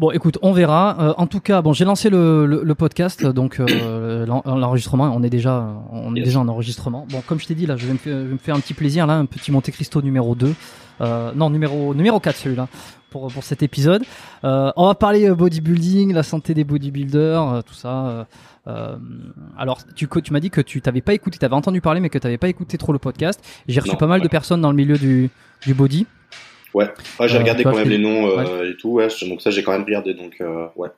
Bon, écoute, on verra. Euh, en tout cas, bon, j'ai lancé le, le, le podcast, donc euh, l'en- l'enregistrement, on est déjà, on est déjà en enregistrement. Bon, comme je t'ai dit, là, je vais me faire, je vais me faire un petit plaisir, là, un petit Monte Cristo numéro 2. Euh, non, numéro, numéro 4, celui-là, pour, pour cet épisode. Euh, on va parler bodybuilding, la santé des bodybuilders, tout ça. alors, tu, tu m'as dit que tu t'avais pas écouté, tu avais entendu parler, mais que tu n'avais pas écouté trop le podcast. J'ai reçu Non, pas mal de personnes dans le milieu du, du body. Ouais, ouais j'ai Euh, regardé quand même les noms euh, et tout, ouais, donc ça j'ai quand même regardé, donc euh, ouais.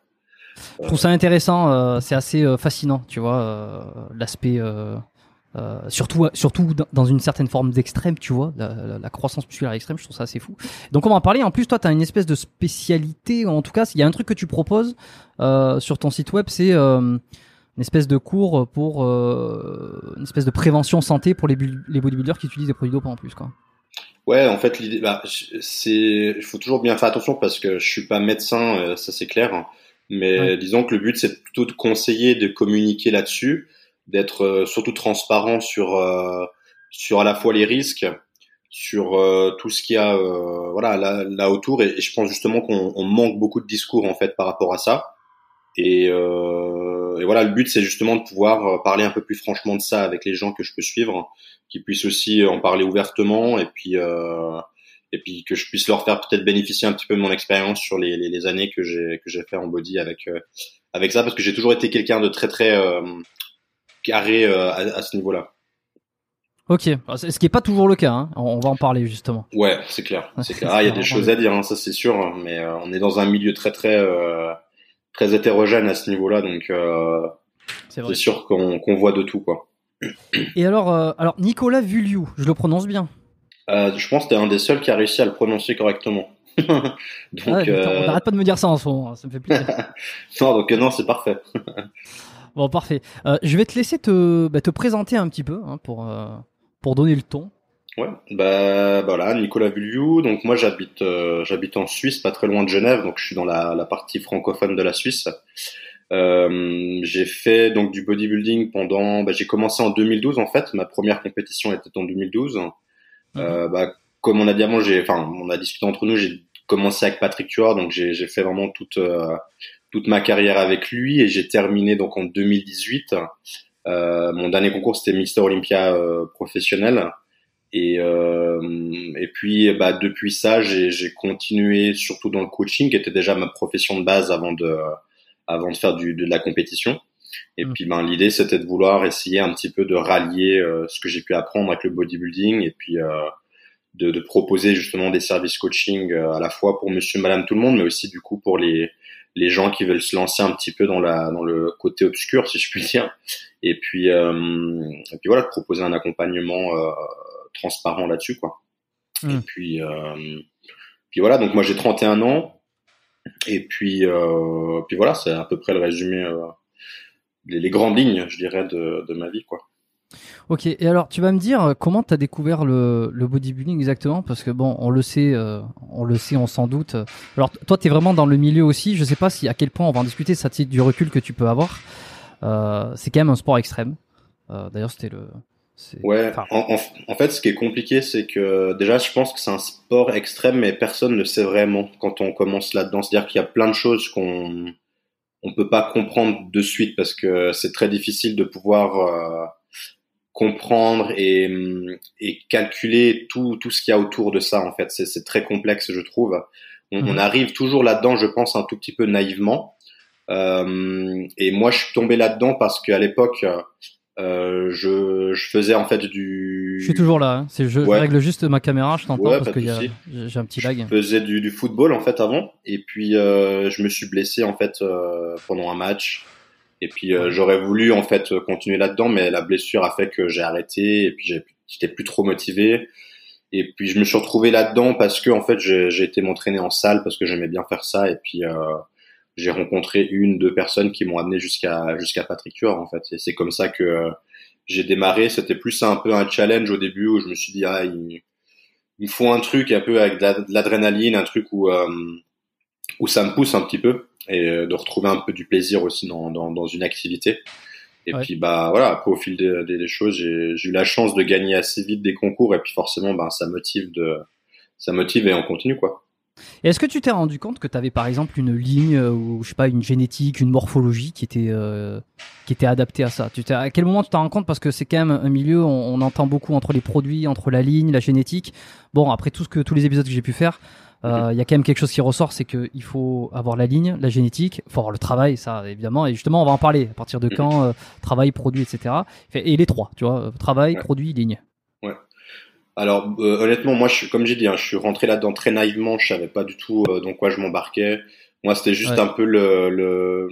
Je trouve ça intéressant, c'est assez fascinant, tu vois, l'aspect, euh, surtout, surtout dans- une certaine forme d'extrême, tu vois, la, la- la croissance musculaire extrême, je trouve ça assez fou. Donc on va en parler. En plus, toi, tu as une espèce de spécialité, en tout cas, il y a un truc que tu proposes euh, sur ton site web, c'est euh, une espèce de cours pour une espèce de prévention santé pour les bodybuilders qui utilisent des produits dopants en plus, quoi. Ouais, en fait, l'idée, bah, c'est, il faut toujours bien faire attention parce que je suis pas médecin, euh, ça c'est clair. hein. Mais Ouais. disons que le but c'est plutôt de conseiller, de communiquer là-dessus, d'être euh, surtout transparent sur euh, sur à la fois les risques, sur euh, tout ce qu'il y a, euh, voilà, là, là autour. Et, et je pense justement qu'on on manque beaucoup de discours en fait par rapport à ça. Et, euh, et voilà, le but c'est justement de pouvoir euh, parler un peu plus franchement de ça avec les gens que je peux suivre, qui puissent aussi en parler ouvertement et puis euh, et puis que je puisse leur faire peut-être bénéficier un petit peu de mon expérience sur les, les, les années que j'ai que j'ai fait en body avec euh, avec ça parce que j'ai toujours été quelqu'un de très très euh, carré à, à ce niveau-là. Ok, c'est- ce qui est pas toujours le cas, hein. on, va en parler justement. Ouais, c'est clair, c'est Ouais, clair. Ah, il y a c'est des choses à dire, hein, ça c'est sûr, mais euh, on est dans un milieu très très euh, très hétérogène à ce niveau-là, donc euh, C'est c'est sûr qu'on qu'on voit de tout quoi. Et alors, euh, alors Nicolas Vulliou, je le prononce bien. Euh, je pense que t'es un des seuls qui a réussi à le prononcer correctement. donc Ah, euh, on n'arrête pas de me dire ça en ce moment, ça me fait plaisir. non, donc non, c'est parfait. Bon, parfait. Je vais te laisser te, bah, te présenter un petit peu hein, pour, pour donner le ton. Ouais, bah voilà, Nicolas Vulliou. Donc moi j'habite j'habite en Suisse, pas très loin de Genève, donc je suis dans la, la partie francophone de la Suisse. Euh, j'ai fait donc du bodybuilding pendant, bah, j'ai commencé en 2012 en fait. Ma première compétition était en 2012. Euh, bah, comme on a dit avant, j'ai, enfin on a discuté entre nous, j'ai commencé avec Patrick Tuor, donc j'ai j'ai fait vraiment toute euh, toute ma carrière avec lui et j'ai terminé donc en 2018. Euh, mon dernier concours c'était Mister Olympia euh, professionnel. Et, euh, et puis, bah, depuis ça, j'ai j'ai continué surtout dans le coaching, qui était déjà ma profession de base avant de, avant de faire du, de la compétition. Et Mm. puis, ben, l'idée, c'était de vouloir essayer un petit peu de rallier euh, ce que j'ai pu apprendre avec le bodybuilding et puis euh, de, de proposer justement des services coaching euh, à la fois pour Monsieur, Madame, tout le monde, mais aussi du coup pour les les gens qui veulent se lancer un petit peu dans la dans le côté obscur, si je puis dire. Et puis, euh, et puis voilà, de proposer un accompagnement euh, transparent là-dessus quoi. Mm. Et puis euh, puis voilà, donc moi j'ai 31 ans et puis euh, puis voilà, c'est à peu près le résumé euh, les, grandes lignes, je dirais de, ma vie quoi. Ok, et alors tu vas me dire euh, comment tu as découvert le, bodybuilding exactement? Parce que bon, on le sait, on le sait, on s'en doute. Alors toi, tu es vraiment dans le milieu aussi. Je sais pas si à quel point on va en discuter, ça titre du recul que tu peux avoir. C'est quand même un sport extrême. D'ailleurs, c'était le. Ouais, enfin, en, en, en fait, ce qui est compliqué, c'est que déjà, je pense que c'est un sport extrême, mais personne ne sait vraiment quand on commence là-dedans. C'est-à-dire qu'il y a plein de choses qu'on on peut pas comprendre de suite parce que c'est très difficile de pouvoir euh, comprendre et, et calculer tout, tout ce qu'il y a autour de ça. En fait, c'est très complexe, je trouve. On, on Mhm. arrive toujours là-dedans, je pense, un tout petit peu naïvement. Euh, et moi, je suis tombé là-dedans parce qu'à l'époque, euh, je, je faisais en fait du. Je suis toujours là. hein. C'est je, je Ouais. règle juste ma caméra, je t'entends Ouais, parce que y a- j'ai un petit lag. Je faisais du, du football en fait avant, et puis euh, je me suis blessé en fait euh, pendant un match. Et puis euh, j'aurais voulu en fait continuer là-dedans, mais la blessure a fait que j'ai arrêté, et puis j'ai- j'étais plus trop motivé. Et puis je me suis retrouvé là-dedans parce que en fait j'ai j'ai été m'entraîner en salle parce que j'aimais bien faire ça, et puis euh, j'ai rencontré une, deux personnes qui m'ont amené jusqu'à jusqu'à Patrick Tuor en fait. Et c'est comme ça que euh, j'ai démarré. C'était plus un peu un challenge au début où je me suis dit ah il, il me faut un truc un peu avec de la- de l'adrénaline, un truc où euh, où ça me pousse un petit peu et euh, de retrouver un peu du plaisir aussi dans dans, dans une activité. Et Ouais. puis bah voilà, après au fil des, des, des choses, j'ai j'ai eu la chance de gagner assez vite des concours et puis forcément ben ça motive de ça motive et on continue quoi. Est-ce que tu t'es rendu compte que tu avais par exemple une ligne euh, ou je sais pas une génétique, une morphologie qui était euh, qui était adaptée à ça? Tu t'es à quel moment tu t'en rends compte? Parce que c'est quand même un milieu on, on entend beaucoup entre les produits, entre la ligne, la génétique. Bon après tout ce que tous les épisodes que j'ai pu faire, euh, il y a quand même quelque chose qui ressort, c'est qu'il faut avoir la ligne, la génétique, faut avoir le travail, ça évidemment. Et justement on va en parler à partir de quand euh, travail, produit, etc. Et les trois, tu vois, travail, produit, ligne. Alors euh, honnêtement, moi je suis comme j'ai dit, hein, je suis rentré là-dedans très naïvement, je savais pas du tout euh, dans quoi je m'embarquais. Moi c'était juste Ouais. un peu le, le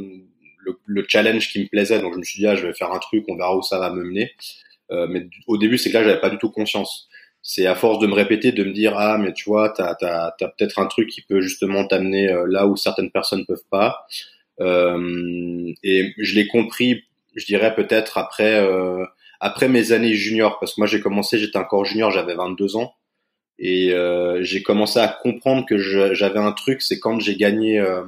le le challenge qui me plaisait, donc je me suis dit ah je vais faire un truc, on verra où ça va me mener. Euh, mais au début c'est que là j'avais pas du tout conscience. C'est à force de me répéter, de me dire ah mais tu vois t'as t'as t'as peut-être un truc qui peut justement t'amener euh, là où certaines personnes peuvent pas. Euh, et je l'ai compris, je dirais peut-être après euh, après mes années juniors, parce que moi j'ai commencé, j'étais encore junior, j'avais 22 ans, et euh, j'ai commencé à comprendre que j'avais un truc, c'est quand j'ai gagné euh,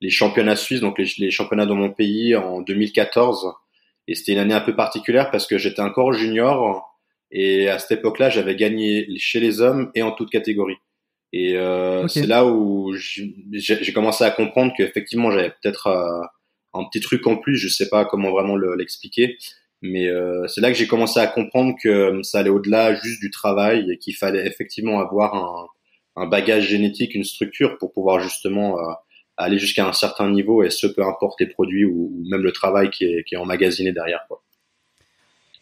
les championnats suisses, donc les, les championnats dans mon pays en 2014, et c'était une année un peu particulière parce que j'étais encore junior, et à cette époque-là, j'avais gagné chez les hommes et en toute catégorie. Et euh, c'est là où j'ai commencé à comprendre qu'effectivement j'avais peut-être euh, un petit truc en plus, je sais pas comment vraiment le- l'expliquer, mais euh, c'est là que j'ai commencé à comprendre que euh, ça allait au-delà juste du travail et qu'il fallait effectivement avoir un, un bagage génétique, une structure pour pouvoir justement euh, aller jusqu'à un certain niveau et ce peu importe les produits ou, ou même le travail qui est, qui est emmagasiné derrière. Quoi.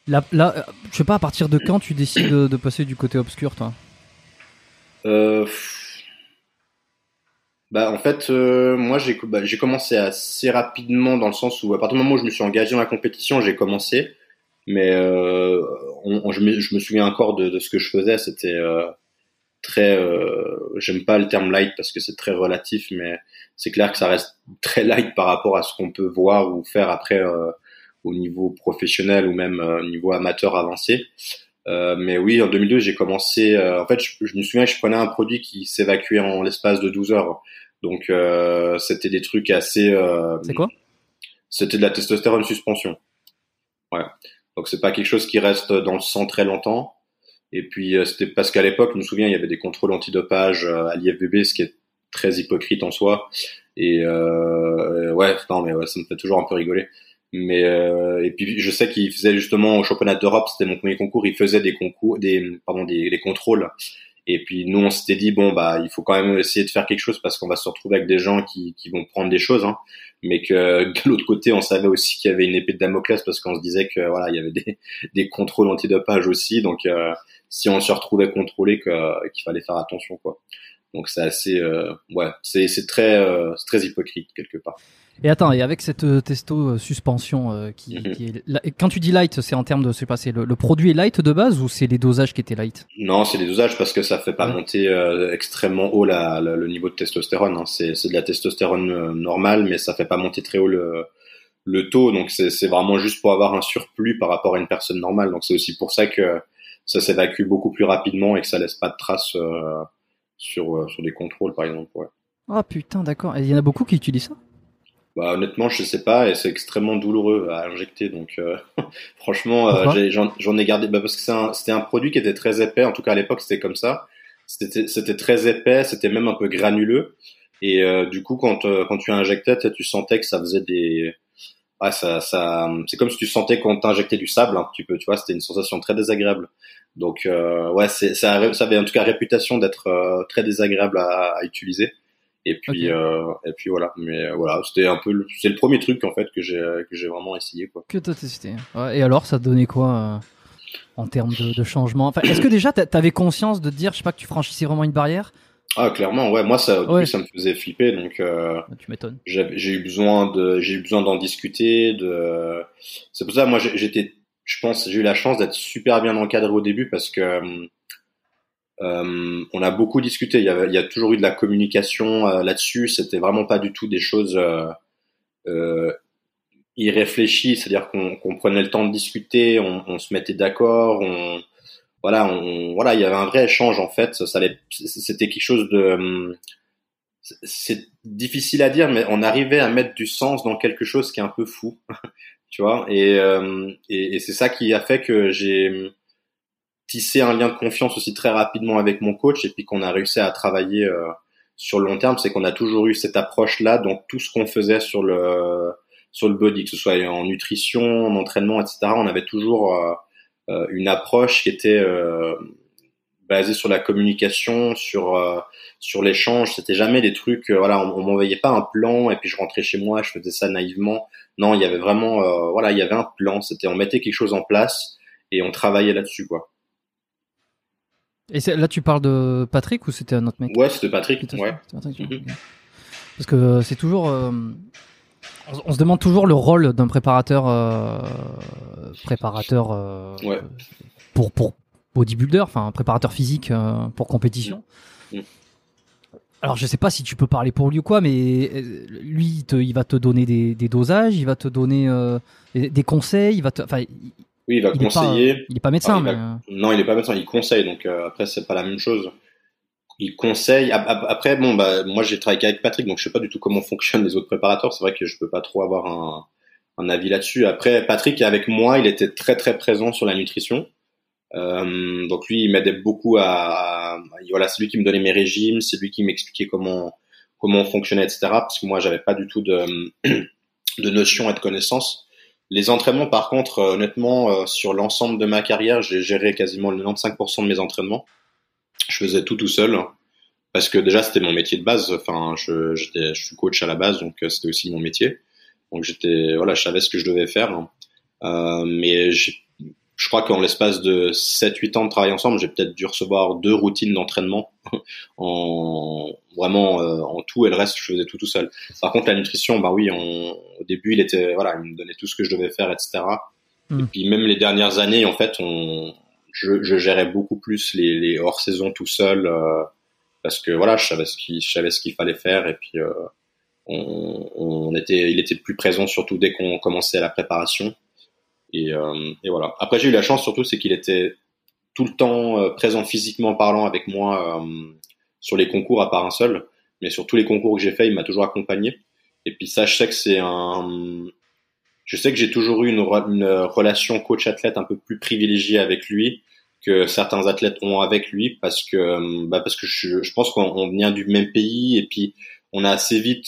Là, là, euh, je sais pas à partir de quand tu décides de, de passer du côté obscur, toi? Euh, pff, bah en fait, euh, moi j'ai bah, j'ai commencé assez rapidement dans le sens où à partir du moment où je me suis engagé dans la compétition, j'ai commencé. Mais euh, je me souviens encore de, de ce que je faisais. C'était euh, très, euh, j'aime pas le terme light parce que c'est très relatif, mais c'est clair que ça reste très light par rapport à ce qu'on peut voir ou faire après euh, au niveau professionnel ou même euh, au niveau amateur avancé. Euh, mais oui, en 2002, j'ai commencé. euh, en fait, je, je me souviens que je prenais un produit qui s'évacuait en l'espace de 12 heures. Donc, euh, c'était des trucs assez. euh, C'est quoi? C'était de la testostérone suspension. Ouais. Donc, c'est pas quelque chose qui reste dans le sang très longtemps. Et puis, euh, c'était parce qu'à l'époque, je me souviens, il y avait des contrôles antidopage à l'IFBB, ce qui est très hypocrite en soi. Et euh, ouais, non, mais ouais, ça me fait toujours un peu rigoler. Mais euh, et puis je sais qu'il faisait justement au championnat d'Europe, c'était mon premier concours, il faisait des concours, des pardon, des, contrôles. Et puis nous on s'était dit bon bah il faut quand même essayer de faire quelque chose parce qu'on va se retrouver avec des gens qui, qui vont prendre des choses, hein. mais que de l'autre côté on savait aussi qu'il y avait une épée de Damoclès parce qu'on se disait que voilà il y avait des, des contrôles antidopage aussi, donc euh, si on se retrouvait contrôlé qu'il fallait faire attention quoi. Donc c'est assez euh, ouais c'est c'est très euh, très hypocrite quelque part. Et attends, et avec cette euh, testo euh, suspension euh, qui, Mhm. qui est la- et quand tu dis light, c'est en termes de, sais pas, c'est le, le produit est light de base ou c'est les dosages qui étaient light? Non, c'est des dosages parce que ça fait pas Ouais. monter euh, extrêmement haut la, la- le niveau de testostérone. hein. C'est, c'est de la testostérone normale, mais ça fait pas monter très haut le, le taux. Donc c'est, c'est vraiment juste pour avoir un surplus par rapport à une personne normale. Donc c'est aussi pour ça que ça s'évacue beaucoup plus rapidement et que ça laisse pas de traces sur sur des contrôles par exemple. Ouais. Ah putain, d'accord. Il y en a beaucoup qui utilisent ça? Bah honnêtement, je sais pas et c'est extrêmement douloureux à injecter. Donc euh, franchement, euh, j'en, j'en ai gardé bah, parce que c'est un- c'était un produit qui était très épais. En tout cas à l'époque, c'était comme ça. C'était, c'était très épais, c'était même un peu granuleux. Et euh, du coup, quand euh, quand tu injectais, tu sentais que ça faisait des ah, ça, ça, c'est comme si tu sentais qu'on t'injectait du sable un petit peu, tu vois, c'était une sensation très désagréable. Donc, euh, ouais, ça, ça avait en tout cas réputation d'être euh, très désagréable à, à utiliser. Et puis, et puis voilà. Mais voilà, c'était un peu, c'est le premier truc en fait que j'ai que j'ai vraiment essayé quoi. Que t'as testé. et alors, ça donnait quoi en termes de, de changement? Enfin, Est-ce que déjà t'avais conscience de te dire, je sais pas, que tu franchissais vraiment une barrière? Ah clairement ouais moi ça ça me faisait flipper donc euh, tu m'étonnes j'ai eu besoin de j'ai eu besoin d'en discuter de c'est pour ça moi j'étais je pense j'ai eu la chance d'être super bien encadré au début parce que euh, on a beaucoup discuté il y a il y a toujours eu de la communication euh, là-dessus c'était vraiment pas du tout des choses euh, euh irréfléchies c'est-à-dire qu'on prenait le temps de discuter on, on se mettait d'accord on voilà, on, voilà, il y avait un vrai échange en fait. Ça, c'était quelque chose de, c'est difficile à dire, mais on arrivait à mettre du sens dans quelque chose qui est un peu fou, tu vois. Hum, et, et, c'est ça qui a fait que j'ai tissé un lien de confiance aussi très rapidement avec mon coach, et puis qu'on a réussi à travailler euh, sur le long terme. C'est qu'on a toujours eu cette approche-là dans tout ce qu'on faisait sur le sur le body, que ce soit en nutrition, en entraînement, etc. On avait toujours euh, euh, une approche qui était euh, basée sur la communication, sur euh, sur l'échange. C'était jamais des trucs. voilà, on, on m'envoyait pas un plan et puis je rentrais chez moi, je faisais ça naïvement. Non, il y avait vraiment, voilà, il y avait un plan. C'était on mettait quelque chose en place et on travaillait là-dessus, quoi. Et là, tu parles de Patrick ou c'était un autre mec? Ouais, c'était Patrick. Ouais. Mhm. Parce que c'est toujours, on, se demande toujours le rôle d'un préparateur, euh, préparateur euh, pour pour bodybuilder, enfin un préparateur physique euh, pour compétition. Mm. Mm. Alors je sais pas si tu peux parler pour lui ou quoi, mais lui il, te, il va te donner des, des, dosages, il va te donner des conseils, il va te, enfin oui, il va conseiller. il est pas médecin, mais... Non, il est pas médecin, il conseille. Donc après, c'est pas la même chose il conseille. Après, bon, bah, moi, j'ai travaillé avec Patrick, donc je sais pas du tout comment fonctionnent les autres préparateurs. C'est vrai que je peux pas trop avoir un, un avis là-dessus. Après, Patrick, avec moi, il était très très présent sur la nutrition. Euh, donc lui, il m'aidait beaucoup à, à, voilà, c'est lui qui me donnait mes régimes, c'est lui qui m'expliquait comment comment on fonctionnait, etc. Parce que moi, j'avais pas du tout de de notion et de connaissances. Les entraînements, par contre, euh, honnêtement, euh, sur l'ensemble de ma carrière, j'ai géré quasiment le 95% de mes entraînements je faisais tout tout seul parce que déjà c'était mon métier de base. Enfin, je, je suis coach à la base, donc euh, c'était aussi mon métier. Donc j'étais, voilà, je savais ce que je devais faire. Euh, mais je crois qu'en l'espace de 7-8 ans de travail ensemble, j'ai peut-être dû recevoir deux routines d'entraînement en vraiment euh, en tout et le reste je faisais tout tout seul. Par contre la nutrition, bah oui, on, au début il était voilà, il me donnait tout ce que je devais faire, etc. Hmm. Et puis même les dernières années, en fait, on, je, je, gérais beaucoup plus les, les hors saison tout seul euh, parce que voilà, je savais ce qu'il, je savais ce qu'il fallait faire et puis euh, on, on, était, il était plus présent surtout dès qu'on commençait la préparation et, euh, et voilà. Après j'ai eu la chance surtout c'est qu'il était tout le temps euh, présent physiquement parlant avec moi sur les concours à part un seul, mais sur tous les concours que j'ai fait, il m'a toujours accompagné. Et puis ça, je sais que c'est un, je sais que j'ai toujours eu une, une relation coach-athlète un peu plus privilégiée avec lui que certains athlètes ont avec lui parce que bah parce que je, je pense qu'on vient du même pays et puis on a assez vite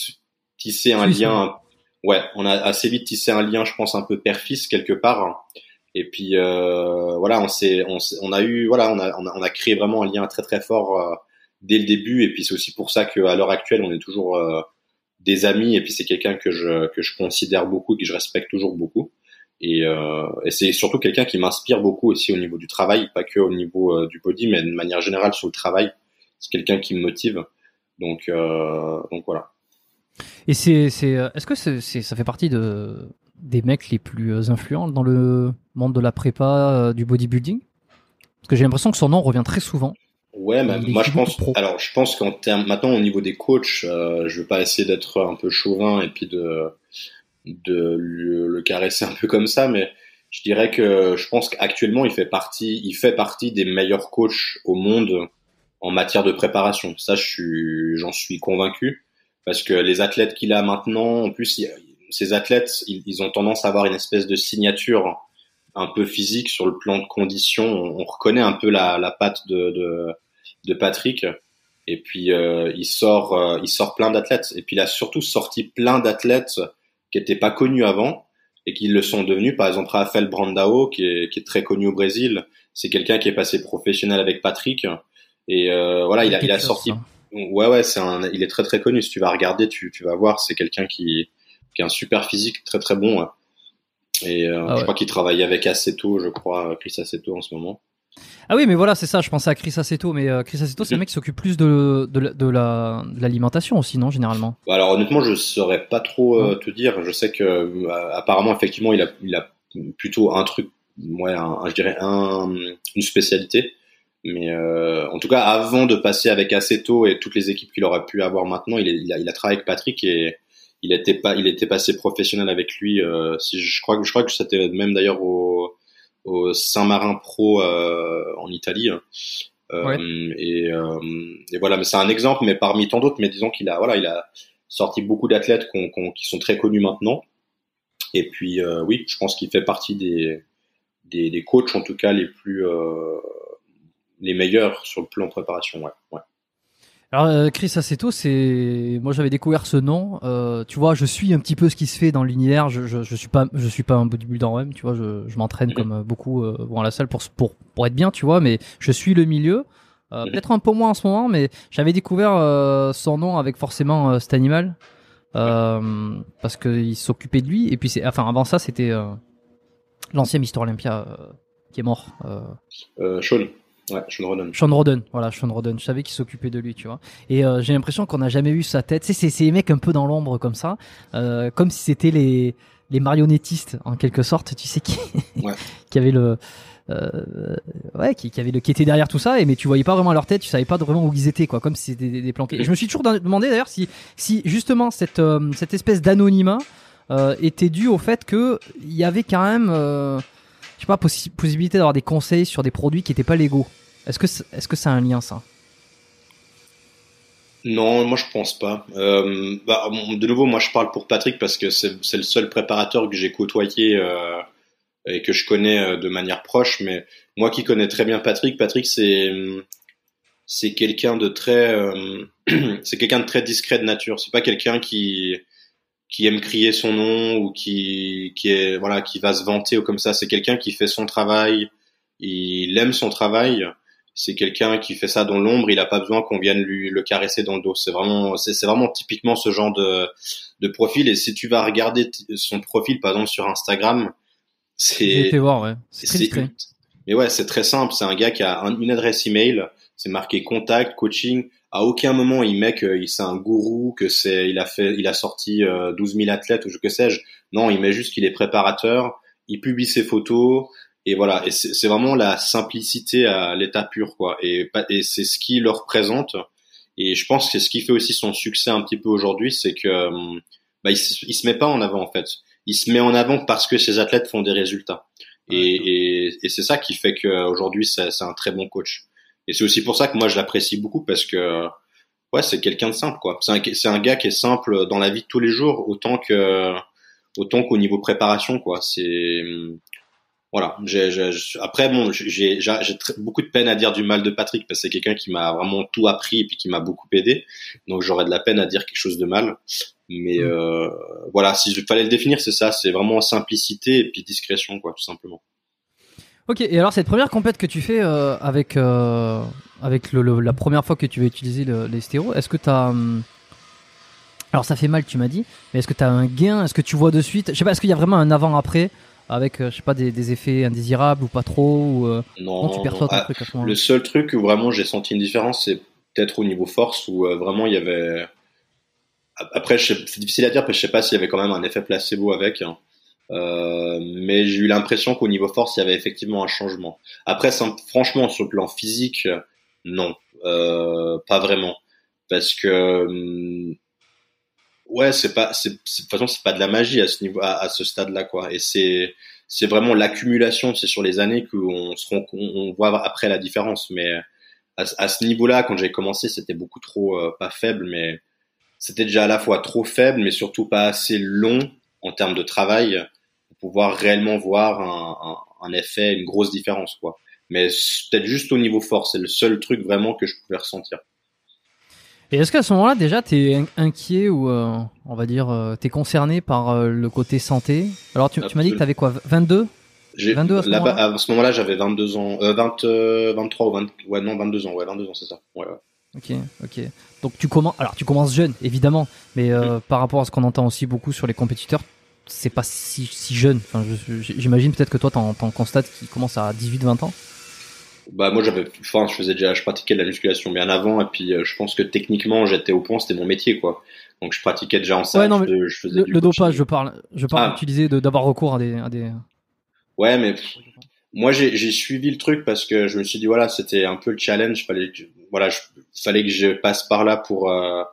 tissé un lien ouais on a assez vite tissé un lien je pense un peu père-fils quelque part. Et puis euh, voilà on s'est on, on, a eu voilà on a, on a, créé vraiment un lien très très fort euh, dès le début. Et puis c'est aussi pour ça qu'à l'heure actuelle on est toujours euh, des amis. Et puis c'est quelqu'un que je que je considère beaucoup que je respecte toujours beaucoup. Et, euh, et c'est surtout quelqu'un qui m'inspire beaucoup aussi au niveau du travail pas que au niveau euh, du body mais de manière générale sur le travail. C'est quelqu'un qui me motive. Donc euh, donc voilà et c'est c'est euh, est-ce que c'est ça fait partie de des mecs les plus euh, influents dans le monde de la prépa du bodybuilding? Parce que j'ai l'impression que son nom revient très souvent Ouais, mais moi je pense. Alors je pense qu'en termes maintenant au niveau des coachs, euh, je veux pas essayer d'être un peu chauvin et puis de de le, le, caresser un peu comme ça, mais je dirais que je pense qu'actuellement il fait partie, il fait partie des meilleurs coachs au monde en matière de préparation. Ça, je suis, j'en suis convaincu parce que les athlètes qu'il a maintenant, en plus, ces athlètes, ils, ils, ont tendance à avoir une espèce de signature un peu physique sur le plan de conditions. On, on reconnaît un peu la, la patte de, de de Patrick. Et puis euh, il sort, euh, il sort plein d'athlètes. Et puis il a surtout sorti plein d'athlètes qui n'étaient pas connus avant et qui le sont devenus. Par exemple, Rafael Brandao, qui est, qui est très connu au Brésil. C'est quelqu'un qui est passé professionnel avec Patrick. Et euh, voilà, il a, il a sorti. Ouais, ouais, c'est un, il est très très connu. Si tu vas regarder, tu, tu vas voir, c'est quelqu'un qui, qui a un super physique, très très bon. Et euh, Ah je crois qu'il travaille avec Aceto, je crois, Chris Aceto en ce moment. Ah oui, mais voilà, c'est ça. Je pensais à Chris Aceto, mais euh, Chris Aceto, c'est le Mhm. mec qui s'occupe plus de de, de la de l'alimentation aussi, non, généralement? Bah, Alors honnêtement, je saurais pas trop euh, te dire. Je sais que euh, apparemment, effectivement, il a, il a plutôt un truc, ouais, un- je dirais un, une spécialité. Mais euh, en tout cas, avant de passer avec Aceto et toutes les équipes qu'il aurait pu avoir maintenant, il, est- il, a, il a travaillé avec Patrick et il était pas, il était passé professionnel avec lui. euh, si je crois que je crois que c'était même d'ailleurs au, au Saint-Marin Pro euh, en Italie. Euh, Ouais. et, euh, et voilà, mais c'est un exemple, mais parmi tant d'autres. Mais disons qu'il a, voilà, il a sorti beaucoup d'athlètes qu'on- qu'on- qui sont très connus maintenant. Et puis, euh, oui, je pense qu'il fait partie des, des, des coachs, en tout cas, les plus, euh, les meilleurs sur le plan préparation. Ouais, ouais. Alors euh, Chris Aceto, c'est moi j'avais découvert ce nom. Euh, tu vois, je suis un petit peu ce qui se fait dans l'univers. Je, je, je suis pas je suis pas un bodybuilder même. Tu vois, je, je m'entraîne Mhm. comme euh, beaucoup euh, à la salle pour pour pour être bien. Tu vois, mais je suis le milieu. Euh, Mhm. Peut-être un peu moins en ce moment, mais j'avais découvert son nom avec forcément cet animal parce qu'il s'occupait de lui. Et puis c'est enfin avant ça c'était l'ancien Mister Olympia qui est mort. Euh, Sean, ouais, Sean Roden. Sean Roden, voilà, Sean Roden. Je savais qu'il s'occupait de lui, tu vois. Et euh, j'ai l'impression qu'on n'a jamais vu sa tête. Tu sais, c'est ces mecs un peu dans l'ombre comme ça, euh, comme si c'était les les marionnettistes en quelque sorte. Tu sais qui Ouais. qui avait le euh, ouais, qui, qui avait le qui était derrière tout ça. Et mais tu voyais pas vraiment leur tête, tu savais pas vraiment où ils étaient, quoi, comme si c'était des, des planqués. Et je me suis toujours demandé d'ailleurs si si justement cette euh, cette espèce d'anonymat euh, était dû au fait que il y avait quand même euh, je sais pas possi- possibilité d'avoir des conseils sur des produits qui étaient pas légaux. Est-ce que est-ce que c'est un lien ça? Non, moi je pense pas. Euh, bah, de nouveau, moi je parle pour Patrick parce que c'est le seul préparateur que j'ai côtoyé euh, et que je connais euh, de manière proche. Mais moi qui connais très bien Patrick, Patrick c'est c'est quelqu'un de très c'est quelqu'un de très discret de nature. C'est pas quelqu'un qui qui aime crier son nom ou qui qui est voilà qui va se vanter ou comme ça. C'est quelqu'un qui fait son travail. Il aime son travail c'est quelqu'un qui fait ça dans l'ombre, il a pas besoin qu'on vienne lui le caresser dans le dos. C'est vraiment, c'est c'est vraiment typiquement ce genre de, de profil. Et si tu vas regarder son profil, par exemple sur Instagram, c'est, voir, ouais. C'est mais ouais, c'est très simple. C'est un gars qui a un- une adresse email, c'est marqué contact, coaching. À aucun moment il met que il- c'est un gourou, que c'est, il a fait, il a sorti euh, 12 000 athlètes ou je que sais-je. Non, il met juste qu'il est préparateur. Il publie ses photos. Et voilà, et c'est vraiment la simplicité à l'état pur, quoi. Et, et c'est ce qui le représente. Et je pense que c'est ce qui fait aussi son succès un petit peu aujourd'hui, c'est que hum, bah, il, se- il se met pas en avant en fait. Il se met en avant parce que ses athlètes font des résultats. Et, et, et c'est ça qui fait qu'aujourd'hui c'est c'est un très bon coach. Et c'est aussi pour ça que moi je l'apprécie beaucoup parce que ouais c'est quelqu'un de simple quoi. C'est un, c'est un gars qui est simple dans la vie de tous les jours autant que autant qu'au niveau préparation quoi. C'est voilà. J'ai, j'ai- j'ai- après, bon, j'ai, j'ai, j'ai très- beaucoup de peine à dire du mal de Patrick parce que c'est quelqu'un qui m'a vraiment tout appris et puis qui m'a beaucoup aidé. Donc j'aurais de la peine à dire quelque chose de mal. Mais Mm. euh, voilà, si il fallait le définir, c'est ça. C'est vraiment simplicité et puis discrétion, quoi, tout simplement. Ok, et alors cette première compète que tu fais euh, avec euh, avec le, le- la première fois que tu vas utiliser le- les stéros, est-ce que t'as hum, alors ça fait mal, tu m'as dit, mais est-ce que t'as un gain? Est-ce que tu vois de suite? Je sais pas, est-ce qu'il y a vraiment un avant-après avec euh, je sais pas des, des effets indésirables ou pas trop ou euh, Non, tu perçois ton Ah, truc à ce moment-là? Le seul truc où vraiment j'ai senti une différence, c'est peut-être au niveau force où vraiment il y avait. Après, c'est difficile à dire parce que je sais pas s'il y avait quand même un effet placebo avec. hein. Euh, mais j'ai eu l'impression qu'au niveau force, il y avait effectivement un changement. Après, franchement, sur le plan physique, non, euh, pas vraiment, parce que hum, ouais, c'est pas, c'est, de toute façon, c'est pas de la magie à ce niveau, à, ce stade-là, quoi. Et c'est, c'est vraiment l'accumulation, c'est sur les années qu'on se rend, on, voit après la différence. Mais à, à ce niveau-là, quand j'ai commencé, c'était beaucoup trop euh, pas faible, mais c'était déjà à la fois trop faible, mais surtout pas assez long en termes de travail pouvoir réellement voir un, un, un effet, une grosse différence, quoi. Mais peut-être juste au niveau force, c'est le seul truc vraiment que je pouvais ressentir. Et est-ce qu'à ce moment-là déjà t'es in- inquiet ou euh, on va dire euh, t'es concerné par euh, le côté santé? Alors tu, tu m'as dit que t'avais quoi 22 J'ai, 22 à ce là-bas, à ce moment-là, j'avais 22 ans, euh, 20, euh, 23 ou 20, ouais, non, 22 ans, ouais, 22 ans, c'est ça. Ouais, ouais. Ok, ok. Donc tu commences, alors tu commences jeune, évidemment, mais euh, Mm. par rapport à ce qu'on entend aussi beaucoup sur les compétiteurs, c'est pas si, si jeune. Enfin, je- je- j'imagine peut-être que toi, t'en, constates qui commence à 18-20 ans. Bah moi j'avais, enfin je faisais déjà, je pratiquais de la musculation bien avant et puis euh, je pense que techniquement j'étais au point, c'était mon métier quoi. Donc je pratiquais déjà en salle. Ouais, non, mais je, je faisais Le, dopage, je parle, je parle Ah. d'utiliser, de, d'avoir recours à des, à des. Ouais, mais moi j'ai suivi le truc parce que je me suis dit voilà c'était un peu le challenge, fallait que, voilà, je, fallait que je passe par là pour euh,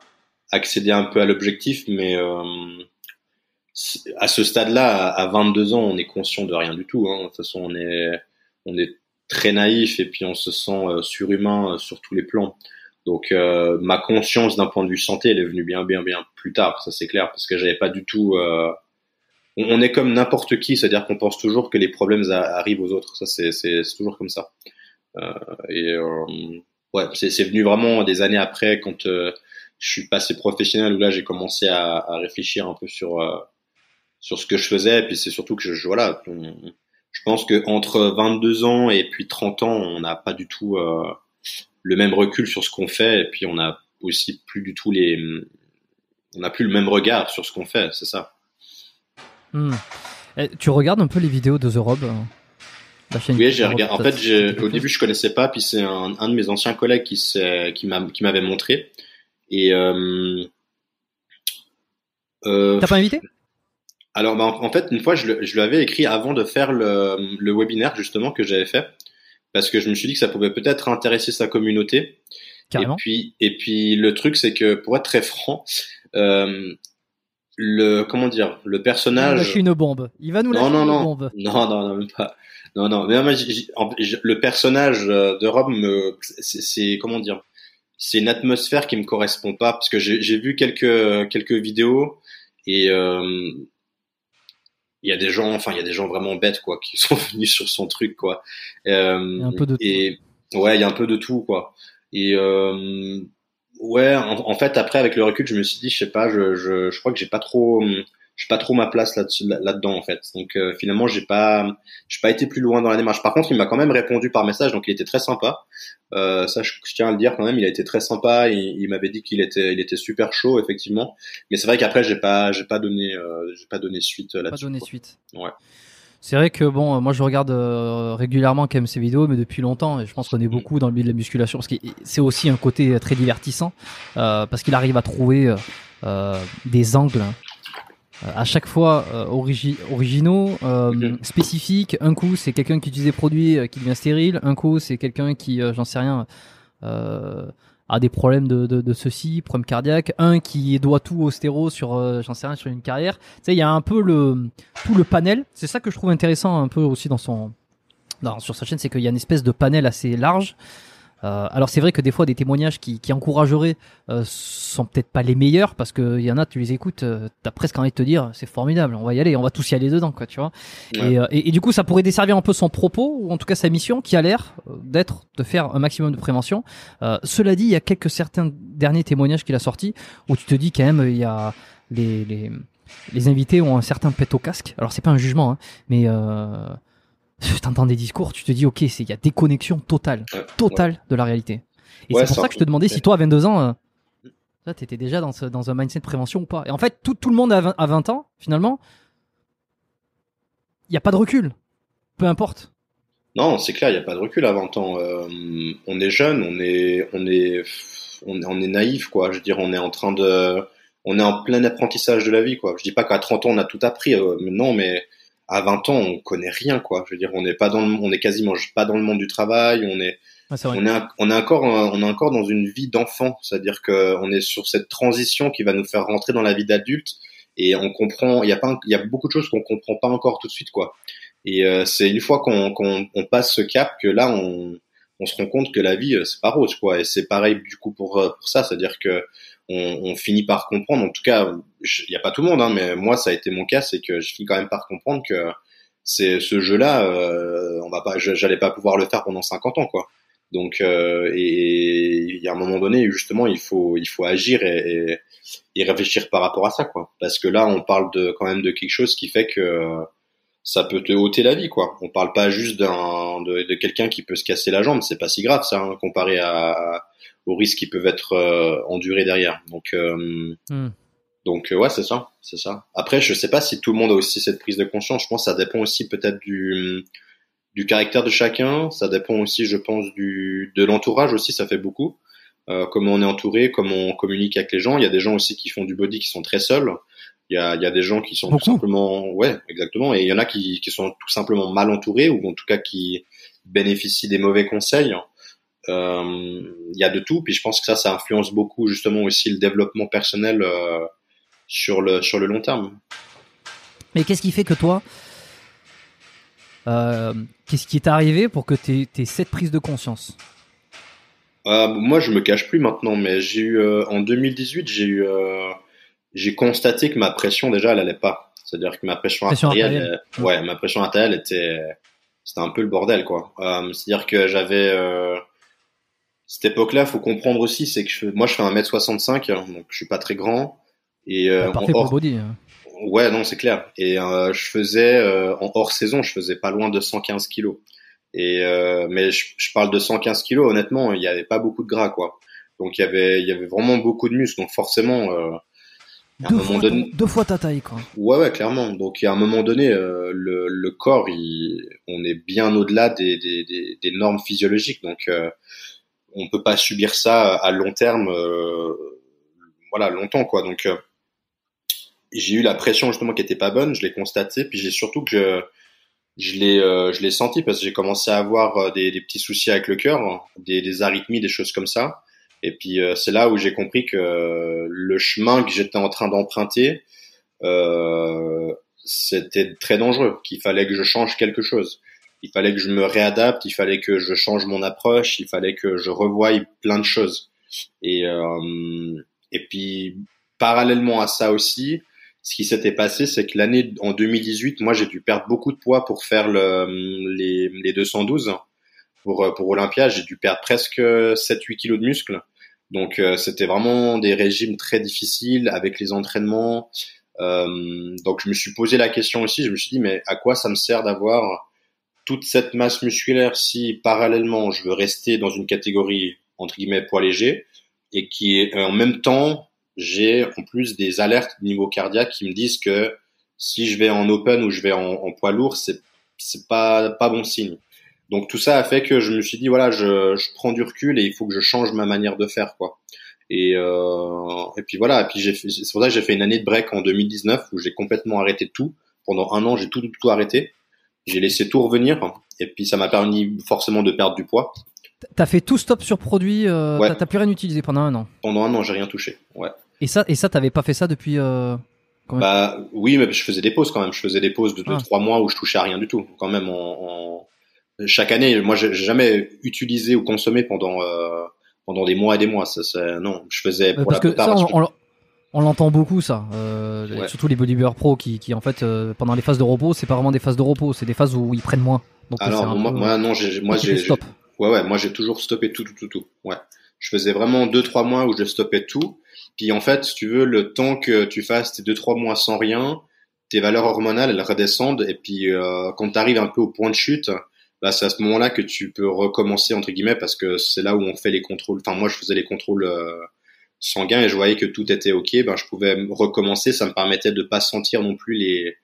accéder un peu à l'objectif, mais euh, à ce stade-là, à à 22 ans, on est conscient de rien du tout. Hein. De toute façon, on est on est très naïf et puis on se sent euh, surhumain euh, sur tous les plans. Donc euh, ma conscience d'un point de vue santé, elle est venue bien bien bien plus tard, ça c'est clair, parce que j'avais pas du tout. euh, on, est comme n'importe qui, c'est-à-dire qu'on pense toujours que les problèmes arrivent aux autres. Ça c'est toujours comme ça. Euh, et euh, ouais, c'est venu vraiment des années après quand je suis passé professionnel où là j'ai commencé à, à réfléchir un peu sur sur ce que je faisais. Et puis c'est surtout que je, je- voilà, on- je pense que entre 22 ans et puis 30 ans, on n'a pas du tout euh, le même recul sur ce qu'on fait. Et puis on a aussi plus du tout les, on n'a plus le même regard sur ce qu'on fait. C'est ça. Hmm. Eh, tu regardes un peu les vidéos de The Rob chaîne Oui, j'ai regardé. En fait, j'ai, au début, je connaissais pas, puis c'est un, un de mes anciens collègues qui s'est, qui m'a, qui m'avait montré. Et euh, euh, T'as pas invité? Alors, bah, en en fait, une fois, je, le- je l'avais écrit avant de faire le, le webinaire justement que j'avais fait, parce que je me suis dit que ça pouvait peut-être intéresser sa communauté. Carrément. Et puis, et puis le truc, c'est que pour être très franc, euh, le comment dire, le Il va personnage. lâcher une bombe. Il va nous lâcher Non, non, une non. bombe. Non, non, non, même pas. Non, non. Mais moi, en- j'ai- le personnage euh, de Rob, c'est, comment dire, c'est une atmosphère qui me correspond pas parce que j'ai, j'ai vu quelques quelques vidéos et euh, il y a des gens, enfin, il y a des gens vraiment bêtes quoi, qui sont venus sur son truc quoi. Euh, un peu de tout. Et ouais, il y a un peu de tout quoi. Et euh, ouais, en, en fait, après avec le recul, je me suis dit, je sais pas, je, je, je crois que j'ai pas trop, j'ai pas trop ma place là-dessus, là- là-dedans en fait. Donc euh, finalement, j'ai pas, j'ai pas été plus loin dans la démarche. Par contre, il m'a quand même répondu par message, donc il était très sympa. Euh, ça, je, je tiens à le dire quand même, il a été très sympa. Il, il m'avait dit qu'il était, il était super chaud effectivement. Mais c'est vrai qu'après, j'ai pas, j'ai pas donné, euh, j'ai pas donné suite euh, Pas là-dessus. donné quoi. suite. Ouais. C'est vrai que bon, euh, moi je regarde euh, régulièrement quand même ces vidéos, mais depuis longtemps, et je pense qu'on est Mm. beaucoup dans le milieu de la musculation, parce que c'est aussi un côté très divertissant, euh, parce qu'il arrive à trouver euh, euh, des angles euh, à chaque fois euh, origi- originaux, euh, spécifiques. Un coup, c'est quelqu'un qui utilise des produits euh, qui devient stérile. Un coup, c'est quelqu'un qui, euh, j'en sais rien, euh, a des problèmes de, de, de ceci, problèmes cardiaques. Un qui doit tout au stéro sur, euh, j'en sais rien, sur une carrière. Tu sais, il y a un peu le tout le panel. C'est ça que je trouve intéressant un peu aussi dans son dans, sur sa chaîne, c'est qu'il y a une espèce de panel assez large. Euh, alors c'est vrai que des fois des témoignages qui, qui encourageraient euh, sont peut-être pas les meilleurs parce que il y en a tu les écoutes euh, t'as presque envie de te dire c'est formidable on va y aller on va tous y aller dedans quoi tu vois. Ouais. et, euh, et, et du coup ça pourrait desservir un peu son propos ou en tout cas sa mission qui a l'air euh, d'être de faire un maximum de prévention. Euh, cela dit il y a quelques certains derniers témoignages qu'il a sortis où tu te dis quand même il y a les, les les invités ont un certain pet au casque. Alors c'est pas un jugement hein, mais euh, t'entends des discours, tu te dis ok, c'est il y a déconnexion totale, Ouais, totale de la réalité. Et Ouais, c'est pour ça- ça que je te demandais si toi à 22 ans, euh, là t'étais déjà dans, ce, dans un mindset de prévention ou pas. Et en fait, tout, tout le monde à 20, à 20 ans, finalement, il y a pas de recul, peu importe. Non, c'est clair, il n'y a pas de recul à 20 ans. Euh, on est jeune, on est, on est, on est, on est naïf, quoi. Je veux dire, on est en train de, on est en plein apprentissage de la vie, quoi. Je dis pas qu'à 30 ans on a tout appris, euh, non, mais à 20 ans on connaît rien, quoi. Je veux dire, on n'est pas dans le, on est quasiment pas dans le monde du travail, on est, vrai. on est, on est encore, euh, on est encore dans une vie d'enfant, c'est-à-dire que on est sur cette transition qui va nous faire rentrer dans la vie d'adulte et on comprend, il y a pas, il y a beaucoup de choses qu'on comprend pas encore tout de suite, quoi. Et euh, c'est une fois qu'on qu'on on passe ce cap que là on, on se rend compte que la vie euh, c'est pas rose, quoi. Et c'est pareil du coup pour euh, pour ça, c'est-à-dire que on, on finit par comprendre. En tout cas, il y a pas tout le monde, hein, mais moi ça a été mon cas, c'est que je finis quand même par comprendre que c'est ce jeu-là, euh, on va pas, j'allais pas pouvoir le faire pendant 50 ans, quoi. Donc, euh, et il y a un moment donné, justement, il faut, il faut agir et, et, réfléchir par rapport à ça, quoi. Parce que là, on parle de quand même de quelque chose qui fait que ça peut te ôter la vie, quoi. On parle pas juste d'un, de, de quelqu'un qui peut se casser la jambe, c'est pas si grave, ça, hein, comparé à, aux risques qui peuvent être endurés derrière. Donc hmm. Donc ouais, c'est ça, c'est ça. Après, je sais pas si tout le monde a aussi cette prise de conscience. Je pense que ça dépend aussi peut-être du du caractère de chacun. Ça dépend aussi, je pense, du de l'entourage aussi. Ça fait beaucoup. Euh, comment on est entouré, comment on communique avec les gens. Il y a des gens aussi qui font du body qui sont très seuls. Il y a, il y a des gens qui sont tout simplement, ouais, exactement. Et il y en a qui, qui sont tout simplement mal entourés ou en tout cas qui bénéficient des mauvais conseils. Euh, il y a de tout. Puis je pense que ça, ça influence beaucoup justement aussi le développement personnel euh, sur le sur le long terme. Mais qu'est-ce qui fait que toi, euh, qu'est-ce qui est arrivé pour que tu aies, cette prise de conscience? Euh, Moi, je me cache plus maintenant, mais j'ai eu euh, en 2018, j'ai eu, j'ai constaté que ma pression déjà, elle allait pas. C'est-à-dire que ma pression, artérielle, ouais, ma pression artérielle était, c'était un peu le bordel, quoi. C'est-à-dire que j'avais cette époque-là, faut comprendre aussi, c'est que moi, je fais 1m65, donc je suis pas très grand. Et parfait pour le body. Hein. Ouais, non, c'est clair. Et euh, je faisais euh, en hors saison, je faisais pas loin de 115 kilos. Et euh, mais je, je, parle de 115 kilos. Honnêtement, il y avait pas beaucoup de gras, quoi. Donc il y avait, il y avait vraiment beaucoup de muscles. Donc forcément, euh, à un moment donné, deux fois ta taille, quoi. Ouais, ouais, clairement. Donc a un moment donné, euh, le, le corps, il, on est bien au-delà des, des, des, des, normes physiologiques. Donc euh, on peut pas subir ça à long terme, voilà, longtemps, quoi. Donc j'ai eu la pression justement qui était pas bonne, je l'ai constaté, puis j'ai surtout que je l'ai euh, je l'ai senti parce que j'ai commencé à avoir euh, des, des, petits soucis avec le cœur, des, des, arythmies, des choses comme ça. Et puis euh, c'est là où j'ai compris que le chemin que j'étais en train d'emprunter, euh, c'était très dangereux, qu'il fallait que je change quelque chose. Il fallait que je me réadapte, il fallait que je change mon approche, il fallait que je revoie plein de choses. Et, et puis parallèlement à ça aussi, ce qui s'était passé, c'est que l'année en 2018, moi j'ai dû perdre beaucoup de poids pour faire le, les, les 212 pour pour Olympia. J'ai dû perdre presque 7-8 kilos de muscles. Donc euh, c'était vraiment des régimes très difficiles avec les entraînements. Euh, donc je me suis posé la question aussi. Je me suis dit mais à quoi ça me sert d'avoir toute cette masse musculaire si parallèlement je veux rester dans une catégorie entre guillemets poids léger et qui est en même temps j'ai en plus des alertes au niveau cardiaque qui me disent que si je vais en open ou je vais en, poids lourd, c'est c'est pas pas bon signe. Donc tout ça a fait que je me suis dit voilà, je, je prends du recul et il faut que je change ma manière de faire quoi. Et euh, et puis voilà, et puis c'est pour ça que j'ai fait une année de break en 2019 où j'ai complètement arrêté tout. Pendant un an, j'ai tout, tout arrêté. J'ai laissé tout revenir et puis ça m'a permis forcément de perdre du poids. T'as fait tout stop sur produit, euh, t'as plus rien utilisé pendant un an. Pendant un an, j'ai rien touché. Ouais. Et ça, et ça, t'avais pas fait ça depuis euh, Bah oui, mais je faisais des pauses quand même. Je faisais des pauses de 2 ah. trois mois où je touchais à rien du tout. Quand même, en, chaque année, moi, j'ai jamais utilisé ou consommé pendant euh, pendant des mois et des mois. Ça, non, je faisais pour Parce la que ça, on, l'entend beaucoup ça, euh, surtout les bodybuilders pro qui, qui en fait euh, pendant les phases de repos, c'est pas vraiment des phases de repos, c'est des phases où ils prennent moins. Donc, Alors moi, moi, non, j'ai, moi j'ai, ouais ouais, moi j'ai toujours stoppé tout tout tout tout. Ouais, je faisais vraiment deux trois mois où je stoppais tout puis en fait, si tu veux, le temps que tu fasses tes deux trois mois sans rien, tes valeurs hormonales elles redescendent et puis euh, quand tu arrives un peu au point de chute, bah c'est à ce moment-là que tu peux recommencer entre guillemets parce que c'est là où on fait les contrôles. Enfin moi je faisais les contrôles sanguins et je voyais que tout était ok. Ben je pouvais recommencer, ça me permettait de pas sentir non plus les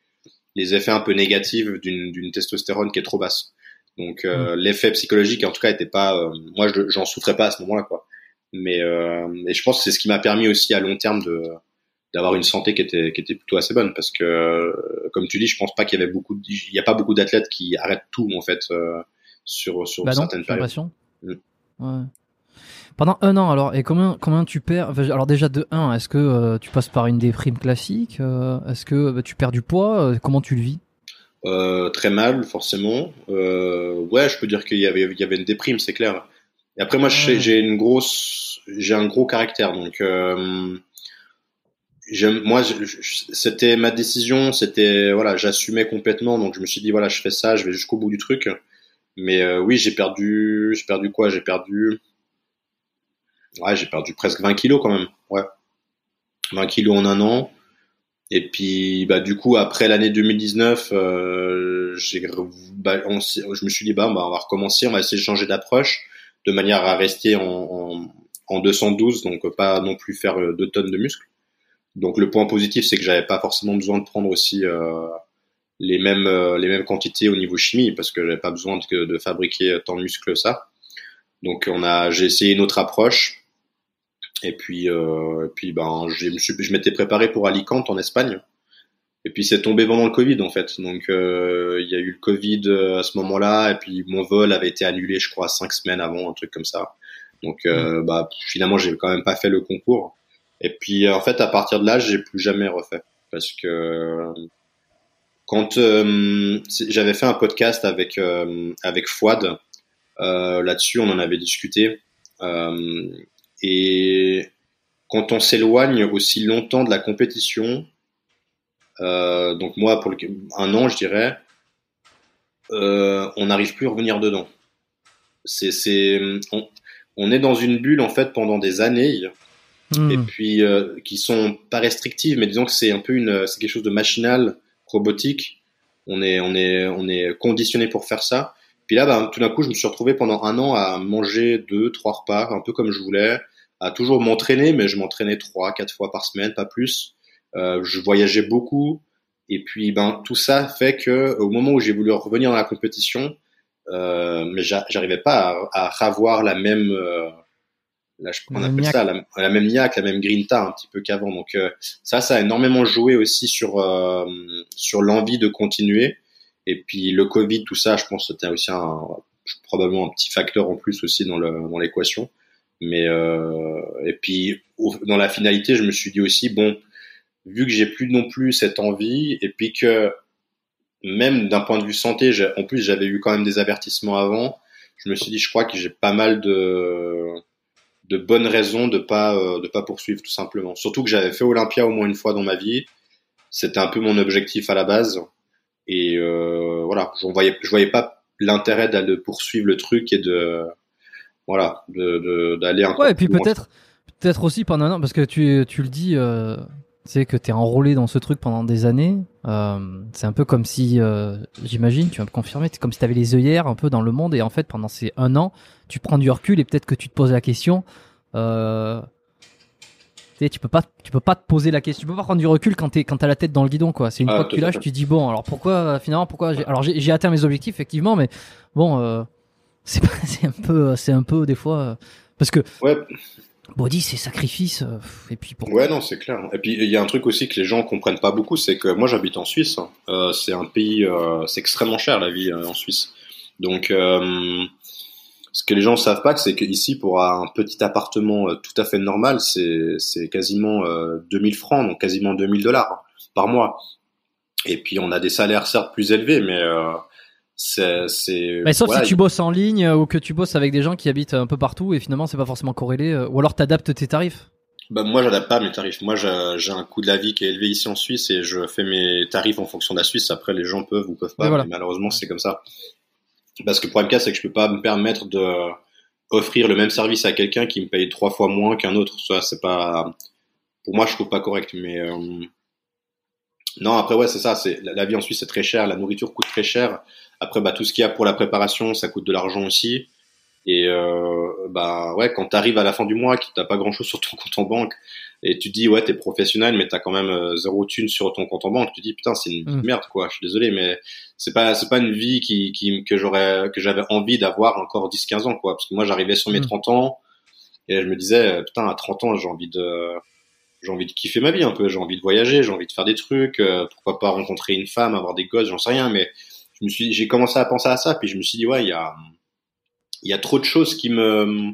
les effets un peu négatifs d'une d'une testostérone qui est trop basse. Donc euh, mmh. l'effet psychologique en tout cas était pas, euh, moi j'en souffrais pas à ce moment-là quoi. Mais euh, et je pense que c'est ce qui m'a permis aussi à long terme de d'avoir une santé qui était qui était plutôt assez bonne parce que euh, comme tu dis, je pense pas qu'il y avait beaucoup il y a pas beaucoup d'athlètes qui arrêtent tout en fait euh, sur sur bah certaines périodes. Mm. Ouais. Pendant un an, alors, et combien, combien tu perds Alors déjà de 1, est-ce que euh, tu passes par une déprime classique euh, Est-ce que bah, tu perds du poids Comment tu le vis? Très mal, forcément. ouais, je peux dire qu'il y avait, il y avait une déprime, c'est clair. Et après, moi, j'ai une grosse, j'ai un gros caractère, donc euh, moi, c'était ma décision, c'était voilà, j'assumais complètement, donc je me suis dit voilà, je fais ça, je vais jusqu'au bout du truc. Mais euh, oui, j'ai perdu, j'ai perdu quoi? J'ai perdu, ouais, j'ai perdu presque 20 kilos quand même, ouais, 20 kilos en un an. Et puis, bah, du coup, après l'année 2019, euh, bah, je me suis dit, bah, on va recommencer, on va essayer de changer d'approche de manière à rester en, en 212, donc pas non plus faire 2 tonnes de muscles. Donc le point positif, c'est que j'avais pas forcément besoin de prendre aussi les mêmes les mêmes quantités au niveau chimie parce que j'avais pas besoin de, de fabriquer tant de muscles que ça. Donc on a j'ai essayé une autre approche et puis, euh, et puis ben, je, je m'étais préparé pour Alicante en Espagne. Et puis c'est tombé pendant le Covid en fait. Donc euh, il y a eu le Covid euh, à ce moment-là. Et puis mon vol avait été annulé, je crois, cinq semaines avant, un truc comme ça. Donc euh, mmh. bah, finalement j'ai quand même pas fait le concours. Et puis en fait à partir de là j'ai plus jamais refait parce que quand euh, j'avais fait un podcast avec euh, avec Fouad là-dessus, on en avait discuté. Et quand on s'éloigne aussi longtemps de la compétition, euh, donc moi pour un an je dirais, euh, on n'arrive plus à revenir dedans. C'est, c'est, on, on, est dans une bulle en fait pendant des années, hmm. et puis euh, qui sont pas restrictives, mais disons que c'est un peu une, c'est quelque chose de machinal, robotique. On est, on est, on est conditionné pour faire ça. Puis là, bah, tout d'un coup, je me suis retrouvé pendant un an à manger deux, trois repas, un peu comme je voulais, à toujours m'entraîner, mais je m'entraînais trois, quatre fois par semaine, pas plus. Euh, je voyageais beaucoup, et puis ben tout ça fait que au moment où j'ai voulu revenir dans la compétition, euh, mais j'arrivais pas à, à, avoir la même, euh, là je on appelle ça la, la, même niaque, la même grinta un petit peu qu'avant. Donc euh, ça, ça a énormément joué aussi sur euh, sur l'envie de continuer. Et puis le Covid, tout ça, je pense que c'était aussi un, probablement un petit facteur en plus aussi dans l'équation. Dans Mais euh, et puis dans la finalité, je me suis dit aussi bon, vu que j'ai plus non plus cette envie, et puis que même d'un point de vue santé, en plus j'avais eu quand même des avertissements avant, je me suis dit je crois que j'ai pas mal de de bonnes raisons de pas euh, de pas poursuivre tout simplement. Surtout que j'avais fait Olympia au moins une fois dans ma vie, c'était un peu mon objectif à la base. Et euh, voilà, je voyais, je voyais pas l'intérêt d'aller poursuivre le truc et de voilà, d'aller de, Ouais, et puis peut-être peut-être aussi pendant un an, parce que tu, tu le dis, euh, tu sais que t'es enrôlé dans ce truc pendant des années. Euh, c'est un peu comme si, euh, j'imagine, tu vas me confirmer, c'est comme si t'avais les œillères un peu dans le monde et en fait pendant ces un an, tu prends du recul et peut-être que tu te poses la question. Euh, tu peux pas, tu peux pas te poser la question, tu peux pas prendre du recul quand t'es, quand t'as la tête dans le guidon, quoi. C'est une ah, fois que tu lâches, tu dis bon, alors pourquoi, finalement, pourquoi, j'ai, alors j'ai, atteint mes objectifs, effectivement, mais bon, euh, c'est, c'est un peu, c'est un peu des fois, euh, parce que. Ouais. Body, c'est sacrifice, euh, et puis pourquoi Ouais, non, c'est clair. Et puis il y a un truc aussi que les gens comprennent pas beaucoup, c'est que moi j'habite en Suisse. Hein. c'est un pays, c'est extrêmement cher la vie en Suisse. Donc ce que les gens savent pas, c'est qu'ici, pour un petit appartement euh, tout à fait normal, c'est quasiment 2000 euh, francs, donc quasiment 2000 dollars par mois. Et puis on a des salaires certes plus élevés, mais euh, c'est. Mais sauf si tu bosses en ligne ou que tu bosses avec des gens qui habitent un peu partout et finalement c'est pas forcément corrélé, ou alors t'adaptes tes tarifs. Bah moi j'adapte pas mes tarifs. Moi j'ai un coût de la vie qui est élevé ici en Suisse et je fais mes tarifs en fonction de la Suisse. Après les gens peuvent ou peuvent pas. Mais malheureusement c'est comme ça. Parce que le problème c'est que je peux pas me permettre de offrir le même service à quelqu'un qui me paye trois fois moins qu'un autre. Ça, c'est pas, pour moi, je trouve pas correct. Mais euh... non, après ouais, c'est ça. C'est la vie en Suisse, c'est très cher. La nourriture coûte très cher. Après, bah tout ce qu'il y a pour la préparation, ça coûte de l'argent aussi. Et euh, bah ouais, quand t'arrives à la fin du mois, que t'as pas grand chose sur ton compte en banque, et tu dis ouais t'es professionnel mais t'as quand même euh, zéro thune sur ton compte en banque. Tu dis putain c'est une mmh. merde quoi. Je suis désolé mais c'est pas c'est pas une vie qui, qui que j'aurais que j'avais envie d'avoir encore 10 15 ans quoi. Parce que moi j'arrivais sur mes 30 mmh. ans et je me disais euh, putain à 30 ans j'ai envie de j'ai envie de kiffer ma vie un peu. J'ai envie de voyager j'ai envie de faire des trucs euh, pourquoi pas rencontrer une femme avoir des gosses j'en sais rien. Mais je me suis j'ai commencé à penser à ça puis je me suis dit ouais il y a il y a trop de choses qui me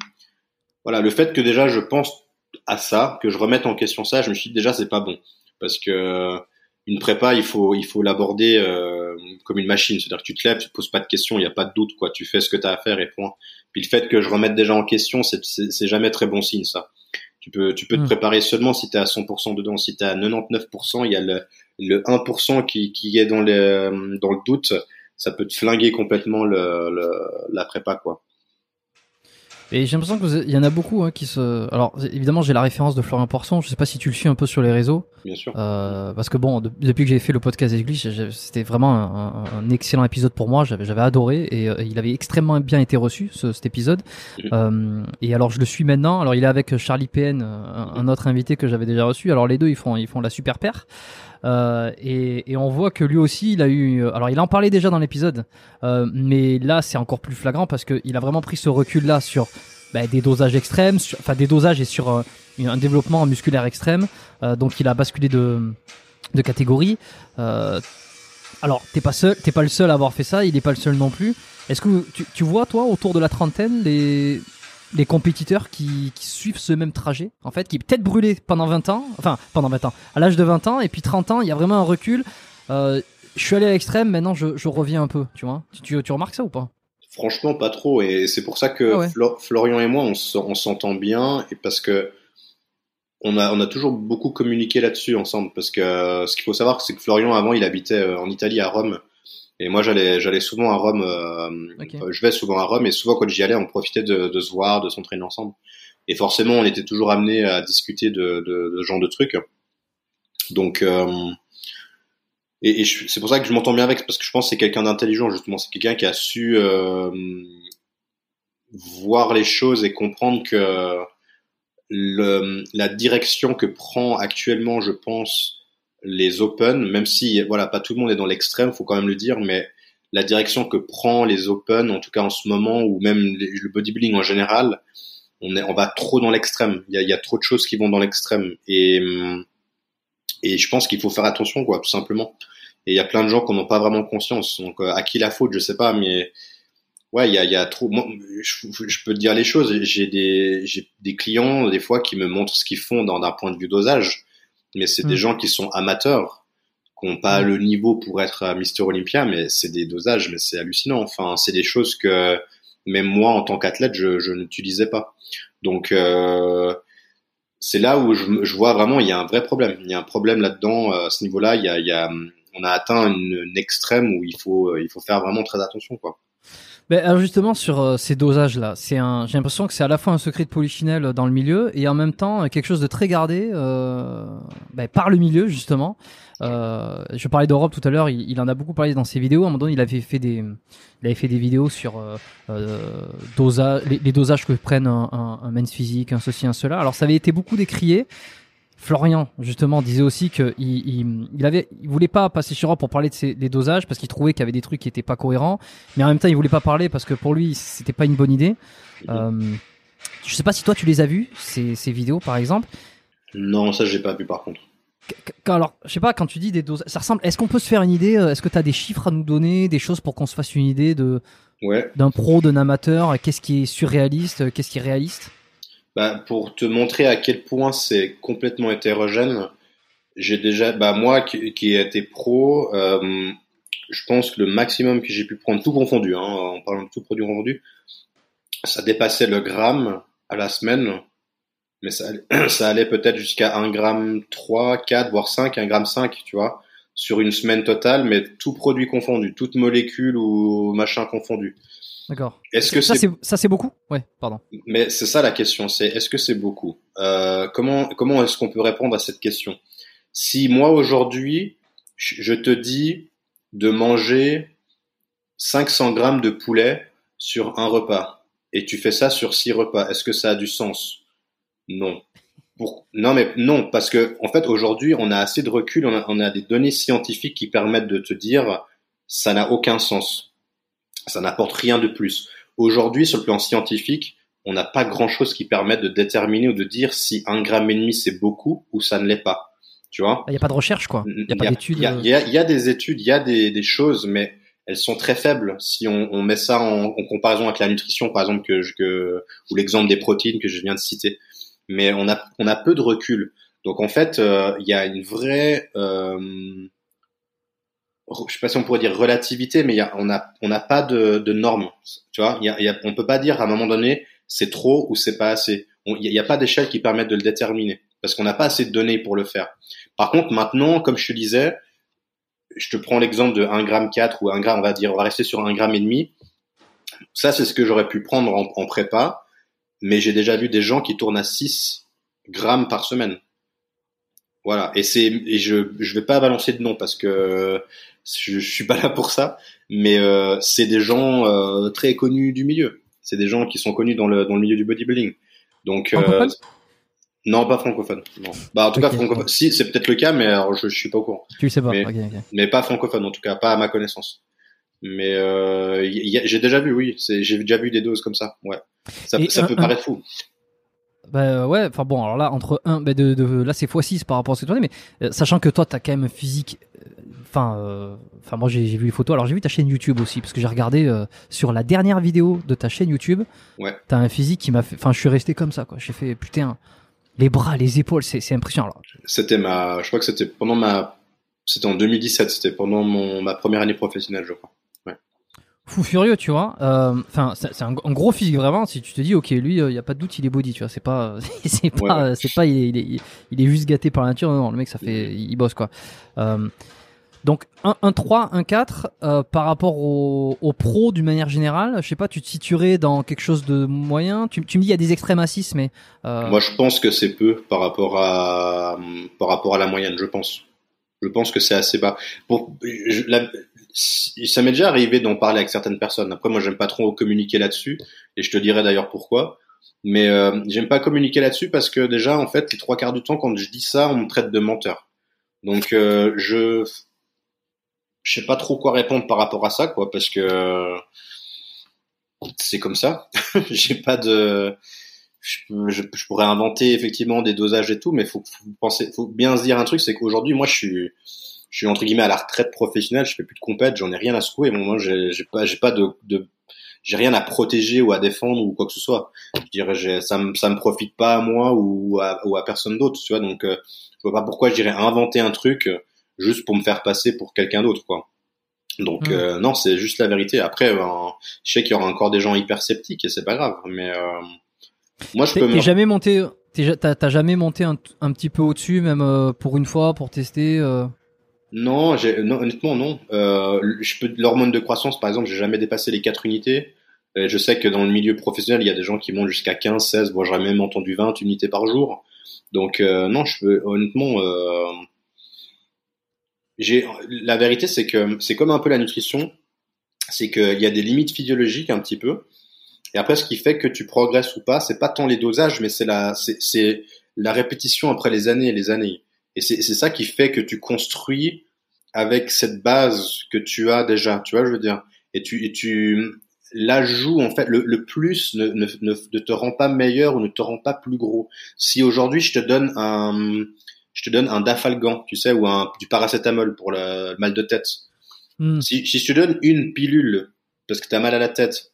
voilà le fait que déjà je pense à ça, que je remette en question ça, je me suis dit déjà c'est pas bon parce que une prépa, il faut il faut l'aborder euh, comme une machine, c'est-à-dire que tu te lèves, tu te poses pas de questions, il n'y a pas de doute quoi, tu fais ce que tu as à faire et point. Puis le fait que je remette déjà en question, c'est c'est jamais très bon signe ça. Tu peux tu peux te hmm. préparer seulement si tu es à 100% dedans, si tu es à 99%, il y a le le 1% qui qui est dans le dans le doute, ça peut te flinguer complètement le, le la prépa quoi. Et j'ai l'impression qu'il y en a beaucoup hein, qui se. Alors évidemment, j'ai la référence de Florian Poisson. Je sais pas si tu le suis un peu sur les réseaux. Bien sûr. Euh, parce que bon, depuis que j'ai fait le podcast lui, c'était vraiment un, un, excellent épisode pour moi. J'avais, j'avais adoré et euh, il avait extrêmement bien été reçu ce, cet épisode. Euh, et alors je le suis maintenant. Alors il est avec Charlie PN, un, un autre invité que j'avais déjà reçu. Alors les deux, ils font, ils font la super paire. Euh, et, et, on voit que lui aussi, il a eu. Alors, il en parlait déjà dans l'épisode, euh, mais là, c'est encore plus flagrant parce qu'il a vraiment pris ce recul-là sur bah, des dosages extrêmes, enfin des dosages et sur euh, un développement musculaire extrême. Euh, donc, il a basculé de, de catégorie. Euh, alors, t'es pas seul, t'es pas le seul à avoir fait ça. Il est pas le seul non plus. Est-ce que tu, tu vois toi autour de la trentaine les les compétiteurs qui, qui, suivent ce même trajet, en fait, qui peut-être brûlé pendant 20 ans, enfin pendant 20 ans, à l'âge de 20 ans, et puis 30 ans, il y a vraiment un recul. Euh, je suis allé à l'extrême, maintenant je, je, reviens un peu, tu vois. Tu, tu, remarques ça ou pas? Franchement, pas trop, et c'est pour ça que ah Florian et moi, on s'entend bien, et parce que on a, on a toujours beaucoup communiqué là-dessus ensemble, parce que ce qu'il faut savoir, c'est que Florian, avant, il habitait euh, en Italie, à Rome, et moi, j'allais, j'allais souvent à Rome. Euh, Je vais souvent à Rome, et souvent quand j'y allais, on profitait de, de se voir, de s'entraîner ensemble. Et forcément, on était toujours amené à discuter de, de, de ce genre de trucs. Donc, euh, et, et c'est pour ça que je m'entends bien avec, parce que je pense que c'est quelqu'un d'intelligent justement. C'est quelqu'un qui a su euh, voir les choses et comprendre que le, la direction que prend actuellement, je pense, les Open, même si voilà pas tout le monde est dans l'extrême, faut quand même le dire, mais la direction que prend les Open, en tout cas en ce moment, ou même le bodybuilding en général, on, est, on va trop dans l'extrême. Il y a, y a, trop de choses qui vont dans l'extrême, et et je pense qu'il faut faire attention, quoi, tout simplement. Et il y a plein de gens qui n'ont pas vraiment conscience. Donc euh, à qui la faute, je sais pas, mais ouais, il y a, y a trop. Je, peux te dire les choses. J'ai des j'ai des clients des fois qui me montrent ce qu'ils font d'un point de vue dosage mais c'est des mm. gens qui sont amateurs, qui n'ont pas mm. le niveau pour être Mister Olympia, mais c'est des dosages, mais c'est hallucinant. Enfin, c'est des choses que même moi, en tant qu'athlète, je, je n'utilisais pas. Donc, euh, c'est là où je, je, vois vraiment, il y a un vrai problème. Il y a un problème là-dedans, euh, à ce niveau-là. Il y a, il y a, on a atteint une, une extrême où il faut, il faut faire vraiment très attention, quoi. Ben, alors justement sur euh, ces dosages là, c'est un, j'ai l'impression que c'est à la fois un secret de polychinelle dans le milieu et en même temps quelque chose de très gardé euh, ben, par le milieu justement. Euh, je parlais d'Europe tout à l'heure, il, il, en a beaucoup parlé dans ses vidéos. À un moment donné, il avait fait des, il avait fait des vidéos sur euh, euh dosage, les, les, dosages que prennent un, un, un men's physique, un ceci, un cela. Alors ça avait été beaucoup décrié. Florian justement disait aussi qu'il il, il, avait, il voulait pas passer sur pour parler de ses, des dosages parce qu'il trouvait qu'il y avait des trucs qui étaient pas cohérents, mais en même temps il voulait pas parler parce que pour lui c'était pas une bonne idée. Euh, je sais pas si toi tu les as vus ces, ces vidéos par exemple. Non, ça j'ai pas vu par contre. Quand, alors, je sais pas, quand tu dis des dosages, ça ressemble. Est-ce qu'on peut se faire une idée euh, Est-ce que tu as des chiffres à nous donner, des choses pour qu'on se fasse une idée de ouais. d'un pro, d'un amateur Qu'est-ce qui est surréaliste Qu'est-ce qui est réaliste? Bah, pour te montrer à quel point c'est complètement hétérogène, j'ai déjà, bah, moi qui, qui ai été pro, euh, je pense que le maximum que j'ai pu prendre, tout confondu, hein, en parlant de tout produit confondu, ça dépassait le gramme à la semaine, mais ça, ça allait peut-être jusqu'à 1 gramme 3, 4, voire 5, 1 gramme 5, tu vois, sur une semaine totale, mais tout produit confondu, toute molécule ou machin confondu. D'accord. Est-ce que ça c'est ça c'est beaucoup? Ouais, pardon. Mais c'est ça la question, c'est est-ce que c'est beaucoup? Euh, Comment comment est-ce qu'on peut répondre à cette question? Si moi aujourd'hui je te dis de manger 500 grammes de poulet sur un repas et tu fais ça sur six repas, est-ce que ça a du sens? Non. Pour... Non mais non parce que en fait aujourd'hui on a assez de recul, on a, on a des données scientifiques qui permettent de te dire ça n'a aucun sens ça n'apporte rien de plus. Aujourd'hui, sur le plan scientifique, on n'a pas grand-chose qui permette de déterminer ou de dire si un gramme et demi c'est beaucoup ou ça ne l'est pas. Tu vois Il n'y a pas de recherche, quoi. Il n'y a pas d'études. Il y, y, a des études, il y a des, des, choses, mais elles sont très faibles. Si on, on met ça en, en, comparaison avec la nutrition, par exemple, que, que ou l'exemple des protéines que je viens de citer, mais on a, on a peu de recul. Donc en fait, euh, il y a une vraie euh, je sais pas si on pourrait dire relativité, mais a, on n'a n'a pas de, de normes. Tu vois, y a, y a, on peut pas dire à un moment donné c'est trop ou c'est pas assez. Il n'y a, a, pas d'échelle qui permette de le déterminer parce qu'on n'a pas assez de données pour le faire. Par contre, maintenant, comme je te disais, je te prends l'exemple de 1 gramme 4 ou 1 gramme, on va dire, on va rester sur 1 gramme et demi. Ça, c'est ce que j'aurais pu prendre en, en, prépa. mais j'ai déjà vu des gens qui tournent à 6 grammes par semaine. Voilà. Et c'est, et je, je vais pas balancer de nom parce que je, je suis pas là pour ça, mais euh, c'est des gens euh, très connus du milieu. C'est des gens qui sont connus dans le dans le milieu du bodybuilding. Donc euh, non, pas francophone. Non. Bah en tout cas francophone. Si c'est peut-être le cas, mais alors je, je suis pas au courant. Tu le sais pas. Mais, mais pas francophone en tout cas, pas à ma connaissance. Mais euh, j'ai déjà vu, oui, j'ai déjà vu des doses comme ça. Ouais, ça, ça peut paraître fou. Bah ouais, enfin bon, alors là, entre 1, bah de, de, là c'est x6 par rapport à ce que tu as dit, mais euh, sachant que toi, tu as quand même un physique. Euh, enfin, euh, enfin moi j'ai vu les photos, alors j'ai vu ta chaîne YouTube aussi, parce que j'ai regardé sur la dernière vidéo de ta chaîne YouTube. Ouais. T'as un physique qui m'a fait. Enfin, je suis resté comme ça, quoi. J'ai fait, putain, les bras, les épaules, c'est impressionnant. C'était ma. Je crois que c'était pendant ma. C'était en 2017, c'était pendant mon, ma première année professionnelle, je crois fou furieux, tu vois. Euh, enfin, c'est un, gros physique vraiment. Si tu te dis, ok, lui, il euh, y a pas de doute, il est body, tu vois. C'est pas, c'est pas, c'est pas, il est, il est, juste gâté par la nature. Non, le mec, ça fait, il bosse quoi. Euh, donc 1, 1 3, 1 4 par rapport au, au pro d'une manière générale, je sais pas, tu te situerais dans quelque chose de moyen? Tu, tu me dis il y a des extrêmes à 6 mais moi je pense que c'est peu par rapport à par rapport à la moyenne, je pense. Je pense que c'est assez bas. Pour la, ça m'est déjà arrivé d'en parler avec certaines personnes. Après, moi, j'aime pas trop communiquer là-dessus, et je te dirai d'ailleurs pourquoi. Mais euh, j'aime pas communiquer là-dessus parce que déjà, en fait, les trois quarts du temps, quand je dis ça, on me traite de menteur. Donc, euh, je je sais pas trop quoi répondre par rapport à ça, quoi, parce que c'est comme ça. J'ai pas de je, pourrais inventer effectivement des dosages et tout, mais faut, faut penser, faut bien se dire un truc, c'est qu'aujourd'hui, moi, je suis je suis entre guillemets à la retraite professionnelle, je fais plus de compète, j'en ai rien à secouer. Moi, j'ai, pas, j'ai pas de, de j'ai rien à protéger ou à défendre ou quoi que ce soit. Je dirais, ça me, ça me profite pas à moi ou à, ou à personne d'autre, tu vois. Donc, euh, je vois pas pourquoi je dirais inventer un truc juste pour me faire passer pour quelqu'un d'autre, quoi. Donc, mmh. euh, non, c'est juste la vérité. Après, ben, je sais qu'il y aura encore des gens hyper sceptiques et c'est pas grave, mais euh, moi, je peux. T'es jamais monté, t'as jamais monté un, un petit peu au-dessus, même euh, pour une fois, pour tester. Non, non, honnêtement non. Euh, je peux l'hormone de croissance par exemple, j'ai jamais dépassé les 4 unités. Je sais que dans le milieu professionnel, il y a des gens qui montent jusqu'à 15, 16, bon, j'aurais même entendu 20 unités par jour. Donc euh, non, je peux honnêtement euh, la vérité c'est que c'est comme un peu la nutrition, c'est qu'il y a des limites physiologiques un petit peu. Et après ce qui fait que tu progresses ou pas, c'est pas tant les dosages mais c'est la c'est la répétition après les années et les années. Et c'est ça qui fait que tu construis avec cette base que tu as déjà, tu vois, je veux dire? Et tu, et tu l'ajout, en fait, le, le plus ne, ne, ne, te rend pas meilleur ou ne te rend pas plus gros. Si aujourd'hui je te donne un, je te donne un dafalgan, tu sais, ou un, du paracétamol pour le mal de tête. Hmm. Si, si je te donne une pilule parce que tu as mal à la tête,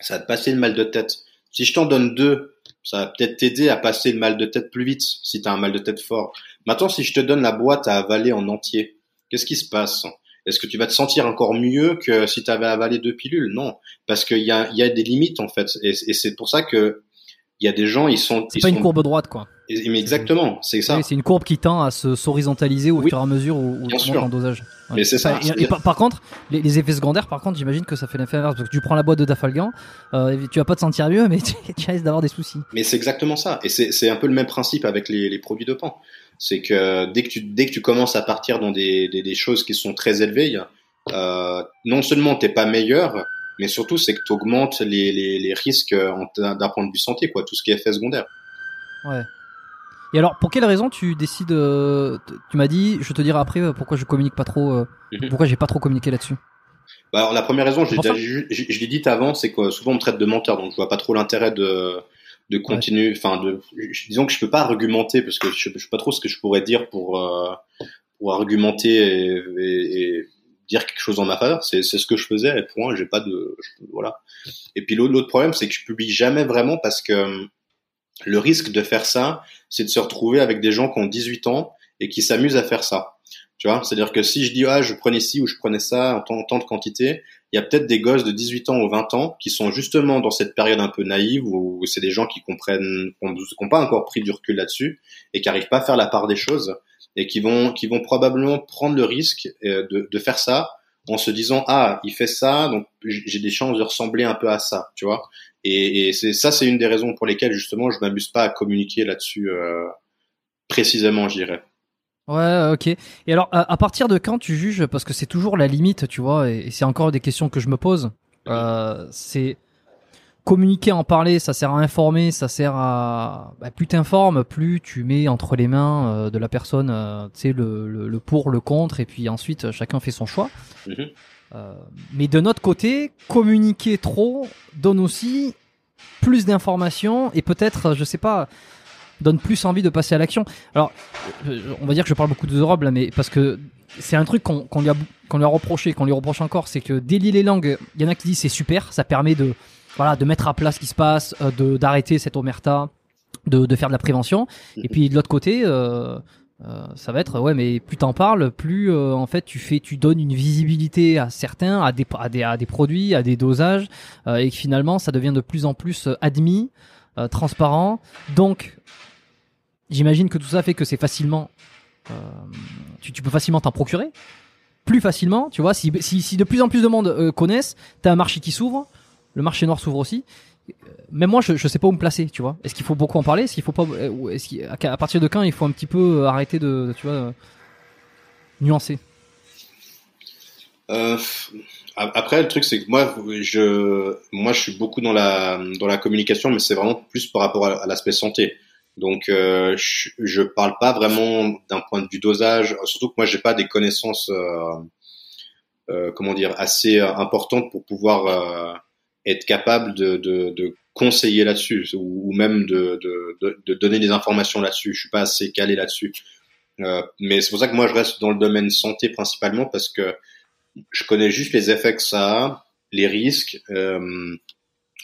ça va te passer le mal de tête. Si je t'en donne deux, ça va peut-être t'aider à passer le mal de tête plus vite si tu as un mal de tête fort. Maintenant, si je te donne la boîte à avaler en entier, qu'est-ce qui se passe? Est-ce que tu vas te sentir encore mieux que si tu avais avalé deux pilules? Non, parce qu'il y a, y a des limites en fait, et, et c'est pour ça que il y a des gens, ils sont. C'est pas une courbe droite, quoi. mais exactement, c'est ça. c'est une courbe qui tend à se s'horizontaliser au fur et à mesure où, où tu en dosage. Mais c'est ça. Et, par, contre, les, effets secondaires, par contre, j'imagine que ça fait l'effet inverse parce que tu prends la boîte de Dafalgan, euh, tu vas pas te sentir mieux, mais tu, risques d'avoir des soucis. Mais c'est exactement ça. Et c'est un peu le même principe avec les, les produits dopants. C'est que dès que tu dès que tu commences à partir dans des, des, des choses qui sont très élevées, euh, non seulement t'es pas meilleur, mais surtout c'est que tu augmentes les, les, les risques d'un point de vue santé, quoi, tout ce qui est effet secondaire. Ouais. Et alors, pour quelle raison tu décides euh, Tu m'as dit, je te dirai après euh, pourquoi je communique pas trop, euh, mhm. pourquoi j'ai pas trop communiqué là-dessus? Bah alors, la première raison, je, je, l'ai dit avant, c'est que souvent on me traite de menteur, donc je vois pas trop l'intérêt de de continuer, enfin de, disons que je peux pas argumenter parce que je, je sais pas trop ce que je pourrais dire pour pour argumenter et, et, dire quelque chose en ma faveur. C'est c'est ce que je faisais et point. J'ai pas de, voilà. Et puis l'autre problème, c'est que je publie jamais vraiment parce que le risque de faire ça, c'est de se retrouver avec des gens qui ont 18 ans et qui s'amusent à faire ça. Tu vois, c'est-à-dire que si je dis ah je prenais ci ou je prenais ça en tant, en tant de quantité, il y a peut-être des gosses de 18 ans ou 20 ans qui sont justement dans cette période un peu naïve où c'est des gens qui comprennent, qui n'ont pas encore pris du recul là-dessus et qui arrivent pas à faire la part des choses et qui vont qui vont probablement prendre le risque euh, de, de faire ça en se disant ah il fait ça donc j'ai des chances de ressembler un peu à ça tu vois Et, et c'est ça, c'est une des raisons pour lesquelles justement je m'amuse pas à communiquer là-dessus euh, précisément, je dirais. Ouais, ok. Et alors, à, partir de quand tu juges, parce que c'est toujours la limite, tu vois, et, c'est encore des questions que je me pose. Euh, c'est communiquer, en parler, ça sert à informer, ça sert à bah, plus t'informes, plus tu mets entre les mains euh, de la personne, euh, tu sais, le, le, pour, le contre, et puis ensuite chacun fait son choix. Mhm. Euh, mais de notre côté, communiquer trop donne aussi plus d'informations et peut-être, je sais pas, donne plus envie de passer à l'action. Alors, on va dire que je parle beaucoup de The Rob là, mais parce que c'est un truc qu'on lui a qu'on lui a reproché, qu'on lui reproche encore, c'est que délier les langues, il y en a qui disent c'est super, ça permet de voilà, de mettre à plat ce qui se passe, euh, d'arrêter cette omerta, de, de faire de la prévention. Et puis de l'autre côté, euh, euh, ça va être ouais, mais plus t'en parles, plus en fait tu fais, tu donnes une visibilité à certains, à des à des, à des produits, à des dosages, et que finalement ça devient de plus en plus admis, transparent. Donc j'imagine que tout ça fait que c'est facilement, tu, tu peux facilement t'en procurer plus facilement, tu vois, si, si, de plus en plus de monde connaissent, t'as un marché qui s'ouvre, le marché noir s'ouvre aussi. Même moi, je, je sais pas où me placer, tu vois. Est-ce qu'il faut beaucoup en parler? Est-ce qu'il faut pas euh, Est-ce qu'à partir de quand il faut un petit peu euh, arrêter de, tu vois, euh, Après, le truc, c'est que moi, je, moi, je suis beaucoup dans la dans la communication, mais c'est vraiment plus par rapport à, l'aspect santé. Donc, je, je parle pas vraiment d'un point de vue dosage. Surtout que moi, j'ai pas des connaissances, comment dire, assez importantes pour pouvoir être capable de, de, de conseiller là-dessus ou, même de, de, de, donner des informations là-dessus. Je suis pas assez calé là-dessus. Euh, mais c'est pour ça que moi je reste dans le domaine santé principalement parce que je connais juste les effets que ça a, les risques. Euh,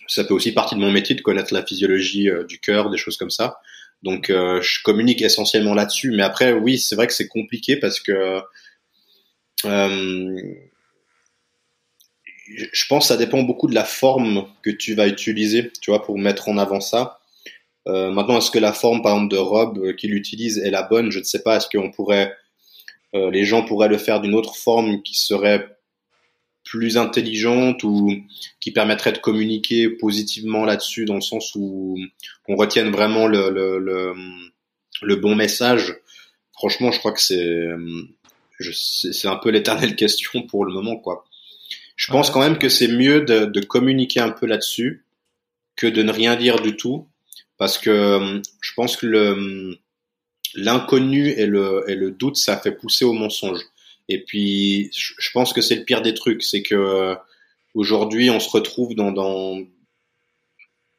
ça fait aussi partie de mon métier de connaître la physiologie euh, du cœur, des choses comme ça. Donc euh, je communique essentiellement là-dessus. Mais après oui, c'est vrai que c'est compliqué parce que euh, je pense que ça dépend beaucoup de la forme que tu vas utiliser, tu vois, pour mettre en avant ça. Euh, maintenant, est-ce que la forme, par exemple, de robe qu'il utilise est la bonne? Je ne sais pas. Est-ce qu'on pourrait, euh, les gens pourraient le faire d'une autre forme qui serait plus intelligente ou qui permettrait de communiquer positivement là-dessus, dans le sens où on retienne vraiment le, le, le, le bon message. Franchement, je crois que c'est, c'est un peu l'éternelle question pour le moment, quoi. Je pense quand même que c'est mieux de, de, communiquer un peu là-dessus que de ne rien dire du tout, parce que je pense que le l'inconnu et le, et le doute, ça fait pousser au mensonge. Et puis, je pense que c'est le pire des trucs, c'est que aujourd'hui, on se retrouve dans, dans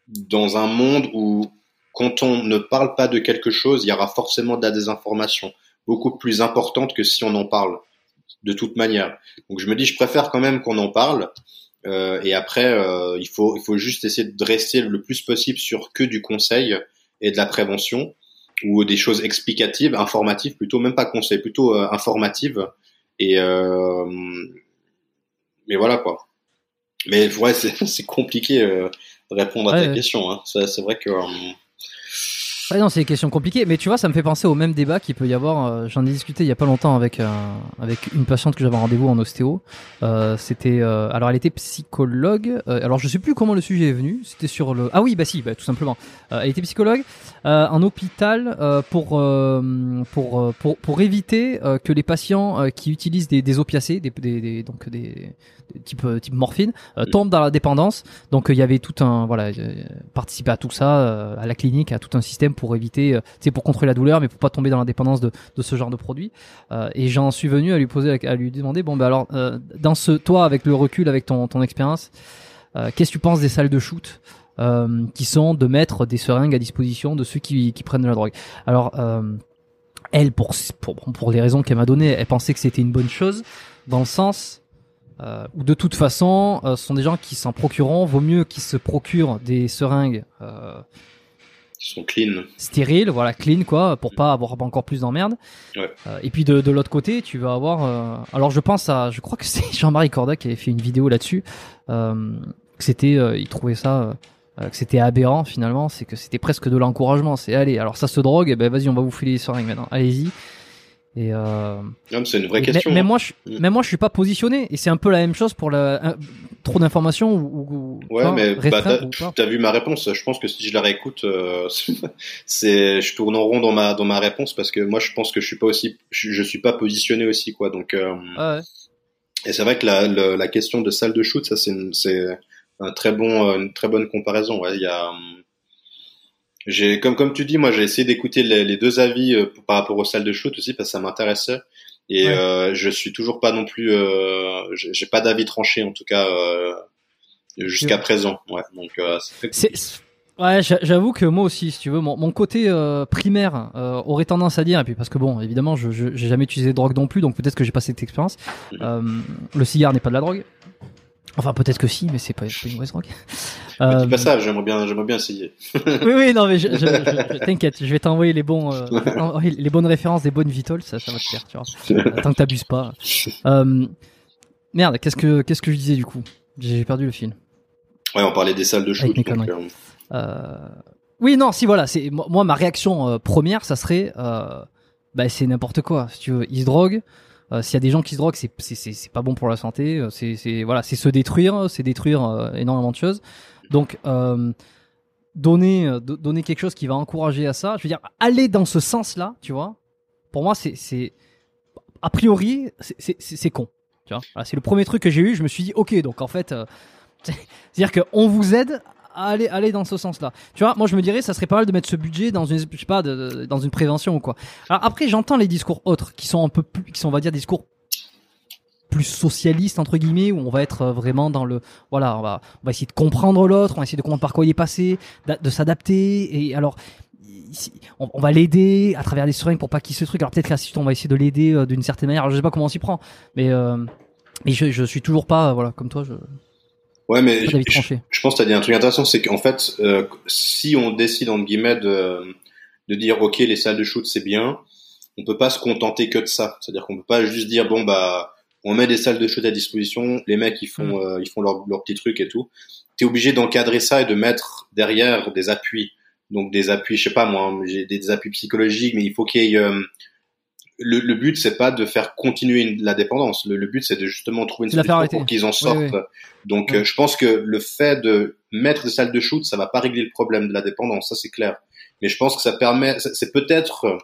dans un monde où quand on ne parle pas de quelque chose, il y aura forcément de la désinformation, beaucoup plus importante que si on en parle de toute manière. Donc je me dis, je préfère quand même qu'on en parle. Euh, et après, euh, il faut il faut juste essayer de rester le plus possible sur que du conseil et de la prévention ou des choses explicatives, informatives plutôt, même pas conseil, plutôt euh, informatives. Et euh, mais voilà quoi. Mais ouais, c'est compliqué euh, de répondre à ta question. Hein. C'est vrai que Ouais, non, c'est des questions compliquées, mais tu vois, ça me fait penser au même débat qu'il peut y avoir. Euh, j'en ai discuté il y a pas longtemps avec euh, avec une patiente que j'avais rendez-vous en ostéo. Euh, c'était euh, alors elle était psychologue. alors je sais plus comment le sujet est venu. C'était sur le ah oui bah si bah, tout simplement. elle était psychologue en hôpital pour, pour pour pour éviter que les patients qui utilisent des, des opiacés, des, des, des donc des, type type morphine tombent dans la dépendance. Donc il y avait tout un voilà participer à tout ça à la clinique à tout un système pour éviter, c'est euh, pour contrôler la douleur, mais pour pas tomber dans la dépendance de, de ce genre de produit. Euh, et j'en suis venu à lui poser, à lui demander, bon ben alors, euh, dans ce, toi avec le recul, avec ton, ton expérience, qu'est-ce que tu penses des salles de shoot qui sont de mettre des seringues à disposition de ceux qui, qui prennent de la drogue? Alors elle, pour, pour, pour les raisons qu'elle m'a données, elle pensait que c'était une bonne chose, dans le sens euh, où de toute façon, ce sont des gens qui s'en procureront. Vaut mieux qu'ils se procurent des seringues sont clean. Stérile, voilà, clean quoi, pour pas avoir encore plus d'emmerde. Ouais. Euh, et puis de, de l'autre côté, tu vas avoir. Euh, alors je pense à, je crois que c'est Jean-Marie Corda qui avait fait une vidéo là-dessus. Euh, que c'était, il trouvait ça, que c'était aberrant finalement, c'est que c'était presque de l'encouragement. C'est allez, alors ça se drogue, et eh ben vas-y, on va vous filer les seringues maintenant. Allez-y. Et euh... c'est une vraie question. Mais, hein. moi, je, mm. même moi, je suis pas positionné. Et c'est un peu la même chose pour la trop d'informations ou, Ouais, mais bah, t'as vu ma réponse. Je pense que si je la réécoute, euh, c'est je tourne en rond dans ma dans ma réponse parce que moi je pense que je suis pas aussi je, suis pas positionné aussi quoi. Donc euh, ah ouais. et c'est vrai que la, la, question de salle de shoot, ça c'est c'est un très bon une très bonne comparaison. Ouais, il y a j'ai comme comme tu dis, moi j'ai essayé d'écouter les, les, deux avis euh, par rapport aux salles de shoot aussi parce que ça m'intéressait. Et euh, je suis toujours pas non plus, euh, j'ai pas d'avis tranché en tout cas euh, jusqu'à présent. Ouais, donc euh, c'est Ouais, j'avoue que moi aussi, si tu veux, mon, mon côté euh, primaire euh, aurait tendance à dire, et puis parce que bon, évidemment, je j'ai jamais utilisé de drogue non plus, donc peut-être que j'ai pas cette expérience. Euh, le cigare n'est pas de la drogue. Enfin, peut-être que si, mais c'est pas, une mauvaise drogue. Euh... Pas ça, j'aimerais bien, j'aimerais bien essayer. oui, oui, non, mais je, je, je, t'inquiète, je vais t'envoyer les bons, euh, les bonnes références des bonnes vitoles, ça, ça va te faire, tu vois. Tant que t'abuses pas. Euh, merde, qu'est-ce que, qu'est-ce que je disais du coup? J'ai perdu le fil. Ouais, on parlait des salles de shoot. Donc, euh... oui, non, si voilà, c'est moi ma réaction première, ça serait, bah c'est n'importe quoi. Si tu veux, ils se droguent. Euh, s'il y a des gens qui se droguent, c'est c'est pas bon pour la santé. Euh, c'est c'est voilà, c'est se détruire, c'est détruire euh, énormément de choses. Donc donner donner quelque chose qui va encourager à ça, je veux dire aller dans ce sens-là, tu vois. Pour moi, c'est c'est a priori c'est con. C'est le premier truc que j'ai eu. Je me suis dit ok, donc en fait, c'est-à-dire qu'on vous aide aller aller dans ce sens-là. Tu vois, moi je me dirais ça serait pas mal de mettre ce budget dans une je sais pas dans une prévention ou quoi. Alors après j'entends les discours autres qui sont un peu plus qui sont on va dire discours plus socialistes entre guillemets où on va être vraiment dans le voilà on va on va essayer de comprendre l'autre on va essayer de comprendre par quoi il est passé de, s'adapter et alors on, va l'aider à travers des seringues pour pas qu'il se truc alors peut-être qu'à on va essayer de l'aider euh, d'une certaine manière alors, je sais pas comment on s'y prend mais euh, mais je, je suis toujours pas voilà comme toi je Ouais, mais je, je, pense que tu as dit un truc intéressant, c'est qu'en fait, euh, si on décide, entre guillemets, de, de dire, OK, les salles de shoot, c'est bien, on peut pas se contenter que de ça. C'est-à-dire qu'on peut pas juste dire, bon, bah, on met des salles de shoot à disposition, les mecs, ils font, mm. euh, ils font leur, leur petit truc et tout. Tu es obligé d'encadrer ça et de mettre derrière des appuis. Donc des appuis, je sais pas moi, j'ai des, appuis psychologiques, mais il faut qu'il y ait... Euh, le, le, but c'est pas de faire continuer la dépendance. Le, but c'est de justement trouver une solution pour qu'ils en sortent. Donc euh, je pense que le fait de mettre des salles de shoot, ça va pas régler le problème de la dépendance, ça c'est clair. Mais je pense que ça permet, c'est peut-être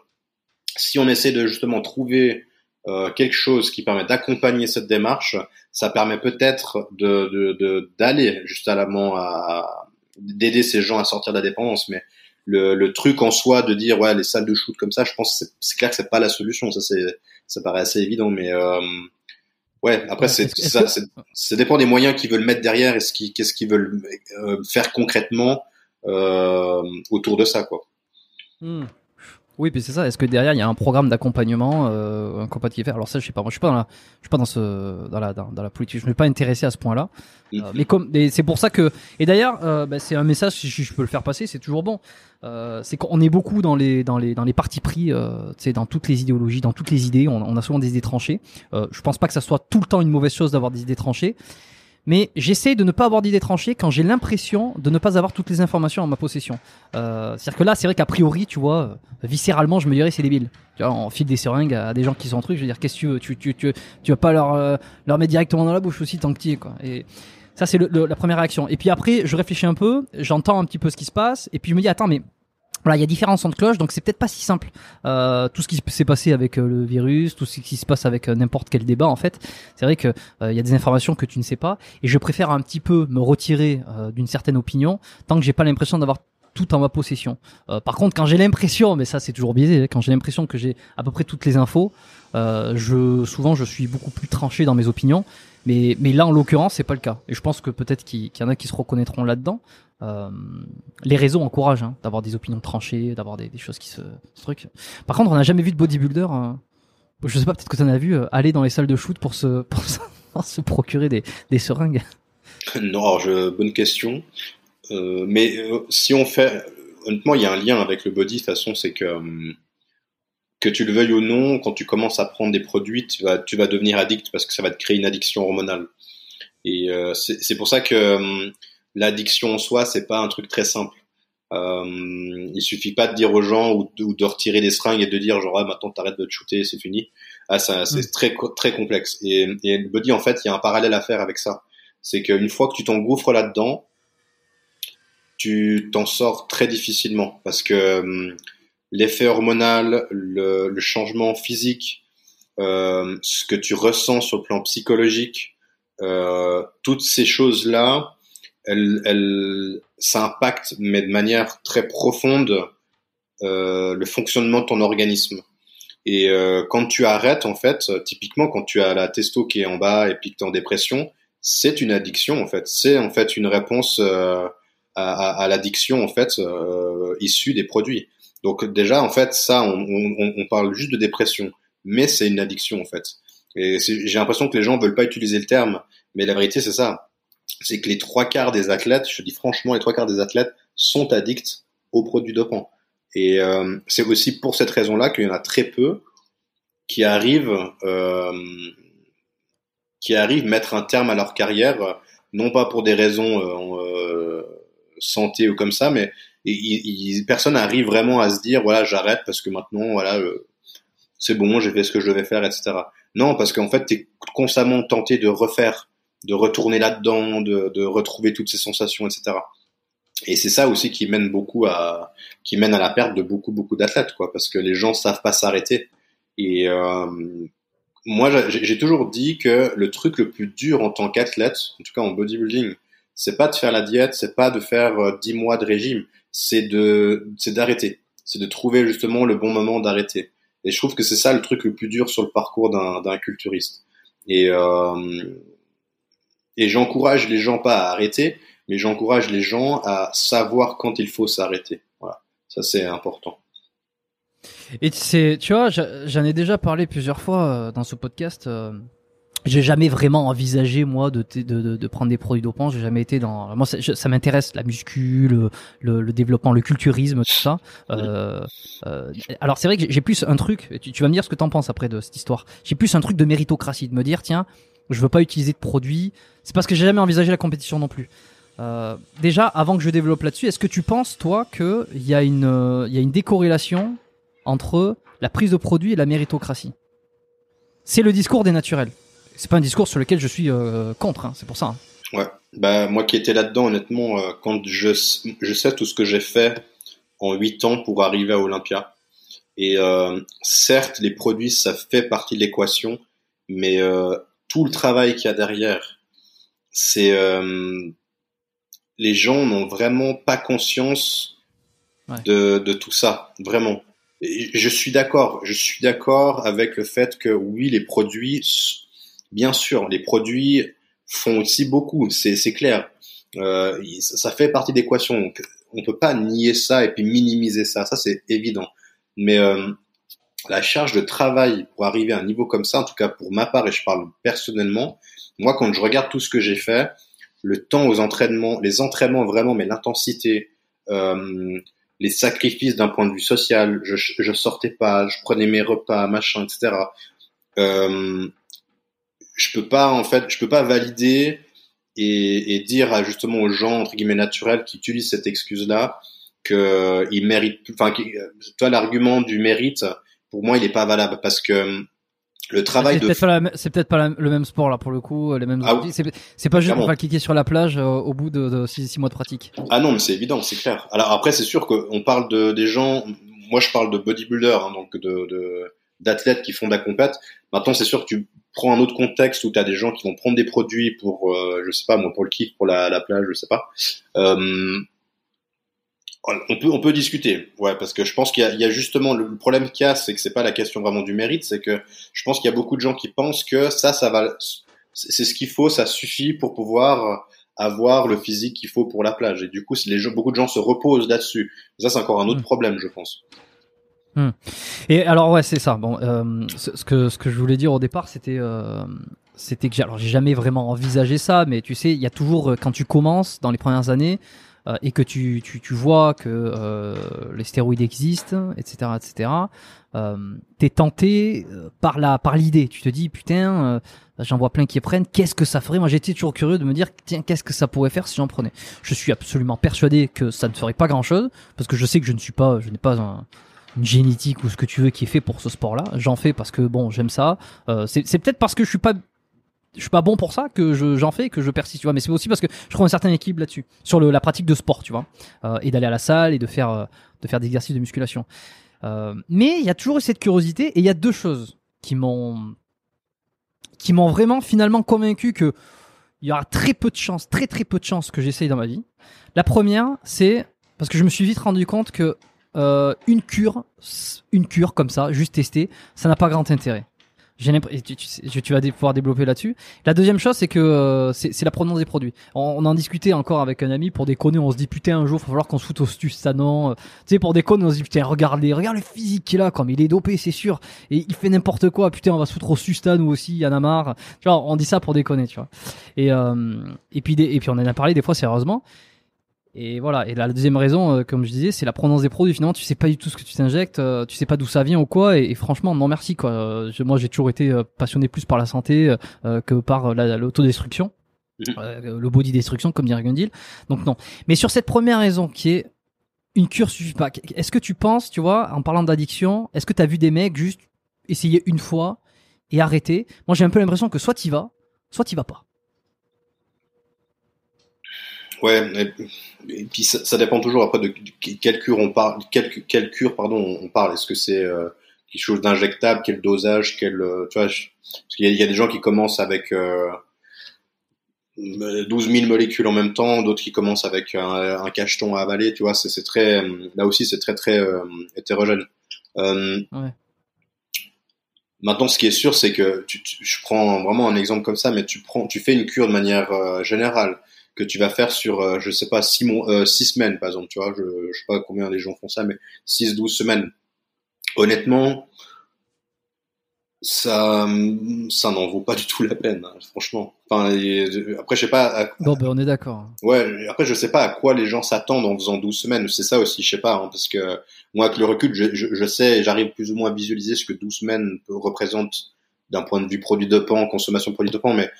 si on essaie de justement trouver euh, quelque chose qui permet d'accompagner cette démarche, ça permet peut-être de d'aller juste à l'amont à d'aider ces gens à sortir de la dépendance. Mais le, le, truc en soi de dire ouais les salles de shoot comme ça, je pense que c'est clair que c'est pas la solution. Ça c'est ça paraît assez évident, mais euh, ouais après c'est ça, ça dépend des moyens qu'ils veulent mettre derrière et ce qui qu'est-ce qu'ils veulent euh, faire concrètement euh, autour de ça quoi. Hmm. Oui, puis c'est ça. Est-ce que derrière il y a un programme d'accompagnement, euh, un compatible Alors ça, je sais pas. Moi, je suis pas dans la, je suis pas dans ce, dans la, dans, la politique. Je me suis pas intéressé à ce point-là. Euh, mais comme, c'est pour ça que. Et d'ailleurs, euh, bah, c'est un message si je, peux le faire passer, c'est toujours bon. Euh, c'est qu'on est beaucoup dans les, dans les, dans les partis pris, euh, dans toutes les idéologies, dans toutes les idées. On, on a souvent des idées tranchées. Euh, je pense pas que ça soit tout le temps une mauvaise chose d'avoir des idées tranchées mais j'essaie de ne pas avoir d'idées tranchées quand j'ai l'impression de ne pas avoir toutes les informations en ma possession. Euh, C'est-à-dire que là, c'est vrai qu'a priori, tu vois, euh, viscéralement, je me dirais c'est débile. Tu vois, on file des seringues à des gens qui sont un truc, je veux dire, qu'est-ce que tu veux? Tu, tu, tu, tu vas pas leur, euh, leur mettre directement dans la bouche aussi tant que tu es, quoi. Et ça, c'est la première réaction. Et puis après, je réfléchis un peu, j'entends un petit peu ce qui se passe, et puis je me dis, attends, mais voilà, il y a différents sons de cloche, donc c'est peut-être pas si simple. Euh, tout ce qui s'est passé avec euh, le virus, tout ce qui se passe avec euh, n'importe quel débat, en fait, c'est vrai que il y a des informations que tu ne sais pas, et je préfère un petit peu me retirer d'une certaine opinion tant que j'ai pas l'impression d'avoir tout en ma possession. par contre, quand j'ai l'impression, mais ça c'est toujours biaisé, hein, quand j'ai l'impression que j'ai à peu près toutes les infos, je souvent je suis beaucoup plus tranché dans mes opinions. Mais, mais là, en l'occurrence, c'est pas le cas. Et je pense que peut-être qu'il y en a qui se reconnaîtront là-dedans. Euh, les réseaux encouragent hein, d'avoir des opinions tranchées, d'avoir des, choses qui se, se truc. Par contre, on n'a jamais vu de bodybuilder. Hein. Je sais pas, peut-être que tu en as vu euh, aller dans les salles de shoot pour se, procurer des, seringues. Non, bonne question. Euh, mais euh, si on fait, honnêtement, il y a un lien avec le body. De toute façon, c'est que que tu le veuilles ou non, quand tu commences à prendre des produits, tu vas, tu vas devenir addict parce que ça va te créer une addiction hormonale. Et euh, c'est pour ça que l'addiction en soi, c'est pas un truc très simple. Euh, il suffit pas de dire aux gens ou de, retirer des seringues et de dire genre ah, maintenant t'arrêtes de te shooter, c'est fini. Ah, c'est mm. très très complexe. Et, et le body en fait, il y a un parallèle à faire avec ça. c'est qu'une fois que tu t'engouffres là-dedans, tu t'en sors très difficilement parce que hum, l'effet hormonal, le, le, changement physique, euh, ce que tu ressens sur le plan psychologique, euh, toutes ces choses-là, elles, elles, ça impacte, mais de manière très profonde, euh, le fonctionnement de ton organisme. Et euh, quand tu arrêtes, en fait, typiquement quand tu as la testo qui est en bas et puis que tu es en dépression, c'est une addiction, en fait. C'est en fait une réponse euh, à, à, à l'addiction, en fait, euh, issue des produits. Donc déjà, en fait, ça, on, on, on parle juste de dépression, mais c'est une addiction, en fait. Et j'ai l'impression que les gens veulent pas utiliser le terme, mais la vérité, c'est ça. C'est que les trois quarts des athlètes, je dis franchement, les trois quarts des athlètes sont addicts aux produits dopants. Et euh, c'est aussi pour cette raison-là qu'il y en a très peu qui arrivent, euh, qui arrivent mettre un terme à leur carrière, non pas pour des raisons euh, euh santé ou comme ça, mais personne n'arrive vraiment à se dire voilà j'arrête parce que maintenant voilà euh, c'est bon j'ai fait ce que je devais faire etc. Non parce qu'en fait tu es constamment tenté de refaire, de retourner là-dedans, de, de retrouver toutes ces sensations etc. Et c'est ça aussi qui mène beaucoup à, qui mène à la perte de beaucoup beaucoup d'athlètes, quoi, parce que les gens savent pas s'arrêter. Et euh, moi, j'ai toujours dit que le truc le plus dur en tant qu'athlète, en tout cas en bodybuilding, c'est pas de faire la diète, c'est pas de faire 10 euh, mois de régime, c'est de, c'est d'arrêter, c'est de trouver justement le bon moment d'arrêter. Et je trouve que c'est ça le truc le plus dur sur le parcours d'un culturiste. Et euh, et j'encourage les gens pas à arrêter, mais j'encourage les gens à savoir quand il faut s'arrêter. Voilà, ça c'est important. Et c'est, tu vois, j'en ai déjà parlé plusieurs fois euh, dans ce podcast. Euh, j'ai jamais vraiment envisagé moi de, de, de, prendre des produits dopants. J'ai jamais été dans. Moi, ça, ça m'intéresse la muscu, le, le, développement, le culturisme, tout ça. Euh, euh, alors c'est vrai que j'ai plus un truc. Tu, tu vas me dire ce que t'en penses après de cette histoire. J'ai plus un truc de méritocratie, de me dire tiens, je veux pas utiliser de produits. C'est parce que j'ai jamais envisagé la compétition non plus. Euh, déjà, avant que je développe là-dessus, est-ce que tu penses, toi, qu'il y, a une, euh, y a une décorrélation entre la prise de produit et la méritocratie? C'est le discours des naturels. C'est pas un discours sur lequel je suis euh, contre, hein, c'est pour ça. Hein. Ouais, bah, moi qui étais là-dedans, honnêtement, quand je, je sais tout ce que j'ai fait en 8 ans pour arriver à Olympia, et certes, les produits, ça fait partie de l'équation, mais tout le travail qu'il y a derrière, c'est les gens n'ont vraiment pas conscience de, de, tout ça, vraiment. je suis d'accord, je suis d'accord avec le fait que oui, les produits, bien sûr, les produits font aussi beaucoup, c'est clair. Euh, ça fait partie d'équation. On peut pas nier ça et puis minimiser ça, ça c'est évident. Mais euh, la charge de travail pour arriver à un niveau comme ça, en tout cas pour ma part, et je parle personnellement, moi quand je regarde tout ce que j'ai fait, le temps aux entraînements, les entraînements vraiment, mais l'intensité, euh, les sacrifices d'un point de vue social. Je, je sortais pas, je prenais mes repas, machin, etc. Euh, je peux pas en fait, je peux pas valider et, et dire à, justement aux gens entre guillemets naturels qui utilisent cette excuse-là qu'ils méritent. Enfin, toi l'argument du mérite, pour moi, il est pas valable parce que le travail c'est de c'est peut-être pas le même sport là pour le coup les mêmes ah, c'est pas juste pour cliquer sur la plage euh, au bout de, six, mois de pratique. Ah non mais c'est évident c'est clair. Alors après c'est sûr qu'on parle de des gens moi je parle de bodybuilder hein, donc de d'athlètes qui font de la compète. Maintenant c'est sûr que tu prends un autre contexte où tu as des gens qui vont prendre des produits pour euh, je sais pas moi pour le kiff pour la, la plage je sais pas. Euh, on peut, on peut discuter, ouais, parce que je pense qu'il y, y, a justement le problème qu'il y a, c'est que c'est pas la question vraiment du mérite, c'est que je pense qu'il y a beaucoup de gens qui pensent que ça, ça va, c'est ce qu'il faut, ça suffit pour pouvoir avoir le physique qu'il faut pour la plage. Et du coup, les gens, beaucoup de gens se reposent là-dessus. Ça, c'est encore un autre hmm. problème, je pense. Hmm. Et alors, ouais, c'est ça. Bon, euh, ce, que ce que je voulais dire au départ, c'était euh, c'était que j'ai, alors j'ai jamais vraiment envisagé ça, mais tu sais, il y a toujours quand tu commences dans les premières années euh, et que tu, tu, tu vois que euh, les stéroïdes existent, etc., etc., euh, t'es tenté euh, par la par l'idée. Tu te dis putain, j'en vois plein qui prennent. Qu'est-ce que ça ferait? Moi, j'étais toujours curieux de me dire tiens, qu'est-ce que ça pourrait faire si j'en prenais? Je suis absolument persuadé que ça ne ferait pas grand-chose parce que je sais que je ne suis pas, je n'ai pas un, une génétique ou ce que tu veux qui est fait pour ce sport-là. J'en fais parce que bon, j'aime ça. C'est peut-être parce que je suis pas je suis pas bon pour ça que je, j'en fais, que je persiste, tu vois. Mais c'est aussi parce que je trouve un certain équilibre là-dessus, sur la pratique de sport, tu vois, euh, et d'aller à la salle et de faire, euh, de des exercices de musculation. Euh, mais il y a toujours eu cette curiosité et il y a deux choses qui m'ont, qui m'ont vraiment finalement convaincu que il y aura très peu de chances, très très peu de chances que j'essaye dans ma vie. La première, c'est parce que je me suis vite rendu compte que euh, une cure, une cure comme ça, juste tester, ça n'a pas grand intérêt. J'ai tu, tu, tu, vas pouvoir développer là-dessus. La deuxième chose, c'est que euh, c'est la provenance des produits. On, en discutait encore avec un ami pour déconner. On se dit putain un jour, il va falloir qu'on se foute au non Tu sais, pour déconner, on se dit putain regardez, regarde le physique qu'il a, comme il est dopé, c'est sûr. Et il fait n'importe quoi. Putain, on va se foutre au Susta nous aussi. Y en a marre. Tu vois, on dit ça pour déconner, tu vois. Et euh, et puis et puis on en a parlé des fois sérieusement. Et voilà. Et la deuxième raison, euh, comme je disais, c'est la provenance des produits. Finalement, tu sais pas du tout ce que tu t'injectes, euh, tu sais pas d'où ça vient ou quoi. Et, franchement, non merci quoi. Euh, moi, j'ai toujours été passionné plus par la santé que par l'autodestruction, mmh. le body destruction, comme dirait Gundil. Donc non. Mais sur cette première raison, qui est une cure suffit pas. Est-ce que tu penses, tu vois, en parlant d'addiction, est-ce que tu as vu des mecs juste essayer une fois et arrêter? Moi, j'ai un peu l'impression que soit tu vas, soit tu vas pas. Ouais, et, puis ça, ça, dépend toujours après de quelle cure on parle, quelle, quelle cure pardon on parle. Est-ce que c'est euh, quelque chose d'injectable, quel dosage, quel, euh, tu vois, parce qu'il y, y, a des gens qui commencent avec euh, 12 000 molécules en même temps, d'autres qui commencent avec un, un, cacheton à avaler, tu vois, c'est très, là aussi c'est très très euh, hétérogène. Euh, ouais. Maintenant, ce qui est sûr, c'est que tu, tu, je prends vraiment un exemple comme ça, mais tu prends, tu fais une cure de manière générale que tu vas faire sur, euh, je sais pas, six, mois, euh, six semaines, par exemple, tu vois, je, je sais pas combien les gens font ça, mais 6, 12 semaines. Honnêtement, ça, ça n'en vaut pas du tout la peine, hein, franchement. Enfin, après, je sais pas. Bon, ben, on est d'accord. Ouais, après, je sais pas à quoi les gens s'attendent en faisant 12 semaines. C'est ça aussi, je sais pas, hein, parce que moi, avec le recul, je, je, je sais, j'arrive plus ou moins à visualiser ce que 12 semaines représentent d'un point de vue produit de pan, consommation de produit de pan, mais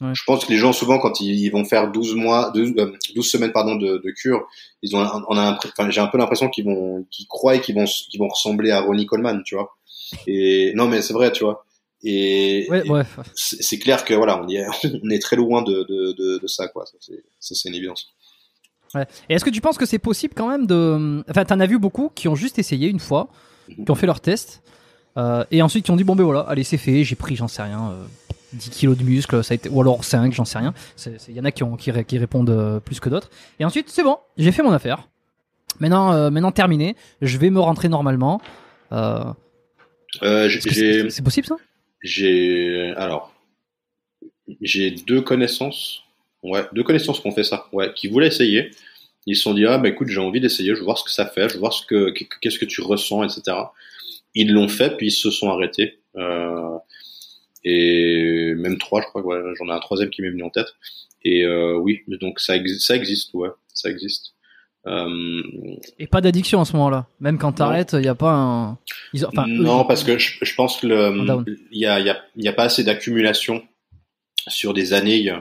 je pense que les gens souvent quand ils, vont faire 12 mois, 12, 12 euh, semaines pardon de, de, cure, ils ont, on a, enfin, j'ai un peu l'impression qu'ils vont, qu'ils croient et qu'ils vont, qu'ils vont ressembler à Ronnie Coleman, tu vois. Et non mais c'est vrai, tu vois. Et, ouais, c'est clair que voilà, on, est, on est très loin de, de, de, ça, quoi. Ça c'est une évidence. Ouais. Et est-ce que tu penses que c'est possible quand même de, enfin, t'en as vu beaucoup qui ont juste essayé une fois, mhm. qui ont fait leur test, euh, et ensuite qui ont dit bon ben voilà, allez c'est fait, j'ai pris, j'en sais rien. Euh, 10 kilos de muscle, ça a été, ou alors 5, j'en sais rien. Il y en a qui, ont, qui, qui répondent euh, plus que d'autres. Et ensuite, c'est bon, j'ai fait mon affaire. Maintenant, euh, maintenant terminé, je vais me rentrer normalement. Euh, euh c'est possible ça? J'ai alors j'ai deux connaissances, ouais, deux connaissances qui ont fait ça, ouais, qui voulaient essayer. Ils se sont dit ah bah écoute j'ai envie d'essayer, je veux voir ce que ça fait, je veux voir ce que qu'est-ce que tu ressens, etc. Ils l'ont fait puis ils se sont arrêtés. Euh, et même trois, je crois que j'en ai un troisième qui m'est venu en tête. Et euh, oui, donc ça, ça existe, ouais, ça existe. Euh... Et pas d'addiction à ce moment-là. Même quand t'arrêtes, il n'y a pas un. Enfin, non, parce que je, je pense que il y a, y, a, y a pas assez d'accumulation sur des années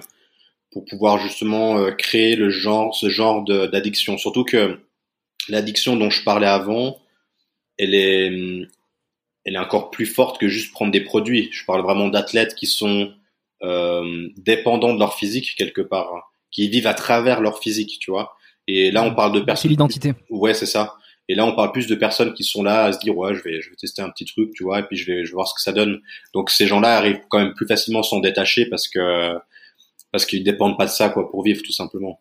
pour pouvoir justement euh, créer le genre, ce genre d'addiction. Surtout que l'addiction dont je parlais avant, elle est, elle est encore plus forte que juste prendre des produits. Je parle vraiment d'athlètes qui sont euh, dépendants de leur physique quelque part, hein, qui vivent à travers leur physique, tu vois. Et là, on parle de personnes. C'est l'identité. Ouais, c'est ça. Et là, on parle plus de personnes qui sont là à se dire ouais, je vais, je vais tester un petit truc, tu vois, et puis je vais, je vais voir ce que ça donne. Donc ces gens-là arrivent quand même plus facilement à s'en détacher parce que parce qu'ils dépendent pas de ça quoi pour vivre tout simplement.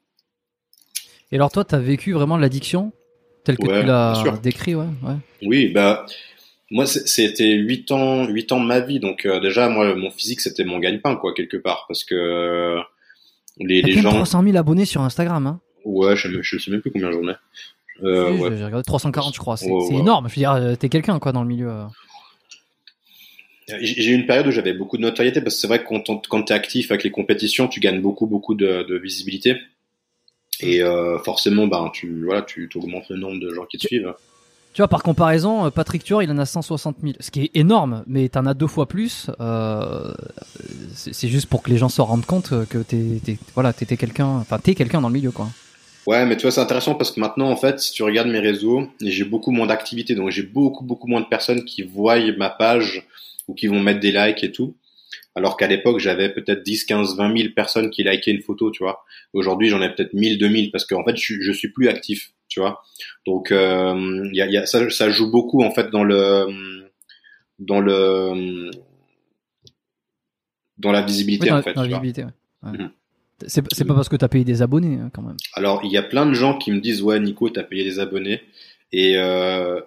Et alors toi, tu as vécu vraiment l'addiction telle que tu l'as décrit, ouais, ouais. Oui, bah moi, c'était huit ans, huit ans de ma vie. Donc euh, déjà, moi, mon physique, c'était mon gagne-pain, quoi, quelque part, parce que euh, les, les gens. 300 000 abonnés sur Instagram, hein. Ouais, je, je sais même plus combien j'en ai. Euh, ouais. J'ai regardé 340, je crois. C'est énorme. Je veux dire, t'es quelqu'un, quoi, dans le milieu. J'ai eu une période où j'avais beaucoup de notoriété parce que c'est vrai que quand, quand tu es actif avec les compétitions, tu gagnes beaucoup beaucoup de, de visibilité et forcément ben tu voilà tu augmentes le nombre de gens qui te suivent. Tu vois, par comparaison, euh, Patrick Tuor, il en a 160 000, ce qui est énorme, mais t'en as deux fois plus. Euh, c'est juste pour que les gens se rendent compte que t'es, voilà, t'étais quelqu'un, enfin t'es quelqu'un dans le milieu, quoi. Ouais, mais tu vois, c'est intéressant parce que maintenant, en fait, si tu regardes mes réseaux, j'ai beaucoup moins d'activité, donc j'ai beaucoup, beaucoup moins de personnes qui voient ma page ou qui vont mettre des likes et tout. alors qu'à l'époque j'avais peut-être 10, 15, 20 000 personnes qui likaient une photo, tu vois. Aujourd'hui j'en ai peut-être 1000, 2000 parce qu'en fait je suis plus actif, tu vois. Donc euh, y a, y a, ça, ça joue beaucoup en fait dans le dans le dans la visibilité Oui, dans, en fait. dans la tu vois. visibilité, ouais. Ouais. Mhm. C'est pas parce que t'as payé des abonnés hein, quand même. Alors, il y a plein de gens qui me disent ouais Nico, t'as payé des abonnés et euh,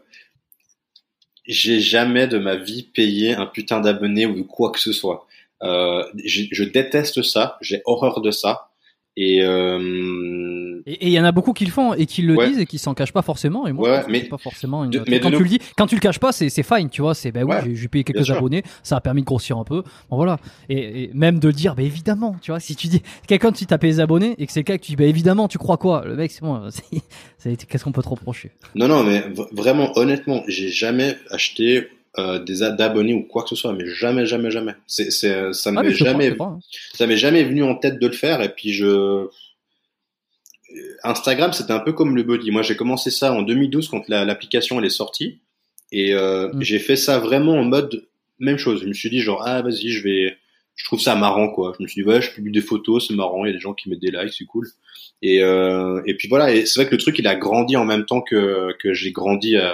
j'ai jamais de ma vie payé un putain d'abonnés ou quoi que ce soit. Euh, je, je déteste ça, j'ai horreur de ça et euh, Et il y en a beaucoup qui le font et qui le Ouais. disent et qui s'en cachent pas forcément. Et moi, Ouais, mais- pas forcément une. de- mais quand tu le dis, quand tu le caches pas, c'est fine, tu vois. C'est ben oui, Ouais, j'ai- payé quelques sûr. abonnés, ça a permis de grossir un peu. Bon voilà. Et, et même de le dire, ben évidemment, tu vois. Si tu dis quelqu'un tu t'as payé des abonnés et que c'est le cas que tu dis, ben évidemment, tu crois quoi? Le mec, c'est bon. Qu'est-ce qu'on peut te reprocher? Non non mais vraiment honnêtement, j'ai jamais acheté euh, des d'abonnés ou quoi que ce soit, mais jamais jamais jamais. C'est c'est ça Ah, m'est crois, jamais hein. ça m'est jamais venu en tête de le faire et puis je Instagram c'était un peu comme le body. Moi j'ai commencé ça en 2012 quand la- l'application elle est sortie. Et euh, Mm. j'ai fait ça vraiment en mode même chose. Je me suis dit genre ah vas-y je vais je trouve ça marrant quoi. Je me suis dit ouais je publie des photos c'est marrant il y a des gens qui mettent des likes c'est cool. Et euh, et puis voilà et c'est vrai que le truc il a grandi en même temps que que j'ai grandi euh,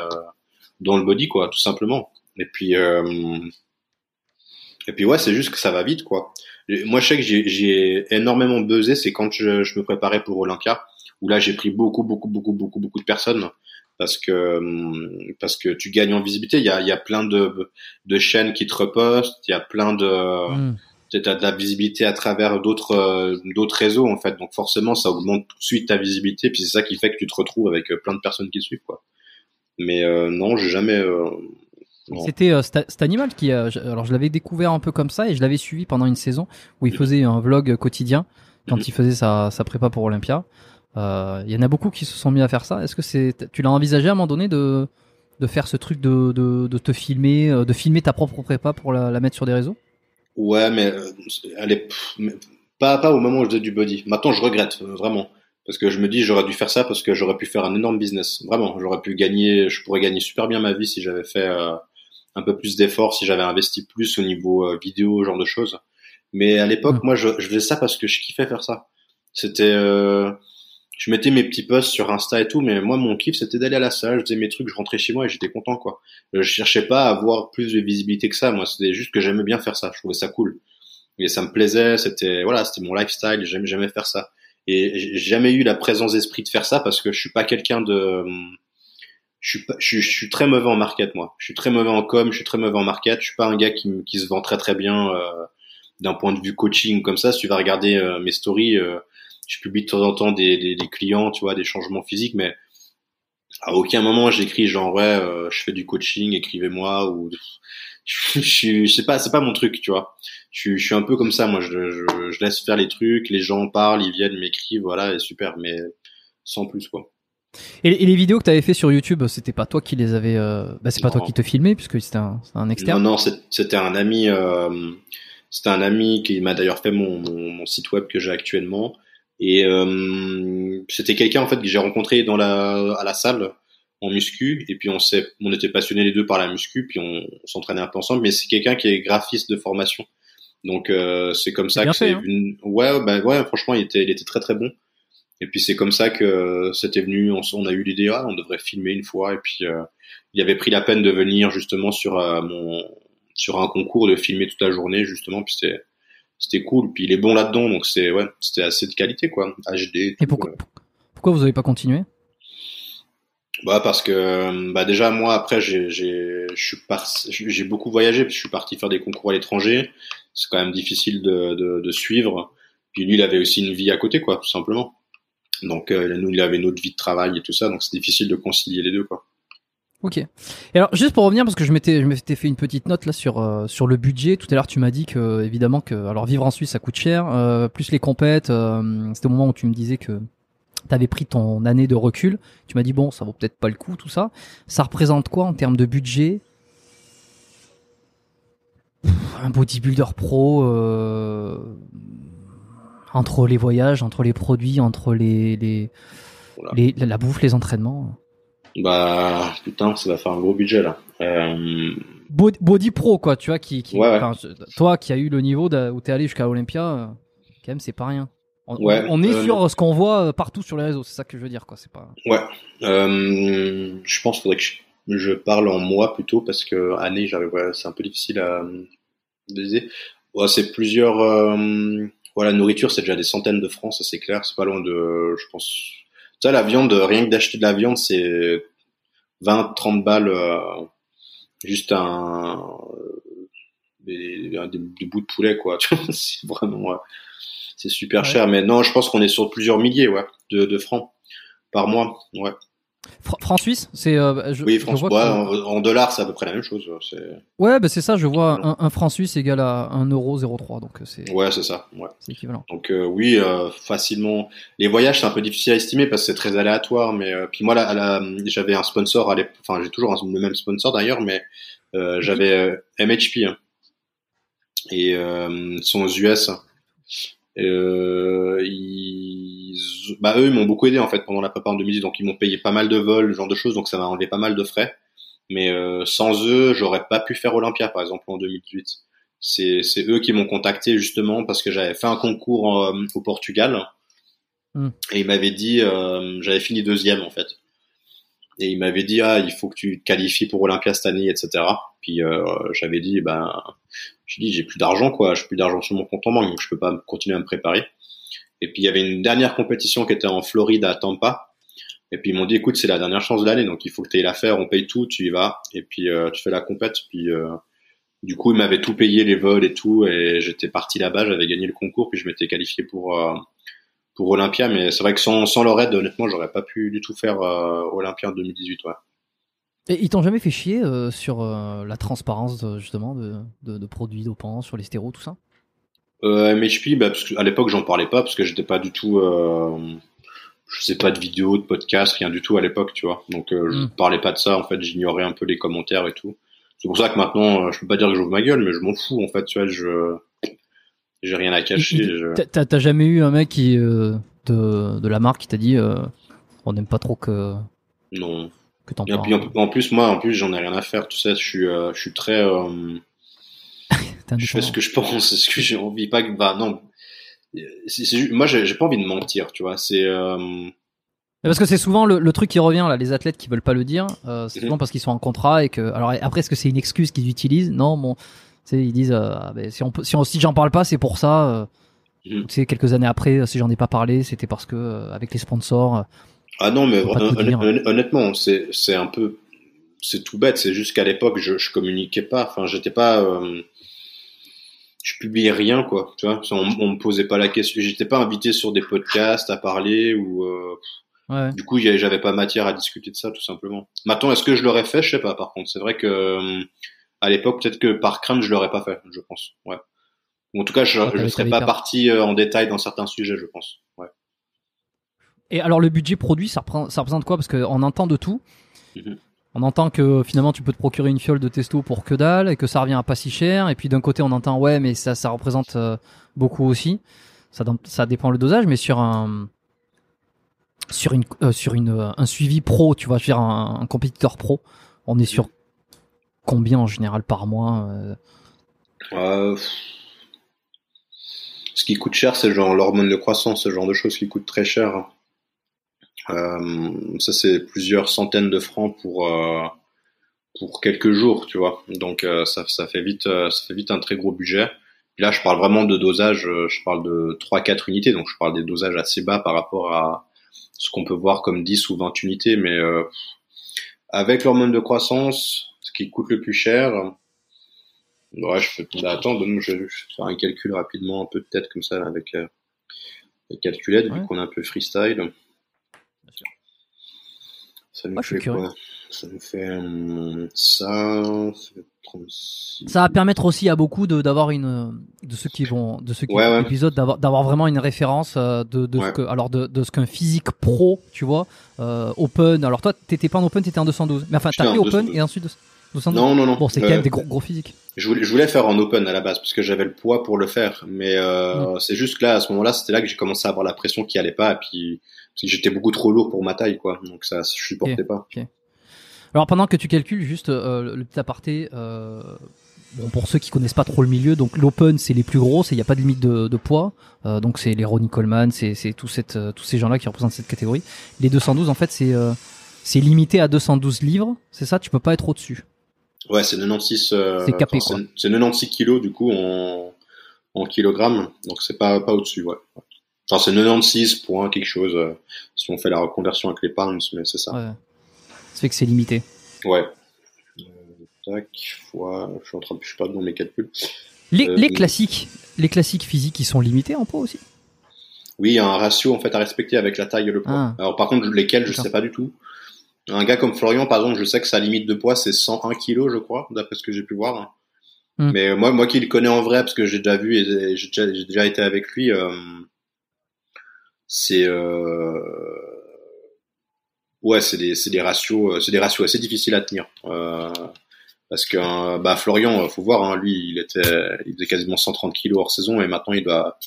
dans le body quoi tout simplement. Et puis euh, et puis ouais c'est juste que ça va vite quoi Moi, je sais que j'ai- énormément buzzé, c'est quand je, je me préparais pour Olympia, où là, j'ai pris beaucoup, beaucoup, beaucoup, beaucoup, beaucoup de personnes, parce que hum, parce que tu gagnes en visibilité. Il y a, il y a plein de, de chaînes qui te repostent, il y a plein de Mm. tu as de la visibilité à travers d'autres euh, d'autres réseaux en fait. Donc forcément, ça augmente tout de suite ta visibilité, puis c'est ça qui fait que tu te retrouves avec euh, plein de personnes qui te suivent quoi. Mais euh, non, j'ai jamais. euh. C'était euh, cet animal qui, euh, je- alors je l'avais découvert un peu comme ça et je l'avais suivi pendant une saison où il faisait un vlog quotidien quand Mhm. il faisait sa, sa prépa pour Olympia. Euh, Il y en a beaucoup qui se sont mis à faire ça. Est-ce que c'est, tu l'as envisagé à un moment donné de de faire ce truc de, de, de te filmer, de filmer ta propre prépa pour la, la mettre sur des réseaux? Ouais, mais elle est pff, mais pas pas au moment où je faisais du body. Maintenant, je regrette vraiment parce que je me dis j'aurais dû faire ça parce que j'aurais pu faire un énorme business. Vraiment, j'aurais pu gagner, je pourrais gagner super bien ma vie si j'avais fait un peu plus d'efforts, si j'avais investi plus au niveau euh, vidéo, ce genre de choses. Mais à l'époque, Mm. moi, je, je faisais ça parce que je kiffais faire ça. C'était, euh, je mettais mes petits posts sur Insta et tout, mais moi, mon kiff, c'était d'aller à la salle, je faisais mes trucs, je rentrais chez moi et j'étais content, quoi. Euh, Je cherchais pas à avoir plus de visibilité que ça. Moi, c'était juste que j'aimais bien faire ça. Je trouvais ça cool. Et ça me plaisait. C'était, voilà, c'était mon lifestyle. J'aimais, j'aimais faire ça. Et j'ai jamais eu la présence d'esprit de faire ça parce que je suis pas quelqu'un de, je suis pas, je je suis très mauvais en market, moi. Je suis très mauvais en com, je suis très mauvais en market. Je suis pas un gars qui, qui se vend très très bien, euh, d'un point de vue coaching comme ça. Si tu vas regarder euh, mes stories, euh, je publie de temps en temps des, des, des clients, tu vois, des changements physiques, mais à aucun moment j'écris genre ouais, euh, je fais du coaching, écrivez-moi ou je, je, je sais pas, c'est pas mon truc, tu vois. Je, je suis un peu comme ça, moi. Je, je, je laisse faire les trucs, les gens parlent, ils viennent, m'écrivent, voilà, et super, mais sans plus quoi. Et, et les vidéos que tu avais fait sur YouTube, c'était pas toi qui les avais, euh, bah, c'est pas toi qui te filmais puisque c'était un, un externe. Non, non, c'était un ami. Euh, c'était un ami qui m'a d'ailleurs fait mon, mon, mon site web que j'ai actuellement. Et euh, c'était quelqu'un en fait que j'ai rencontré dans la à la salle en muscu. Et puis on s'est, on était passionnés les deux par la muscu. Puis on, on s'entraînait un peu ensemble. Mais c'est quelqu'un qui est graphiste de formation. Donc c'est comme ça que c'est hein. venu. Ouais, bah ouais, franchement, il était, il était très très bon. Et puis c'est comme ça que c'était venu. On, on a eu l'idée, ah, on devrait filmer une fois. Et puis euh, il avait pris la peine de venir justement sur euh, mon sur un concours de filmer toute la journée justement. Puis c'était c'était cool. Puis il est bon là-dedans, donc c'est ouais, c'était assez de qualité quoi. HD. Et tout, pourquoi, euh. pourquoi vous avez pas continué? Bah parce que bah déjà moi après j'ai j'ai je suis par- j'ai beaucoup voyagé que je suis parti faire des concours à l'étranger. C'est quand même difficile de, de de suivre. Puis lui il avait aussi une vie à côté quoi, tout simplement. Donc euh, nous il avait notre vie de travail et tout ça, donc c'est difficile de concilier les deux quoi. Ok. Et alors juste pour revenir parce que je m'étais je m'étais fait une petite note là sur euh, sur le budget. Tout à l'heure tu m'as dit que évidemment que alors vivre en Suisse ça coûte cher, euh, plus les compètes. euh, C'était au moment où tu me disais que t'avais pris ton année de recul. Tu m'as dit bon ça vaut peut-être pas le coup tout ça. Ça représente quoi en termes de budget? Un bodybuilder pro euh, entre les voyages, entre les produits, entre les les, Voilà. les la bouffe, les entraînements. Bah putain, ça va faire un gros budget là. Euh, body, body pro quoi, tu vois, qui, qui Ouais, ouais. toi qui as eu le niveau où t'es allé jusqu'à Olympia, euh, quand même c'est pas rien. On, Ouais, on est euh, sur ce qu'on voit euh, partout sur les réseaux, c'est ça que je veux dire quoi. C'est pas. Ouais. Euh, je pense qu'il faudrait que je, je parle en mois plutôt parce que année, j'arrive, ouais, c'est un peu difficile à. Ouais, c'est plusieurs. Euh, voilà, nourriture, c'est déjà des centaines de francs, ça c'est clair. C'est pas loin de, je pense. Ça, la viande, rien que d'acheter de la viande, c'est 20, 30 balles, euh, juste un, euh, des, des, des bouts de poulet, quoi. C'est vraiment, c'est super Ouais. cher. Mais non, je pense qu'on est sur plusieurs milliers, ouais, de, de francs par mois, ouais. Fr- franc suisse, c'est. euh, je, Oui, je France, vois ouais, que- en, en dollars, c'est à peu près la même chose. Ouais, bah c'est ça. Je vois un, un franc suisse égal à 1,03€, donc euh, c'est ouais, c'est ça. Ouais. c'est équivalent. Donc euh, oui, euh, facilement. Les voyages, c'est un peu difficile à estimer parce que c'est très aléatoire. Mais puis moi, là, j'avais un sponsor. À enfin, j'ai toujours un- le même sponsor d'ailleurs, mais euh, j'avais MHP hein. et sont aux US. Ils, bah eux, ils m'ont beaucoup aidé en fait pendant la prépa en 2010. Donc ils m'ont payé pas mal de vols, ce genre de choses. Donc ça m'a enlevé pas mal de frais. Mais euh, sans eux, j'aurais pas pu faire Olympia par exemple en 2018. C'est c'est eux qui m'ont contacté justement parce que j'avais fait un concours euh, au Portugal Hmm. et ils m'avaient dit euh, j'avais fini deuxième en fait et ils m'avaient dit ah il faut que tu te qualifies pour Olympia cette année etc. Puis euh, j'avais dit ben j'ai dit j'ai plus d'argent quoi, j'ai plus d'argent sur mon compte en banque donc je peux pas continuer à me préparer. Et puis il y avait une dernière compétition qui était en Floride à Tampa. Et puis ils m'ont dit écoute c'est la dernière chance de l'année donc il faut que tu ailles la faire, on paye tout, tu y vas et puis euh, tu fais la compète. Puis euh, du coup ils m'avaient tout payé les vols et tout et j'étais parti là-bas, j'avais gagné le concours puis je m'étais qualifié pour euh, pour Olympia. Mais c'est vrai que sans leur aide honnêtement j'aurais pas pu du tout faire Olympia en 2018 ouais. Et ils t'ont jamais fait chier sur la transparence justement de, de, de produits dopants, sur les stéros, tout ça? Euh, MHP, bah, parce que à l'époque j'en parlais pas parce que j'étais pas du tout, euh, je sais pas de vidéos, de podcasts, rien du tout à l'époque, tu vois. Donc euh, je Mm. parlais pas de ça. En fait, j'ignorais un peu les commentaires et tout. C'est pour ça que maintenant, euh, je peux pas dire que j'ouvre ma gueule, mais je m'en fous en fait, tu vois. Je j'ai rien à cacher. Je- T'as- jamais eu un mec qui, euh, de, de la marque qui t'a dit euh, on n'aime pas trop que, Non. que t'en parles en, en plus, moi, en plus, j'en ai rien à faire. Tu sais, je suis, euh, je suis très, euh, je fais ce que je pense, ce que j'ai envie. Pas que, bah non. C'est ju- moi, j'ai pas envie de mentir, tu vois. C'est, euh, Parce que c'est souvent le, le truc qui revient là, les athlètes qui veulent pas le dire, euh, c'est Mhm. souvent parce qu'ils sont en contrat et que. Alors après, est-ce que c'est une excuse qu'ils utilisent? Non, bon, tu sais, ils disent euh, ah, ben, si on si, on- si j'en parle pas, c'est pour ça. euh, Mhm. Tu sais, quelques années après, euh, si j'en ai pas parlé, c'était parce que euh, avec les sponsors. euh, Ah non, mais honnêtement, c'est c'est un peu, c'est tout bête. C'est juste qu'à l'époque, je, je communiquais pas. Enfin, j'étais pas, euh, je publiais rien, quoi. Tu vois, on, on me posait pas la question. J'étais pas invité sur des podcasts à parler ou. euh, ouais. du coup, j'avais pas matière à discuter de ça, tout simplement. Maintenant, est-ce que je l'aurais fait? Je sais pas. Par contre, c'est vrai que euh, à l'époque, peut-être que par crainte, je l'aurais pas fait. Je pense. Ouais. Ou en tout cas, je, Ouais, je t'avais- serais pas peur. parti euh, en détail dans certains sujets, je pense. Ouais. Et alors le budget produit, ça représente, ça représente quoi? Parce qu'on entend de tout. Mhm. On entend que finalement tu peux te procurer une fiole de testo pour que dalle et que ça revient à pas si cher. Et puis d'un côté on entend ouais mais ça représente euh, beaucoup aussi. Ça, dépend le dosage, mais sur un sur une euh, sur une euh, suivi pro, tu vois, je veux dire un, compétiteur pro, on est sur combien en général par mois ce qui coûte cher, c'est genre l'hormone de croissance, ce genre de choses qui coûtent très cher. Euh, ça, c'est plusieurs centaines de francs pour euh, pour quelques jours, tu vois. Donc euh, ça, ça fait vite, euh, ça fait vite un très gros budget. Puis là, je parle vraiment de dosage. euh, Je parle de 3-4 unités, donc je parle des dosages assez bas par rapport à ce qu'on peut voir comme 10 ou 20 unités. Mais euh, avec l'hormone de croissance, ce qui coûte le plus cher, Ouais, je peux. Bah, attends, donne-moi, je vais faire un calcul rapidement, un peu de tête comme ça, là, avec euh, les calculettes, Ouais. vu qu'on est un peu freestyle. Ça suis fait quoi? Ça fait hum, ça, ça fait 36. Ça va permettre aussi à beaucoup de d'avoir une de ceux qui vont de ceux qui Ouais, ouais. l'épisode d'avoir d'avoir vraiment une référence euh, de de ce que alors de de ce qu'un physique pro, tu vois, euh, open. Alors toi t'étais pas en open, t'étais en 212. Mais enfin t'as en open 212. et ensuite 212. Non, non, non. Bon, c'est quand Euh, même des gros gros physiques. Je voulais, je voulais faire en open à la base parce que j'avais le poids pour le faire, mais euh, c'est juste que là, à ce moment-là, c'était là que j'ai commencé à avoir la pression qui allait pas, et puis j'étais beaucoup trop lourd pour ma taille, quoi. Donc ça, je supportais pas. Alors pendant que tu calcules, juste le petit aparté. Bon, pour ceux qui connaissent pas trop le milieu, donc l'open c'est les plus gros, il n'y a pas de limite de, de poids, donc c'est les Ronnie Coleman, c'est tous ces gens-là qui représentent cette catégorie. Les 212 en fait c'est c'est limité à 212 livres, c'est ça, tu peux pas être au-dessus. Ouais, c'est 96. c'est capé quoi. C'est 96 kilos du coup en, en kilogrammes, donc c'est pas pas au-dessus, ouais. Enfin, c'est 96 points quelque chose euh, si on fait la reconversion avec les pounds, mais c'est ça. Ouais. Ça fait que c'est limité. Ouais. Euh, tac, fois, je suis en train de, je suis pas dans mes calculs. Les, euh, les classiques, les classiques physiques, ils sont limités en poids aussi? Oui, il y a un ratio en fait à respecter avec la taille et le poids. Ah. Alors par contre, lesquels je sais pas du tout. Un gars comme Florian, par exemple, je sais que sa limite de poids c'est 101 kg, je crois, d'après ce que j'ai pu voir. Hmm. Mais moi, moi qui le connais en vrai, parce que j'ai déjà vu et j'ai déjà, déjà, été avec lui, euh, c'est euh, ouais, c'est des, c'est des ratios, c'est des ratios assez difficiles à tenir. Euh, parce que bah Florian, faut voir, hein, lui, il était, il faisait quasiment 130 kilos hors saison et maintenant il doit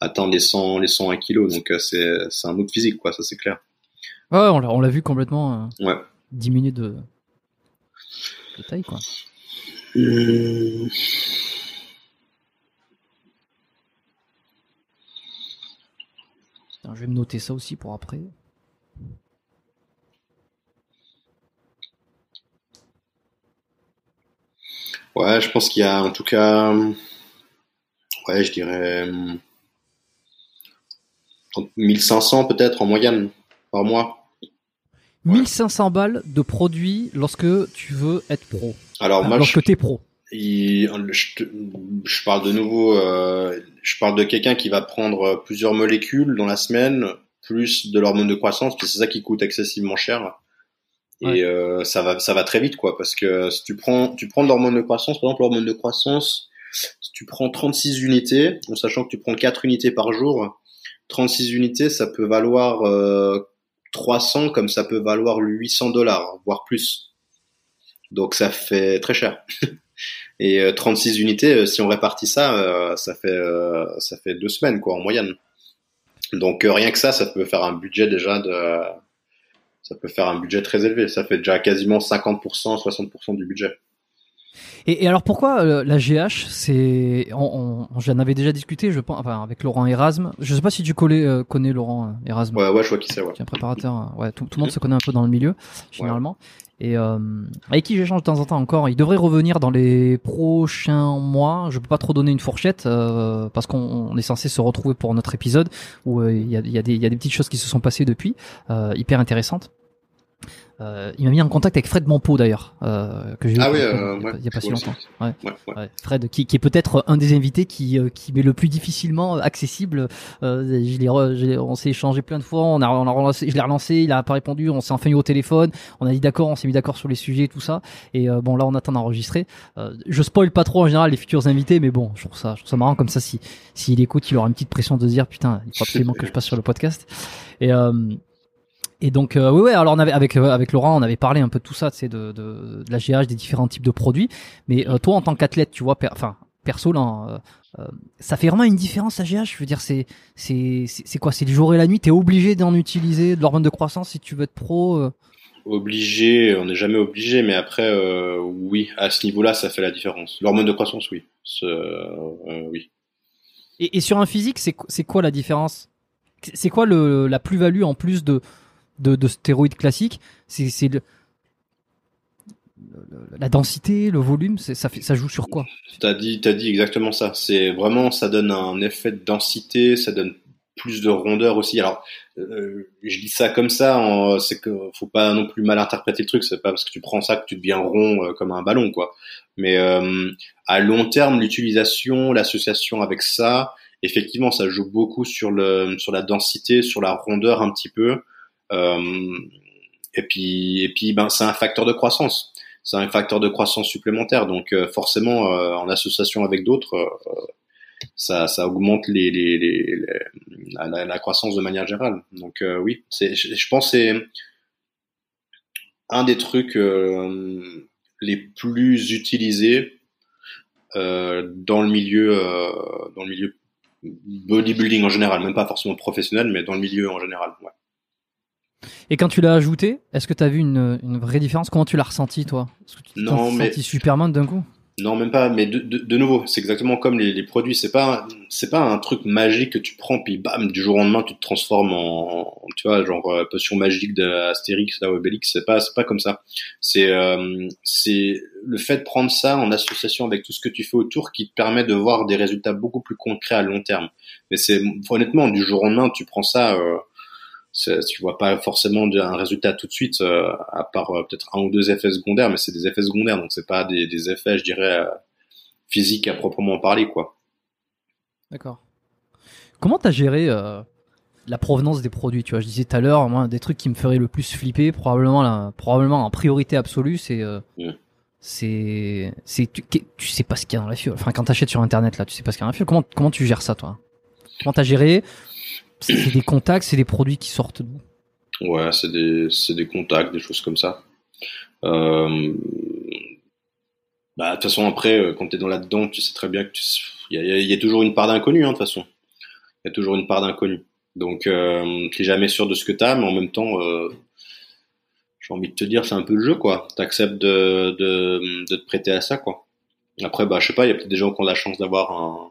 atteindre les 100, les 101 kilos. Donc c'est, c'est un autre physique, quoi, ça c'est clair. Ouais, on l'a, on l'a vu complètement euh, ouais. de, de taille, quoi. Euh... je vais me noter ça aussi pour après. Ouais, je pense qu'il y a en tout cas, ouais, je dirais 1500 peut-être en moyenne par mois. 1500 balles de produits lorsque tu veux être pro. Alors moi, lorsque t'es pro. je, je, parle de nouveau, euh, je parle de quelqu'un qui va prendre plusieurs molécules dans la semaine, plus de l'hormone de croissance, c'est ça qui coûte excessivement cher. Et euh, ça va, ça va très vite, quoi, parce que si tu prends, tu prends de l'hormone de croissance, par exemple l'hormone de croissance, si tu prends 36 unités, en sachant que tu prends 4 unités par jour, 36 unités, ça peut valoir euh, 300 comme ça peut valoir 800 dollars, voire plus. Donc ça fait très cher. Et 36 euh, unités, euh, si on répartit ça, euh, ça fait ça fait deux semaines quoi en moyenne. Donc rien que ça, ça peut faire un budget déjà de ça peut faire un budget très élevé. Ça fait déjà quasiment 50%, 60% du budget. Et, alors pourquoi la GH C'est, j'en avais déjà discuté, je pense, enfin avec Laurent Erasme. Je sais pas si tu connais, connais Laurent Erasme. Ouais, ouais, je vois qui c'est. Ouais. Qui un préparateur. Ouais, tout, tout, le monde se connaît un peu dans le milieu, généralement et euh, avec qui j'échange de temps en temps encore. Il devrait revenir dans les prochains mois. Je peux pas trop donner une fourchette euh, parce qu'on est censé se retrouver pour notre épisode où euh, il y, a, y, a y, a, des petites choses qui se sont passées depuis, euh, hyper intéressantes. Euh, il m'a mis en contact avec Fred Mampo d'ailleurs, euh, que j'ai ah oui, euh, il n'y a, pas si longtemps. Ouais. Ouais, Fred, qui, qui est peut-être un des invités qui, euh, qui m'est le plus difficilement accessible. Euh, je l'ai, on s'est échangé plein de fois, on a, on a relancé, je l'ai relancé, il a pas répondu, on s'est enfin eu au téléphone, on a dit d'accord, on s'est mis d'accord sur les sujets, tout ça. Et bon, là, on attend d'enregistrer. je spoil pas trop en général les futurs invités, mais bon, je trouve ça, je trouve ça marrant comme ça. Si, s'il écoute, il aura une petite pression de se dire putain, il faut absolument que je passe sur le podcast. Et et donc euh, oui ouais alors on avait avec euh, avec Laurent on avait parlé un peu de tout ça c'est de, de, de la GH des différents types de produits. Mais euh, toi en tant qu'athlète tu vois enfin perso là euh, ça fait vraiment une différence la GH je veux dire c'est c'est c'est quoi? C'est le jour et la nuit? T'es obligé d'en utiliser de l'hormone de croissance si tu veux être pro obligé on n'est jamais obligé mais après oui à ce niveau là ça fait la différence. L'hormone de croissance oui. Oui. Et, et sur un physique c'est c'est quoi la différence? C'est quoi le, la plus-value en plus de de, de stéroïdes classiques, c'est la densité, le volume, ça, joue sur quoi? T'as dit, as dit exactement ça. C'est vraiment, ça donne un effet de densité, ça donne plus de rondeur aussi. Alors, euh, je dis ça comme ça, c'est que faut pas non plus mal interpréter le truc. C'est pas parce que tu prends ça que tu deviens rond euh, comme un ballon, quoi. Mais euh, à long terme, l'utilisation, l'association avec ça, effectivement, ça joue beaucoup sur la densité, sur la rondeur un petit peu. Euh, et puis, et puis, ben, c'est un facteur de croissance. C'est un facteur de croissance supplémentaire. Donc, euh, forcément, euh, en association avec d'autres, ça, ça augmente la, croissance de manière générale. Donc oui, je, pense c'est un des trucs les plus utilisés dans le milieu dans le milieu bodybuilding en général, même pas forcément professionnel, mais dans le milieu en général. Et quand tu l'as ajouté, est-ce que tu as vu une, une, vraie différence? Comment tu l'as ressenti, toi? Est-ce que tu t'es senti Superman d'un coup? Non, même pas. Mais de, de, de nouveau, c'est exactement comme les, les produits. C'est pas, c'est pas un truc magique que tu prends puis bam, du jour au lendemain, tu te transformes en, tu vois, genre euh, potion magique d'Astérix là, Obélix. C'est pas, c'est pas comme ça. C'est, euh, c'est le fait de prendre ça en association avec tout ce que tu fais autour qui te permet de voir des résultats beaucoup plus concrets à long terme. Mais c'est, honnêtement, du jour au lendemain, tu prends ça. Euh, tu vois pas forcément un résultat tout de suite, euh, à part euh, peut-être un ou deux effets secondaires, mais c'est des effets secondaires, donc c'est pas des, des, effets, je dirais, euh, physiques à proprement parler, quoi. D'accord. Comment t'as géré la provenance des produits Tu vois, je disais tout à l'heure, moi, des trucs qui me feraient le plus flipper, probablement, la, probablement en priorité absolue, c'est mmh. c'est c'est tu, tu, sais pas ce qu'il y a dans la fiole. Enfin, quand t'achètes sur internet là, tu sais pas ce qu'il y a dans la fiole. Comment comment tu gères ça, toi? Comment t'as géré c'est des contacts, c'est des produits qui sortent d'où? Ouais, c'est des, des contacts, des choses comme ça. Euh, bah, de toute façon, après, euh, quand tu es dans là-dedans, tu sais très bien que il y, a, toujours une part d'inconnu, hein, de toute façon. Il y a toujours une part d'inconnu. Donc, euh, tu n'es jamais sûr de ce que tu as, mais en même temps, euh, j'ai envie de te dire, c'est un peu le jeu, quoi. Tu acceptes de, de, de, te prêter à ça, quoi. Après, bah, je sais pas, il y a peut-être des gens qui ont la chance d'avoir un,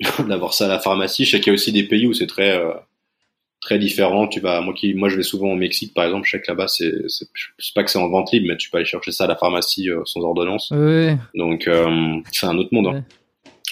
d'avoir ça à la pharmacie. Je sais qu'il y a aussi des pays où c'est très euh, très différent. Tu vas, moi qui, moi je vais souvent au Mexique par exemple. Je sais que là-bas c'est, c'est, pas que c'est en vente libre, mais tu peux aller chercher ça à la pharmacie euh, sans ordonnance. Donc euh, c'est un autre monde. Hein.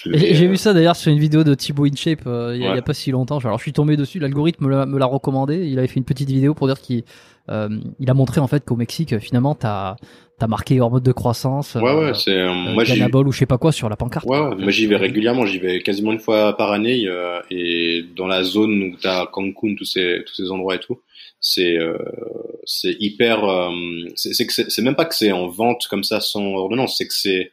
J'ai vu ça d'ailleurs sur une vidéo de Thibaut InShape il y, a pas si longtemps. Alors je suis tombé dessus, l'algorithme me l'a recommandé. Il avait fait une petite vidéo pour dire qu'il il a montré en fait qu'au Mexique finalement t'as t'as marqué en mode de croissance. Ouais, ouais, euh, c'est euh, euh, moi Cannabol ou je sais pas quoi sur la pancarte. Ouais, ouais moi j'y vais régulièrement, j'y vais quasiment une fois par année et dans la zone où t'as Cancun, tous ces tous ces endroits et tout, c'est c'est hyper c'est même pas que c'est en vente comme ça sans ordonnance, c'est que c'est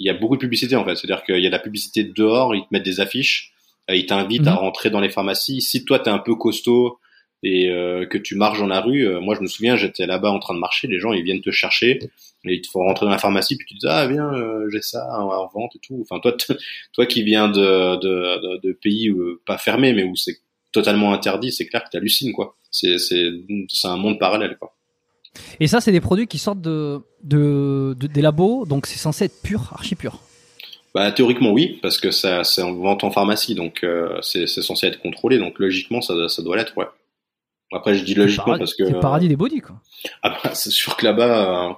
il y a beaucoup de publicité en fait, c'est-à-dire qu'il y a de la publicité dehors, ils te mettent des affiches, ils t'invitent à mhm. rentrer dans les pharmacies. Si toi t'es un peu costaud et euh, que tu marches dans la rue. Euh, moi, je me souviens, j'étais là-bas en train de marcher, les gens ils viennent te chercher et il te faut rentrer dans la pharmacie puis tu te dis ah viens euh, j'ai ça en, vente et tout. Enfin toi toi qui viens de de, de, pays où, pas fermés mais où c'est totalement interdit, c'est clair que t'hallucines quoi. C'est c'est c'est un monde parallèle quoi. Et ça, c'est des produits qui sortent de, de, de des labos, donc c'est censé être pur, archi pur. Bah, théoriquement oui, parce que ça c'est en vente en pharmacie, donc c'est censé être contrôlé, donc logiquement ça, ça doit l'être, ouais. Après, je dis logiquement parce que. C'est le paradis des body, quoi. Ah bah, c'est sûr que là-bas, euh,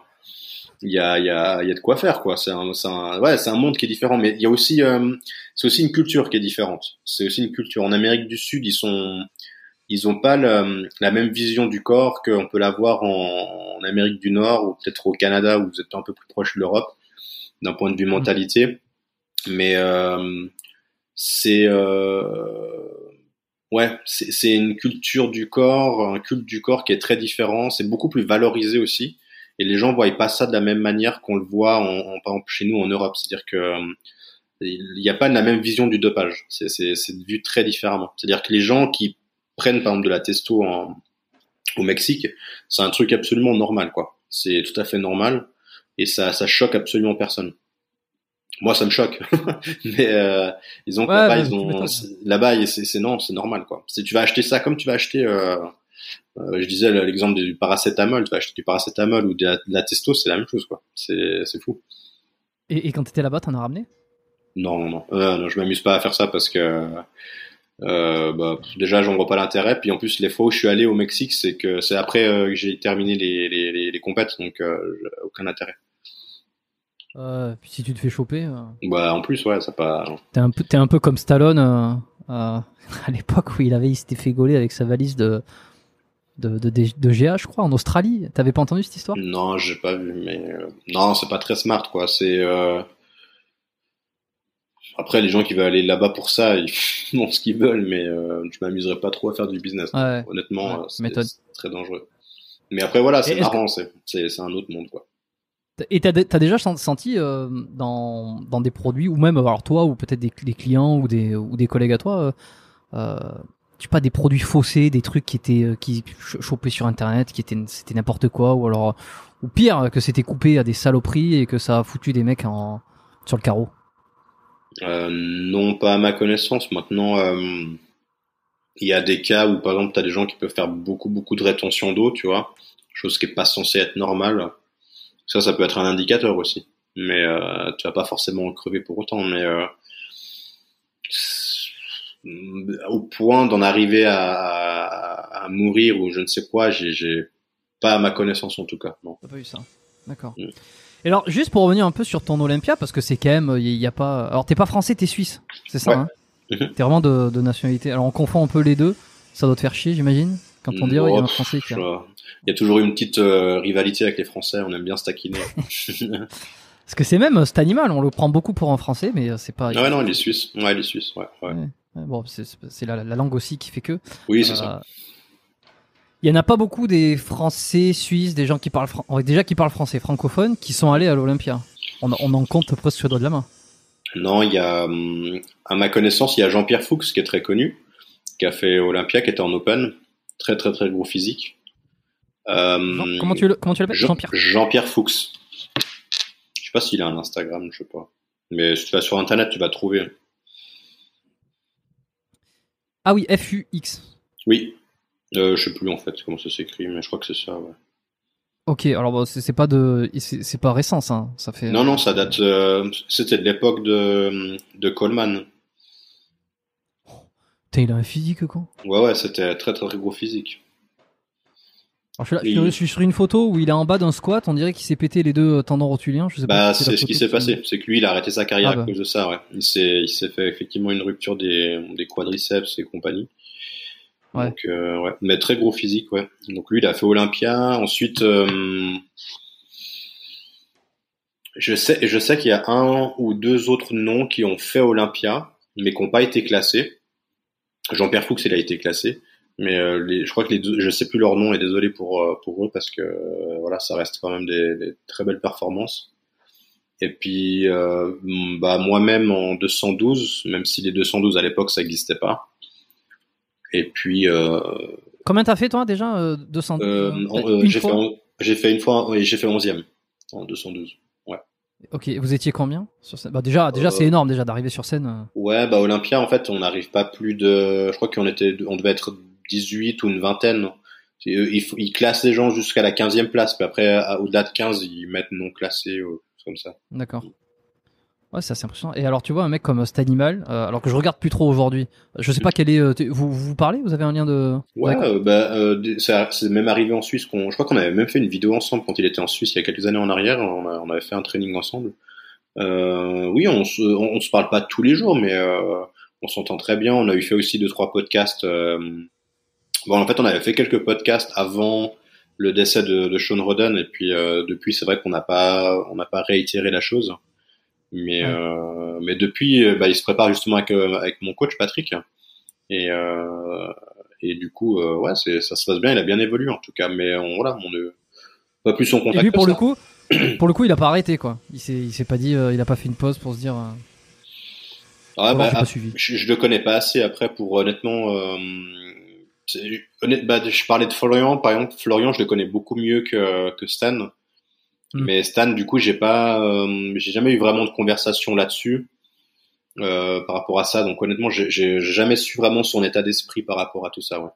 il y, a, y, a, y a de quoi faire, quoi. C'est un, un, ouais, c'est un monde qui est différent, mais il y a aussi, euh, c'est aussi une culture qui est différente. C'est aussi une culture. En Amérique du Sud, ils sont, ils ont pas la même vision du corps qu'on peut l'avoir en, en Amérique du Nord ou peut-être au Canada où vous êtes un peu plus proche de l'Europe d'un point de vue mmh. mentalité. Mais euh, c'est euh, Ouais, c'est une culture du corps, un culte du corps qui est très différent. C'est beaucoup plus valorisé aussi. Et les gens voient pas ça de la même manière qu'on le voit, en, par exemple, chez nous en Europe. C'est-à-dire que euh, il n'y a pas la même vision du dopage. C'est vu très différemment. C'est-à-dire que les gens qui prennent par exemple de la testo en, au Mexique, c'est un truc absolument normal, quoi. C'est tout à fait normal et ça, ça choque absolument personne moi ça me choque. Mais euh, ils ont là-bas ils ont là-bas c'est non c'est normal quoi. Si tu vas acheter ça comme tu vas acheter euh, euh, je disais l'exemple du paracétamol tu vas acheter du paracétamol ou de la, testo c'est la même chose quoi. C'est c'est fou. Et, et quand t'étais là-bas t'en as ramené? Non non non, euh, non je m'amuse pas à faire ça parce que euh, bah, déjà j'en vois pas l'intérêt. Puis en plus les fois où je suis allé au Mexique c'est que c'est après que j'ai terminé les les, les, les compètes donc aucun intérêt euh, puis si tu te fais choper. Euh... Bah en plus ouais ça pas. T'es un peu t'es un peu comme Stallone euh, à l'époque où il avait il s'était fait gauler avec sa valise de de, de, de, GA je crois en Australie. T'avais pas entendu cette histoire? Non j'ai pas vu mais non c'est pas très smart quoi c'est. Après, les gens qui veulent aller là-bas pour ça, ils font ce qu'ils veulent, mais je m'amuserais pas trop à faire du business. Honnêtement, c'est très dangereux. Mais après, voilà, c'est marrant, c'est un autre monde, quoi. Et t'as as déjà senti euh, dans, des produits, ou même alors toi, ou peut-être des, clients ou des, collègues à toi, euh, euh sais pas des produits faussés, des trucs qui étaient euh, qui chopés sur internet, qui étaient c'était n'importe quoi, ou alors ou pire que c'était coupé à des saloperies et que ça a foutu des mecs sur le carreau. Euh, non, pas à ma connaissance. Maintenant, il y a des cas où, par exemple, tu as des gens qui peuvent faire beaucoup, beaucoup de rétention d'eau, tu vois, chose qui est pas censée être normale. Ça, ça peut être un indicateur aussi. Mais euh, tu vas pas forcément crever pour autant. Mais euh, au point d'en arriver à, à, mourir ou je ne sais quoi, j'ai pas à ma connaissance en tout cas. Non. T'as pas eu ça. D'accord. Mm. Et alors, juste pour revenir un peu sur ton Olympia, parce que c'est quand même, il y, a pas. Alors, t'es pas français, t'es suisse, c'est ça hein Mhm. T'es vraiment de, de, nationalité. Alors on confond un peu les deux. Ça doit te faire chier, j'imagine. Quand on dit il y a un Français qui. A... Il y a toujours une petite euh, rivalité avec les Français. On aime bien se taquiner. Parce que c'est même euh, cet animal. On le prend beaucoup pour un Français, mais euh, c'est pas. Ah ouais non, il est suisse. Ouais, il est suisse. Ouais. ouais. Bon, c'est la, la, langue aussi qui fait que. Oui, c'est ça. Il y en a pas beaucoup des Français, Suisses, des gens qui parlent déjà qui parlent français francophones, qui sont allés à l'Olympia. On, on en compte presque sur le doigt de la main. Non, il y a, hum, à ma connaissance, il y a Jean-Pierre Fuchs qui est très connu, qui a fait Olympia, qui était en Open, très très très gros physique. Euh, comment tu comment tu l'appelles? Jean-Pierre Jean-Pierre Fuchs. Je sais pas s'il a un Instagram, je sais pas. Mais si tu vas sur internet, tu vas trouver. Ah oui, F-U-X. Oui. Euh, je sais plus en fait comment ça s'écrit, mais je crois que c'est ça. Ouais. Ok, alors c'est pas de, c'est pas récent ça, hein. ça fait. Non non, ça date, euh, c'était de l'époque de de Coleman. T'as il a un physique quoi Ouais ouais, c'était très très gros physique. Alors, je, suis sur une photo où il est en bas d'un squat, on dirait qu'il s'est pété les deux tendons rotuliens. Je sais bah, c'est ce qui s'est passé. C'est que lui, il a arrêté sa carrière ah, à bah. cause de ça. Ouais. Il s'est, fait effectivement une rupture des, des quadriceps et compagnie. Donc, euh, ouais. Mais très gros physique, ouais. Donc lui, il a fait Olympia. Ensuite, euh, je sais, je sais qu'il y a un ou deux autres noms qui ont fait Olympia, mais qui n'ont pas été classés. Jean-Pierre Fuchs, il a été classé. Mais euh, les, je crois que les deux, je sais plus leur nom et désolé pour euh, pour eux parce que euh, voilà, ça reste quand même des, des, très belles performances. Et puis bah moi-même en 212, même si les 212 à l'époque ça n'existait pas, et puis. Combien t'as fait toi déjà 200 euh, euh, J'ai fait, j'ai fait une fois et j'ai fait 11e en 212. Ouais. Ok, vous étiez combien sur scène bah déjà, déjà c'est énorme déjà d'arriver sur scène. Ouais, bah Olympia en fait on n'arrive pas plus de, je crois qu'on était, on devait être 18 ou une vingtaine. Ils, ils classent les gens jusqu'à la 15e place, puis après au-delà de 15 ils mettent non classés ou comme ça. D'accord. Ouais, c'est assez impressionnant. Et alors, tu vois, un mec comme Stanimal, euh, alors que je regarde plus trop aujourd'hui, je sais pas quel est. Euh, vous, vous parlez Vous avez un lien de. Ouais, euh, bah, euh, c'est même arrivé en Suisse. qu'on je crois qu'on avait même fait une vidéo ensemble quand il était en Suisse il y a quelques années en arrière. On, on avait fait un training ensemble. oui, on se, on, se parle pas tous les jours, mais on s'entend très bien. On a eu fait aussi deux, trois podcasts. Bon, en fait, on avait fait quelques podcasts avant le décès de, de Sean Roden, et puis depuis, c'est vrai qu'on n'a pas, on n'a pas réitéré la chose. Mais, euh, mais depuis, euh, bah, il se prépare justement avec, euh, avec mon coach Patrick. Et, euh, et du coup, euh, ouais, c'est, ça se passe bien. Il a bien évolué en tout cas. Mais on, voilà, on ne pas plus son contact. Et lui, pour le coup, pour le coup, il a pas arrêté quoi. Il s'est, il s'est pas dit, il a pas fait une pause pour se dire. Ah, bah, ah, je, je, le connais pas assez après pour honnêtement. Euh, honnête, bah, je parlais de Florian, par exemple. Florian, je le connais beaucoup mieux que, que Stan. Mm. Mais Stan, du coup, j'ai pas, euh, j'ai jamais eu vraiment de conversation là-dessus euh, par rapport à ça. Donc honnêtement, j'ai jamais su vraiment son état d'esprit par rapport à tout ça. Ouais.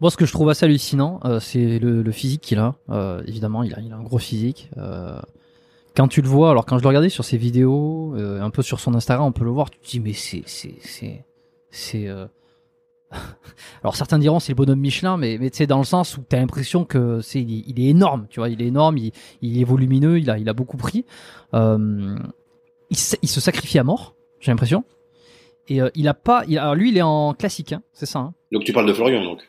Moi, ce que je trouve assez hallucinant, euh, c'est le, le, physique qu'il a. Euh, évidemment, il a, il a un gros physique. Euh, quand tu le vois, alors quand je le regardais sur ses vidéos, un peu sur son Instagram, on peut le voir. Tu te dis, mais c'est, c'est, c'est, c'est alors certains diront c'est le bonhomme Michelin, mais, mais sais dans le sens où tu as l'impression que c'est il, est énorme, tu vois, il est énorme, il, il est volumineux, il a, il a beaucoup pris. Euh, il, il, se sacrifie à mort, j'ai l'impression. Et euh, il a pas, il, alors lui il est en classique, hein, c'est ça. Hein. Donc tu parles de Florian donc.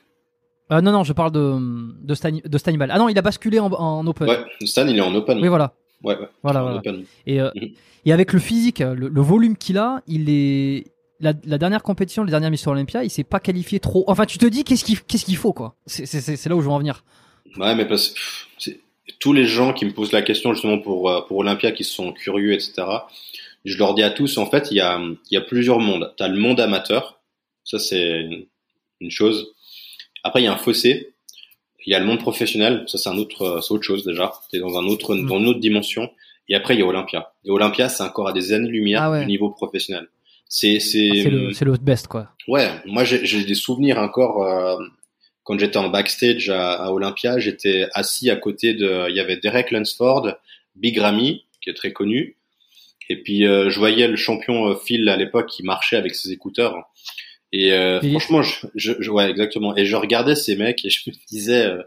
Euh, non non, je parle de de, Stan, de. Ah non, il a basculé en, en, open. Ouais, Stan il est en open. Oui voilà. Ouais, ouais. Voilà, voilà. Et, euh, mhm. et avec le physique, le, le volume qu'il a, il est, la, dernière compétition, les dernières missions Olympia, il s'est pas qualifié trop. Enfin, tu te dis qu'est-ce qu'il qu'est-ce qu'il faut quoi? C'est là où je veux en venir. Ouais, mais parce que tous les gens qui me posent la question justement pour euh, pour Olympia, qui sont curieux, etc. Je leur dis à tous, en fait, il y a il y a plusieurs mondes. T'as le monde amateur, ça c'est une chose. Après, il y a un fossé. Il y a le monde professionnel, ça c'est un autre, c'est autre chose déjà. T'es dans un autre, mm. dans une autre dimension. Et après, il y a Olympia. Et Olympia, c'est encore à des années-lumière ah du niveau professionnel. C'est c'est c'est le c'est le best quoi. Ouais, moi j'ai des souvenirs encore euh, quand j'étais en backstage à, à Olympia, j'étais assis à côté de il y avait Derek Lunsford, Big Ramy qui est très connu et puis euh, je voyais le champion euh, Phil à l'époque qui marchait avec ses écouteurs et euh, franchement je, je, je- ouais exactement et je regardais ces mecs et je me disais euh,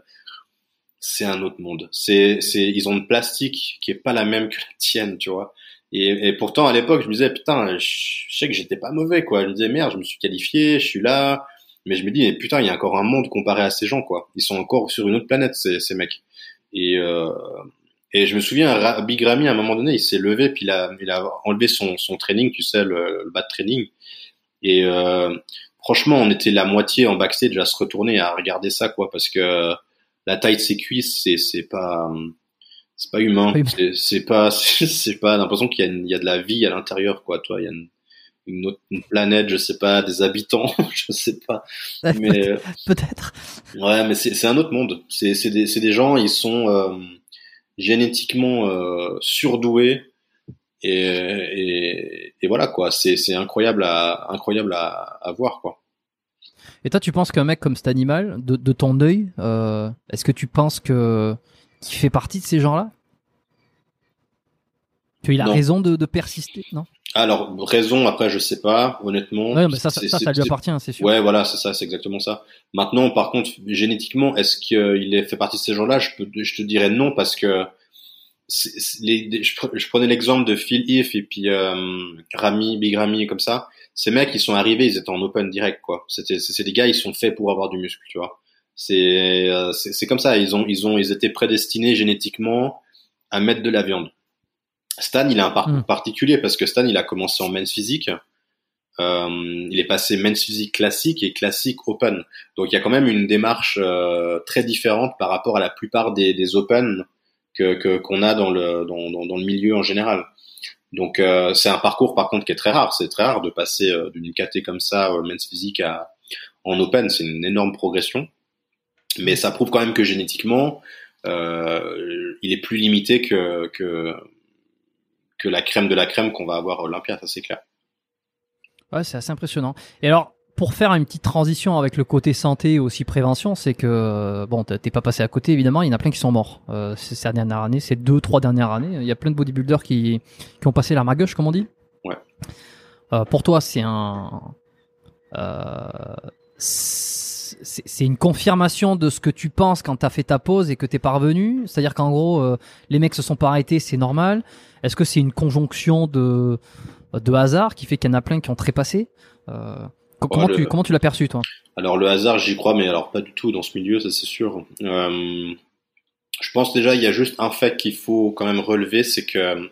c'est un autre monde. C'est, c'est, ils ont une plastique qui est pas la même que la tienne, tu vois. Et, et pourtant, à l'époque, je me disais, putain, je, sais que j'étais pas mauvais, quoi. Je me disais, merde, je me suis qualifié, je suis là. Mais je me dis, mais putain, il y a encore un monde comparé à ces gens, quoi. Ils sont encore sur une autre planète, ces, ces mecs. Et, euh, et je me souviens, Ra- Big Ramy, à un moment donné, il s'est levé, puis il a, il a enlevé son, son training, tu sais, le, le bas de training. Et euh, franchement, on était la moitié en backstage à se retourner, à regarder ça, quoi, parce que la taille de ses cuisses, c'est pas c'est pas humain. C'est- pas c'est pas l'impression qu'il y y a de la vie à l'intérieur, quoi. Toi, il y a une, une autre une planète, je sais pas, des habitants, je sais pas. Mais euh, Peut-être. ouais, mais c'est un autre monde. C'est des des gens, ils sont euh, génétiquement euh, surdoués. Et, et, et voilà quoi, c'est c'est incroyable à incroyable à, à voir quoi. Et toi, tu penses qu'un mec comme cet animal, de, de ton œil, euh, est-ce que tu penses que qu'il fait partie de ces gens-là Qu'il a Non. raison de, de persister, non? Alors raison après je sais pas honnêtement. Ouais, mais ça, ça, lui appartient, c'est sûr. Ouais, voilà, c'est ça, c'est exactement ça. Maintenant, par contre, génétiquement, est-ce qu'il est fait partie de ces gens-là? Je peux, je te dirais non parce que les, je, pre- je prenais l'exemple de Phil If et puis euh, Rami, Big Ramy, comme ça. Ces mecs, ils sont arrivés, ils étaient en open direct, quoi. C'était, c'est des gars, ils sont faits pour avoir du muscle, tu vois. C'est, euh, c'est, c'est comme ça. Ils ont, ils ont, ils étaient prédestinés génétiquement à mettre de la viande. Stan, il a un parcours Mm. particulier parce que Stan, il a commencé en men's physique. Euh, il est passé men's physique classique et classique open. Donc il y a quand même une démarche euh, très différente par rapport à la plupart des, des open que qu'on a dans le dans, dans, dans le milieu en général. Donc euh, c'est un parcours par contre qui est très rare. C'est très rare de passer euh, d'une KT comme ça euh, men's physique à en open. C'est une énorme progression. Mais ça prouve quand même que génétiquement euh, il est plus limité que que que la crème de la crème qu'on va avoir à Olympia, ça c'est clair. Ouais, c'est assez impressionnant. Et alors, pour faire une petite transition avec le côté santé et aussi prévention, c'est que euh, bon, t'es pas passé à côté évidemment. Il y en a plein qui sont morts euh, ces dernières années, ces deux, trois dernières années. Il y a plein de bodybuilders qui qui ont passé la gauche, comme on dit. Ouais. Euh, pour toi, c'est un euh, c'est une confirmation de ce que tu penses quand t'as fait ta pause et que t'es parvenu. C'est-à-dire qu'en gros, euh, les mecs se sont pas arrêtés, c'est normal. Est-ce que c'est une conjonction de de hasard qui fait qu'il y en a plein qui ont trépassé euh, co- Comment tu comment tu l'as perçu toi? Alors le hasard, j'y crois, mais alors pas du tout dans ce milieu, ça c'est sûr. Euh, je pense déjà il y a juste un fait qu'il faut quand même relever, c'est que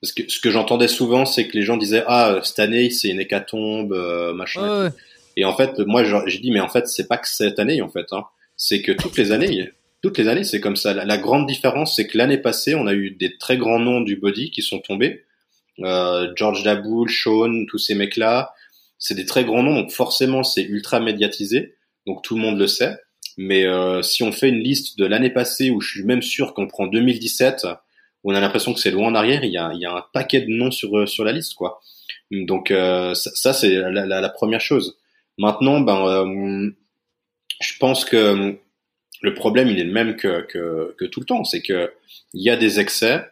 parce que ce que j'entendais souvent, c'est que les gens disaient ah cette année c'est une hécatombe, euh, machin. Et en fait, moi j'ai dit mais en fait c'est pas que cette année en fait, hein. c'est que toutes les années, toutes les années c'est comme ça. La, grande différence, c'est que l'année passée, on a eu des très grands noms du body qui sont tombés. Euh, George Daboul, Sean, tous ces mecs-là, c'est des très grands noms, donc forcément c'est ultra médiatisé, donc tout le monde le sait. Mais euh, si on fait une liste de l'année passée, où je suis même sûr qu'on prend 2017, où on a l'impression que c'est loin en arrière, il y a, y a un paquet de noms sur sur la liste, quoi. Donc euh, ça, c'est la première chose. Maintenant, ben, euh, je pense que le problème, il est le même que que, tout le temps, c'est que il y a des excès.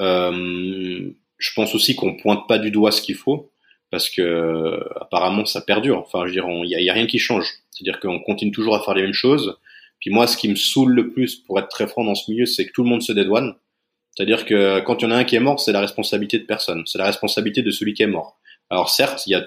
Euh, je pense aussi qu'on pointe pas du doigt ce qu'il faut parce que apparemment ça perdure. Enfin, je veux dire, il y a rien qui change. C'est-à-dire qu'on continue toujours à faire les mêmes choses. Puis moi, ce qui me saoule le plus, pour être très franc dans ce milieu, c'est que tout le monde se dédouane. C'est-à-dire que quand il y en a un qui est mort, c'est la responsabilité de personne. C'est la responsabilité de celui qui est mort. Alors certes, il y a,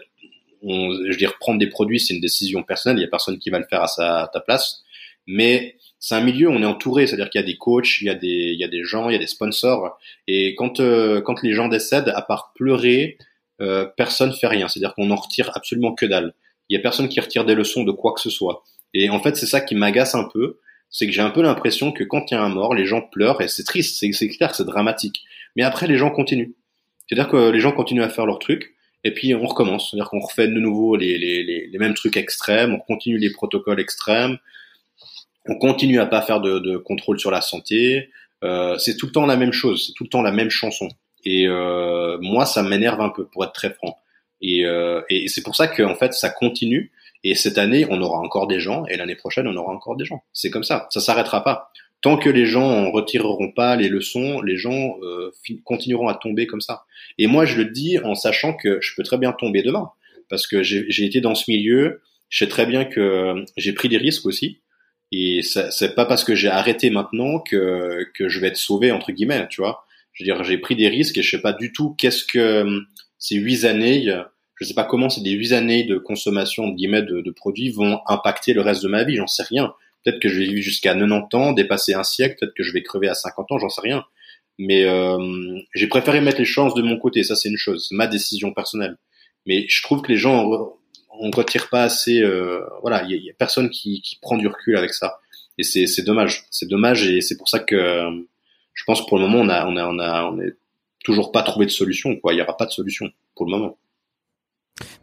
on, je veux dire, prendre des produits, c'est une décision personnelle. Il y a personne qui va le faire à sa à ta place. Mais c'est un milieu on est entouré, c'est-à-dire qu'il y a des coachs, il y a des, il y a des gens, il y a des sponsors. Et quand, euh, quand les gens décèdent, à part pleurer, euh, personne fait rien. C'est-à-dire qu'on en retire absolument que dalle. Il y a personne qui retire des leçons de quoi que ce soit. Et en fait, c'est ça qui m'agace un peu, c'est que j'ai un peu l'impression que quand il y a un mort, les gens pleurent et c'est triste, c'est c'est clair, c'est dramatique. Mais après, les gens continuent. C'est-à-dire que les gens continuent à faire leur truc et puis on recommence. C'est-à-dire qu'on refait de nouveau les, les, les, les mêmes trucs extrêmes, on continue les protocoles extrêmes, on continue à pas faire de, de contrôle sur la santé. Euh, c'est tout le temps la même chose, c'est tout le temps la même chanson. Et euh, moi, ça m'énerve un peu, pour être très franc. Et, euh, et c'est pour ça que en fait ça continue. Et cette année, on aura encore des gens, et l'année prochaine, on aura encore des gens. C'est comme ça, ça s'arrêtera pas. Tant que les gens en retireront pas les leçons, les gens euh, continueront à tomber comme ça. Et moi, je le dis en sachant que je peux très bien tomber demain, parce que j'ai été dans ce milieu, je sais très bien que j'ai pris des risques aussi. Et c'est pas parce que j'ai arrêté maintenant que, que je vais être sauvé entre guillemets, tu vois. Je veux dire, j'ai pris des risques et je sais pas du tout qu'est-ce que ces huit années, je sais pas comment ces huit années de consommation guillemets de, de, produits vont impacter le reste de ma vie. J'en sais rien. Peut-être que je vais vivre jusqu'à 90 ans, dépasser un siècle. Peut-être que je vais crever à 50 ans. J'en sais rien. Mais euh, j'ai préféré mettre les chances de mon côté. Ça, c'est une chose. C'est ma décision personnelle. Mais je trouve que les gens on retire pas assez. Euh, voilà, il y, a personne qui, qui, prend du recul avec ça, et c'est dommage. C'est dommage, et c'est pour ça que je pense que pour le moment on a on a on a on est toujours pas trouvé de solution. Quoi, il y aura pas de solution pour le moment.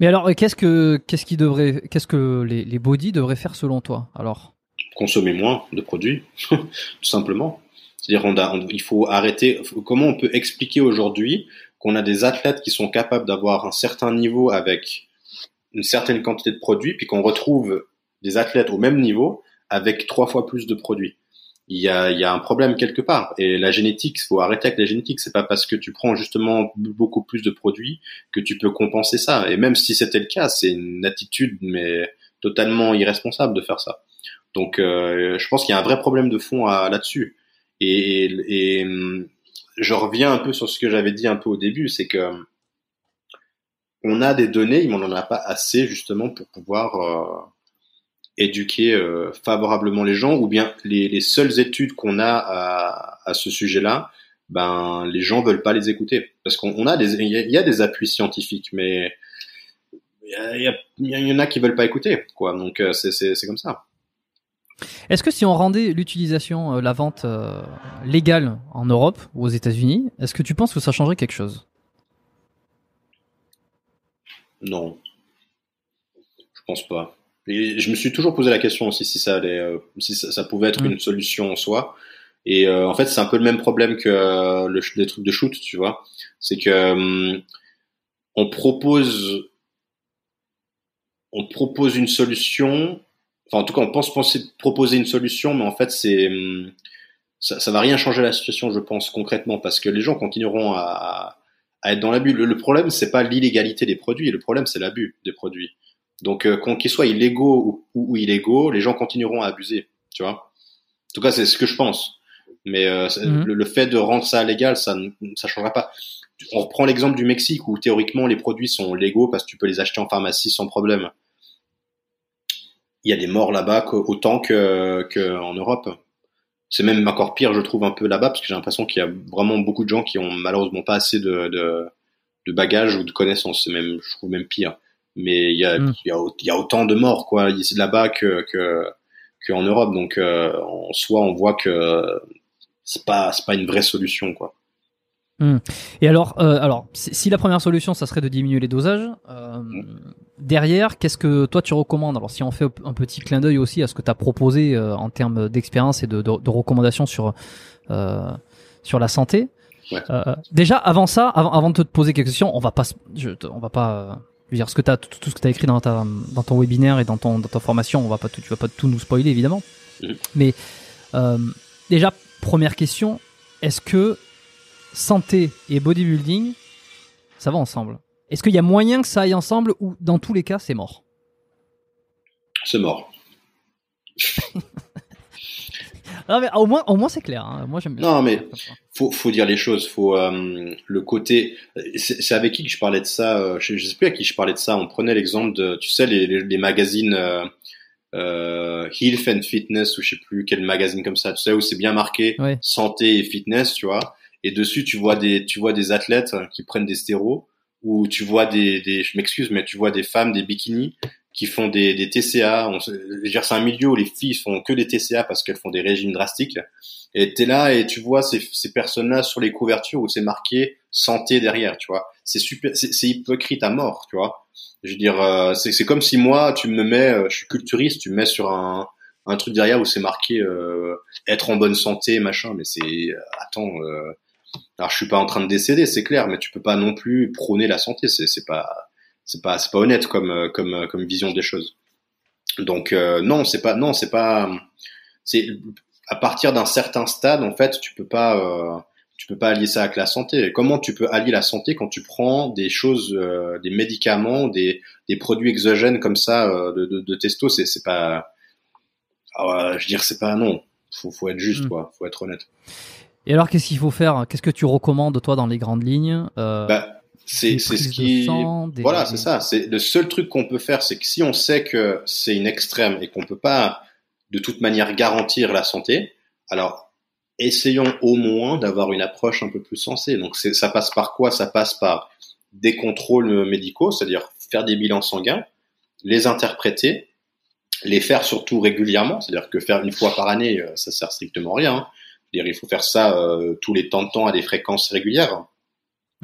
Mais alors, qu'est-ce que qu'est-ce qui devrait, qu'est-ce que les, les bodies devraient faire selon toi Alors? Consommer moins de produits, tout simplement. C'est-à-dire, on, il faut arrêter. Comment on peut expliquer aujourd'hui qu'on a des athlètes qui sont capables d'avoir un certain niveau avec une certaine quantité de produits, puis qu'on retrouve des athlètes au même niveau avec trois fois plus de produits? Il y a, il y a un problème quelque part. Et la génétique, il faut arrêter avec la génétique. C'est pas parce que tu prends justement beaucoup plus de produits que tu peux compenser ça. Et même si c'était le cas, c'est une attitude mais totalement irresponsable de faire ça. Donc, euh, je pense qu'il y a un vrai problème de fond là-dessus. Et, et, et, je reviens un peu sur ce que j'avais dit un peu au début, c'est que on a des données, mais on n'en a pas assez justement pour pouvoir euh, éduquer euh, favorablement les gens, ou bien les, seules études qu'on a à, ce sujet-là, ben les gens veulent pas les écouter parce qu'on a des, il y, a des appuis scientifiques, mais il y, en a qui veulent pas écouter, quoi. Donc euh, c'est comme ça. Est-ce que si on rendait l'utilisation, la vente légale en Europe ou aux États-Unis, est-ce que tu penses que ça changerait quelque chose? Non. Je pense pas. Et je me suis toujours posé la question aussi si ça allait, euh, si ça, pouvait être mm. une solution en soi. Et euh, en fait, c'est un peu le même problème que euh, le, les trucs de shoot, tu vois. C'est que on propose, on propose une solution. Enfin, en tout cas, on pense penser proposer une solution, mais en fait, c'est ça, ça va rien changer la situation, je pense concrètement, parce que les gens continueront à, à être dans l'abus. Le, le, problème, c'est pas l'illégalité des produits, le problème, c'est l'abus des produits. Donc, euh, qu'ils soient illégaux ou, ou, illégaux, les gens continueront à abuser, tu vois. En tout cas, c'est ce que je pense. Mais euh, mhm. le, fait de rendre ça légal, ça ne ça changera pas. On reprend l'exemple du Mexique où théoriquement les produits sont légaux parce que tu peux les acheter en pharmacie sans problème. Il y a des morts là-bas autant que, que en Europe. C'est même encore pire, je trouve, un peu là-bas, parce que j'ai l'impression qu'il y a vraiment beaucoup de gens qui ont malheureusement pas assez de, de, de bagages ou de connaissances. C'est même, je trouve même pire. Mais il y a, hmm. il, y a, il y a autant de morts, quoi, ici là-bas que, que, qu'en Europe. Donc, euh, en soi, on voit que c'est pas, c'est pas une vraie solution, quoi. Hmm. Et alors, euh, alors, si la première solution, ça serait de diminuer les dosages, euh, derrière, qu'est-ce que toi tu recommandes? Alors, si on fait un petit clin d'œil aussi à ce que tu as proposé euh, en termes d'expérience et de, de, de, recommandations sur euh, sur la santé. Ouais. Euh, déjà, avant ça, avant, avant, de te poser quelques questions, on va pas, je, on va pas dire ce que t'as, tout, tout, ce que tu as écrit dans ta dans ton webinaire et dans ton dans ta formation, on va pas, tout, tu vas pas tout nous spoiler évidemment. Mmh. Mais déjà, première question, est-ce que santé et bodybuilding, ça va ensemble. Est-ce qu'il y a moyen que ça aille ensemble ou dans tous les cas c'est mort? C'est mort. non, mais au moins, au moins c'est clair. Hein. Moi j'aime bien. Non mais faut, faut dire les choses. Faut euh, le côté. C'est avec qui que je parlais de ça. Euh, je, sais plus à qui je parlais de ça. On prenait l'exemple de, tu sais, les, les, magazines. Euh, euh, Health and Fitness ou je sais plus quel magazine comme ça, tu sais où c'est bien marqué santé et fitness, tu vois et dessus tu vois des tu vois des athlètes qui prennent des stéros ou tu vois des, des je m'excuse mais tu vois des femmes des bikinis qui font des, des TCA on, c'est un milieu où les filles font que des TCA parce qu'elles font des régimes drastiques. Et t'es là et tu vois ces, ces personnes là sur les couvertures où c'est marqué santé derrière tu vois. C'est super c'est hypocrite à mort tu vois. Je veux dire euh, c'est comme si moi tu me mets euh, je suis culturiste tu me mets sur un un truc derrière où c'est marqué euh, être en bonne santé machin. Mais c'est attends alors je suis pas en train de décéder, c'est clair, mais tu peux pas non plus prôner la santé. C'est c'est pas c'est pas c'est pas honnête comme comme comme vision des choses. Donc non, c'est pas non, c'est pas c'est à partir d'un certain stade en fait, tu peux pas tu peux pas allier ça avec la santé. Comment tu peux allier la santé quand tu prends des choses, des médicaments, des, des produits exogènes comme ça de, de, de testo C'est c'est pas, ah je veux dire, c'est pas non. Faut faut être juste, mm. quoi. Faut être honnête. Et alors, qu'est-ce qu'il faut faire? Qu'est-ce que tu recommandes, toi, dans les grandes lignes? Euh, bah, C'est ce qui. Voilà, c'est ça. C'est le seul truc qu'on peut faire, c'est que si on sait que c'est une extrême et qu'on peut pas, de toute manière, garantir la santé, alors essayons au moins d'avoir une approche un peu plus sensée. Donc, ça passe par quoi? Ça passe par des contrôles médicaux, c'est-à-dire faire des bilans sanguins, les interpréter, les faire surtout régulièrement, c'est-à-dire que faire une fois par année, euh, ça sert strictement à rien. Hein il faut faire ça euh, tous les temps de temps à des fréquences régulières.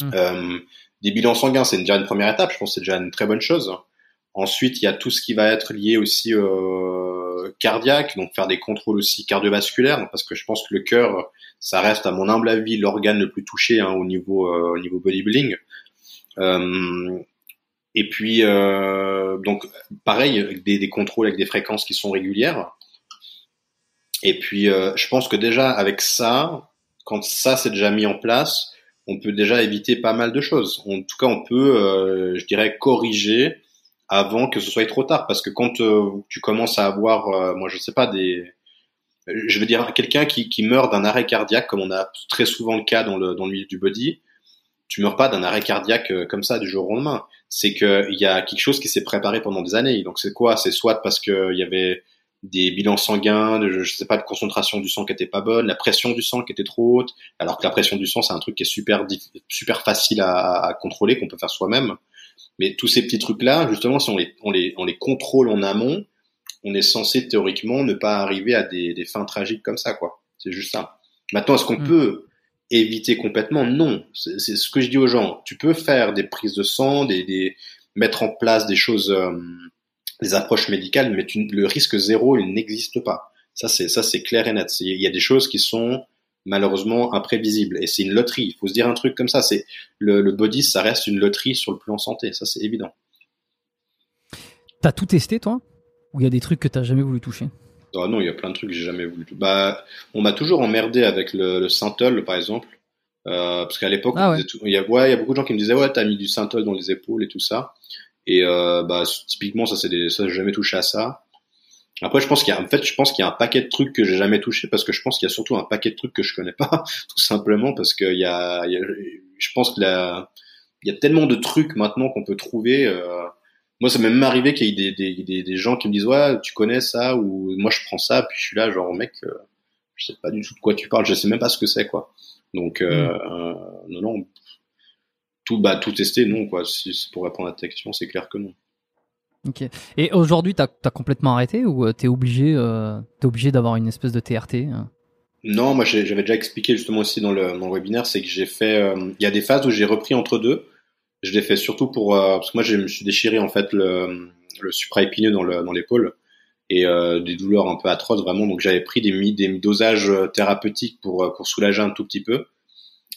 Mmh. Euh, des bilans sanguins, c'est déjà une première étape. Je pense que c'est déjà une très bonne chose. Ensuite, il y a tout ce qui va être lié aussi euh, cardiaque, donc faire des contrôles aussi cardiovasculaires, parce que je pense que le cœur, ça reste, à mon humble avis, l'organe le plus touché hein, au niveau au niveau bodybuilding. et puis, donc, pareil, des, des contrôles avec des fréquences qui sont régulières. Et puis, euh, je pense que déjà avec ça, quand ça c'est déjà mis en place, on peut déjà éviter pas mal de choses. En tout cas, on peut, euh, je dirais, corriger avant que ce soit trop tard. Parce que quand euh, tu commences à avoir, moi je sais pas, des, je veux dire, quelqu'un qui, qui meurt d'un arrêt cardiaque, comme on a très souvent le cas dans le, dans le milieu du body, tu meurs pas d'un arrêt cardiaque comme ça du jour au lendemain. C'est qu'il y a quelque chose qui s'est préparé pendant des années. Donc c'est quoi? C'est soit parce qu'il y avait des bilans sanguins, de, je sais pas, de concentration du sang qui était pas bonne, la pression du sang qui était trop haute, alors que la pression du sang c'est un truc qui est super super facile à, à contrôler, qu'on peut faire soi-même. Mais tous ces petits trucs là, justement, si on les, on les, on les contrôle en amont, on est censé théoriquement ne pas arriver à des, des fins tragiques comme ça, quoi. C'est juste ça. Maintenant, est-ce qu'on mm. peut éviter complètement? Non. C'est ce que je dis aux gens. Tu peux faire des prises de sang, des, des mettre en place des choses. Euh, les approches médicales, mais le risque zéro, il n'existe pas. Ça, c'est ça, c'est clair et net. Il y a des choses qui sont malheureusement imprévisibles et c'est une loterie. Il faut se dire un truc comme ça. C'est le, le body, ça reste une loterie sur le plan santé. Ça, c'est évident. T'as tout testé, toi? Ou il y a des trucs que t'as jamais voulu toucher? Oh non, il y a plein de trucs que j'ai jamais voulu. toucher. Bah, on m'a toujours emmerdé avec le, le synthol, par exemple. Euh, parce qu'à l'époque, ah il, y a, ouais, il y a beaucoup de gens qui me disaient ouais, t'as mis du synthol dans les épaules et tout ça. Et euh, bah, typiquement, ça, c'est des, ça, j'ai jamais touché à ça. Après, je pense qu'il y a, en fait, je pense qu'il y a un paquet de trucs que j'ai jamais touché parce que je pense qu'il y a surtout un paquet de trucs que je connais pas, tout simplement parce qu'il y a, y a, je pense que la, il y a tellement de trucs maintenant qu'on peut trouver. Euh, moi, ça m'est même arrivé qu'il y ait des, des, des, des, gens qui me disent ouais, tu connais ça ou moi je prends ça, puis je suis là genre mec, euh, je sais pas du tout de quoi tu parles, je sais même pas ce que c'est quoi. Donc euh, mm. non non, tout, bah, tout tester, non, quoi. Si, pour répondre à ta question, c'est clair que non. Ok. Et aujourd'hui, tu as, complètement arrêté ou euh, tu es obligé, euh, obligé d'avoir une espèce de TRT hein Non, moi j'avais déjà expliqué justement aussi dans le, dans le webinaire, c'est que j'ai fait. Euh, il y a des phases où j'ai repris entre deux. Je l'ai fait surtout pour. Euh, parce que moi, je me suis déchiré en fait le, le supraépineux dans l'épaule. Dans et des douleurs un peu atroces vraiment. Donc j'avais pris des, des dosages thérapeutiques pour, pour soulager un tout petit peu.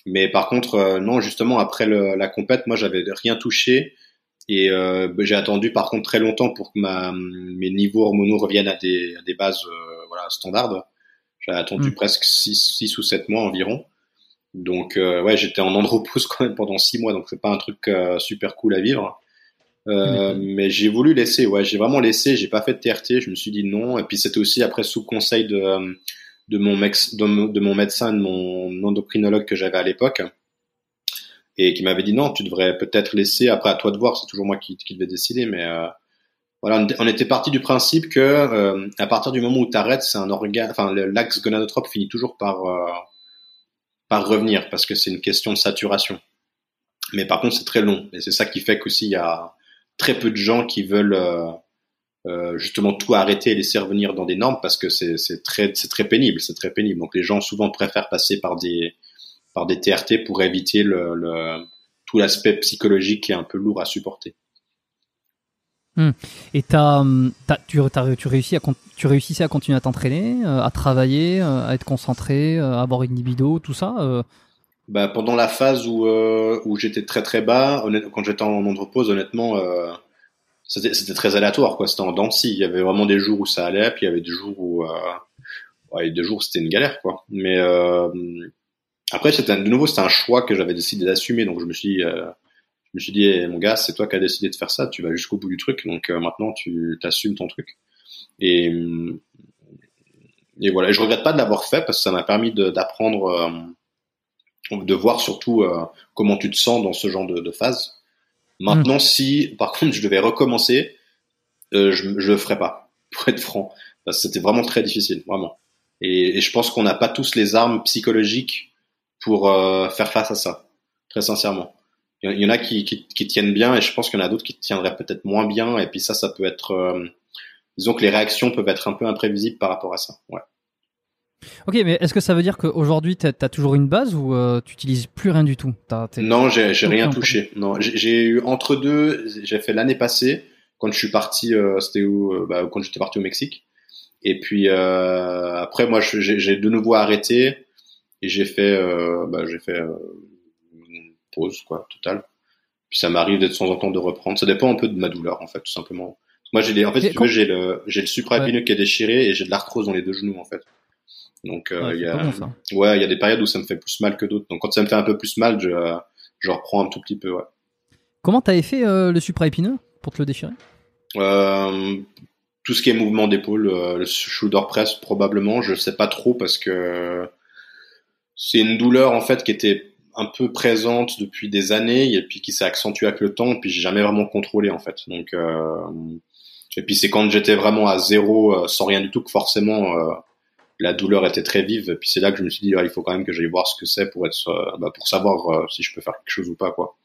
Mais par contre, euh, non, justement, après le, la compète, moi, j'avais rien touché. Et euh, bah, j'ai attendu par contre très longtemps pour que ma, mes niveaux hormonaux reviennent à des, à des bases euh, voilà, standards. J'avais attendu mm. presque 6, ou 7 mois environ. Donc euh, ouais, j'étais en andropause quand même pendant 6 mois, donc c'est pas un truc euh, super cool à vivre. Euh, Mais j'ai voulu laisser, ouais, j'ai vraiment laissé, j'ai pas fait de TRT, je me suis dit non. Et puis c'était aussi après sous conseil de de mon, de, mon médecin, de mon endocrinologue que j'avais à l'époque, et qui m'avait dit non, tu devrais peut-être laisser, après à toi de voir, c'est toujours moi qui, qui devais décider, mais euh, voilà, on était parti du principe que euh, à partir du moment où tu arrêtes, c'est un organe, enfin l'axe gonadotrope finit toujours par euh, par revenir parce que c'est une question de saturation. Mais par contre, c'est très long, et c'est ça qui fait qu'aussi il y a très peu de gens qui veulent euh, justement tout arrêter et laisser revenir dans des normes parce que c'est très c'est très pénible, c'est très pénible. Donc les gens souvent préfèrent passer par des par des TRT pour éviter le, le tout l'aspect psychologique qui est un peu lourd à supporter. Hmm. Et as, as, tu, as, tu, réussis à, tu réussissais à continuer à t'entraîner, euh, à travailler, euh, à être concentré, à avoir une libido, tout ça bah, pendant la phase où euh, où j'étais très très bas, quand j'étais en andropause, honnêtement, euh, c'était très aléatoire quoi. C'était en dents Il y avait vraiment des jours où ça allait, puis il y avait des jours où euh, ouais, des jours c'était une galère quoi. Mais euh, après c'était de nouveau c'était un choix que j'avais décidé d'assumer, donc je me suis euh, je me suis dit mon gars c'est toi qui as décidé de faire ça, tu vas jusqu'au bout du truc, donc euh, maintenant tu t'assumes ton truc. Et et voilà, et je regrette pas de l'avoir fait parce que ça m'a permis d'apprendre, euh, de, voir surtout euh, comment tu te sens dans ce genre de, de phase. Maintenant, mm. si par contre je devais recommencer, euh, je, je le ferais pas, pour être franc. C'était vraiment très difficile, vraiment. Et, et je pense qu'on n'a pas tous les armes psychologiques pour euh, faire face à ça, très sincèrement. Il y en a qui, qui, qui tiennent bien et je pense qu'il y en a d'autres qui tiendraient peut-être moins bien. Et puis ça, ça peut être euh, disons que les réactions peuvent être un peu imprévisibles par rapport à ça. Ouais. Ok, mais est-ce que ça veut dire qu'aujourd'hui tu as toujours une base ou euh, tu utilises plus rien du tout? Non, j'ai rien touché. Non, j'ai eu entre deux. J'ai fait l'année passée quand je suis parti. Euh, C'était où euh, bah, Quand j'étais parti au Mexique. Et puis euh, après, moi, j'ai de nouveau arrêté et j'ai fait, bah, j'ai fait une pause quoi, totale. Puis ça m'arrive de temps en temps de reprendre. Ça dépend un peu de ma douleur en fait, tout simplement. Moi, j'ai en fait, tu j'ai le, j'ai le supraépineux qui est déchiré et j'ai de l'arthrose dans les deux genoux, en fait. Donc, euh, il y a, ouais, il y a des périodes où ça me fait plus mal que d'autres. Donc, quand ça me fait un peu plus mal, je, je reprends un tout petit peu, ouais. Comment t'avais fait euh, le supraépineux pour te le déchirer? Euh, Tout ce qui est mouvement d'épaule, euh, le shoulder press probablement, je sais pas trop parce que c'est une douleur en fait qui était un peu présente depuis des années et puis qui s'est accentuée avec le temps puis j'ai jamais vraiment contrôlé en fait. Donc et puis c'est quand j'étais vraiment à zéro, sans rien du tout, que forcément la douleur était très vive. Et puis c'est là que je me suis dit, ah, il faut quand même que j'aille voir ce que c'est pour être, euh, bah, pour savoir si je peux faire quelque chose ou pas, quoi.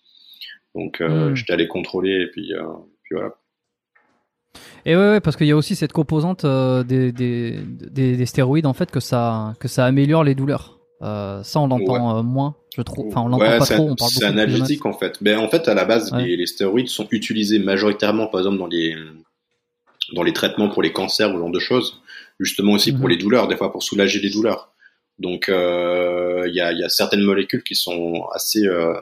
Donc hmm. j'étais allé contrôler et puis, puis voilà. Et ouais, ouais parce qu'il y a aussi cette composante des, des, des, des, stéroïdes en fait que ça que ça améliore les douleurs. Euh, ça, on l'entend moins, je trouve. Enfin, on l'entend pas trop. On parle c'est analgétique en fait. Mais en fait, à la base, les, les, stéroïdes sont utilisés majoritairement, par exemple, dans les dans les traitements pour les cancers ou ce genre de choses, justement aussi pour mhm. les douleurs, des fois pour soulager les douleurs. Donc euh, il y, a, y, a, certaines molécules qui sont assez euh,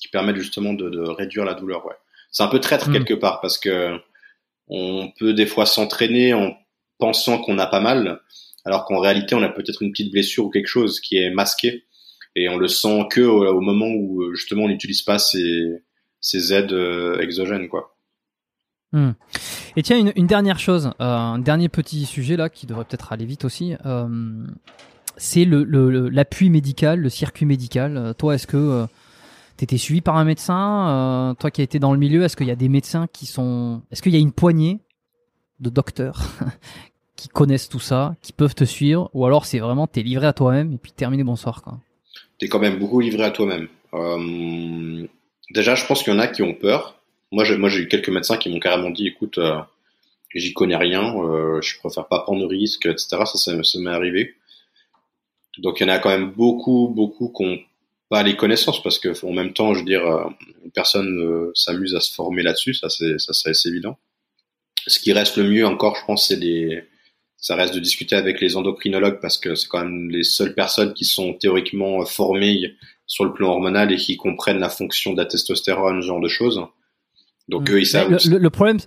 qui permettent justement de, de, réduire la douleur. Ouais. C'est un peu traître mhm. quelque part parce que on peut des fois s'entraîner en pensant qu'on a pas mal, alors qu'en réalité on a peut-être une petite blessure ou quelque chose qui est masqué et on le sent que au, moment où justement on n'utilise pas ces, ces aides euh, exogènes quoi. Hmm. Et tiens, une, dernière chose, euh, un dernier petit sujet là qui devrait peut-être aller vite aussi, euh, c'est l'appui le, médical, le circuit médical. Euh, toi, est-ce que tu étais suivi par un médecin Toi qui as été dans le milieu, est-ce qu'il y a des médecins qui sont... Est-ce qu'il y a une poignée de docteurs qui connaissent tout ça, qui peuvent te suivre Ou alors c'est vraiment, t'es livré à toi-même et puis terminé, bonsoir quoi. T'es quand même beaucoup livré à toi-même. déjà, je pense qu'il y en a qui ont peur moi, j'ai, moi, j'ai eu quelques médecins qui m'ont carrément dit, écoute, euh, j'y connais rien, euh, je préfère pas prendre de risques, etc. Ça, ça, m'est arrivé. Donc, il y en a quand même beaucoup, beaucoup qui n'ont pas les connaissances parce que, en même temps, je veux dire, euh, personne euh, s'amuse à se former là-dessus, ça, c'est, ça, c'est évident. Ce qui reste le mieux encore, je pense, c'est des, ça reste de discuter avec les endocrinologues parce que c'est quand même les seules personnes qui sont théoriquement formées sur le plan hormonal et qui comprennent la fonction de la testostérone, ce genre de choses. Donc mm. eux, ils savent. Le, problème,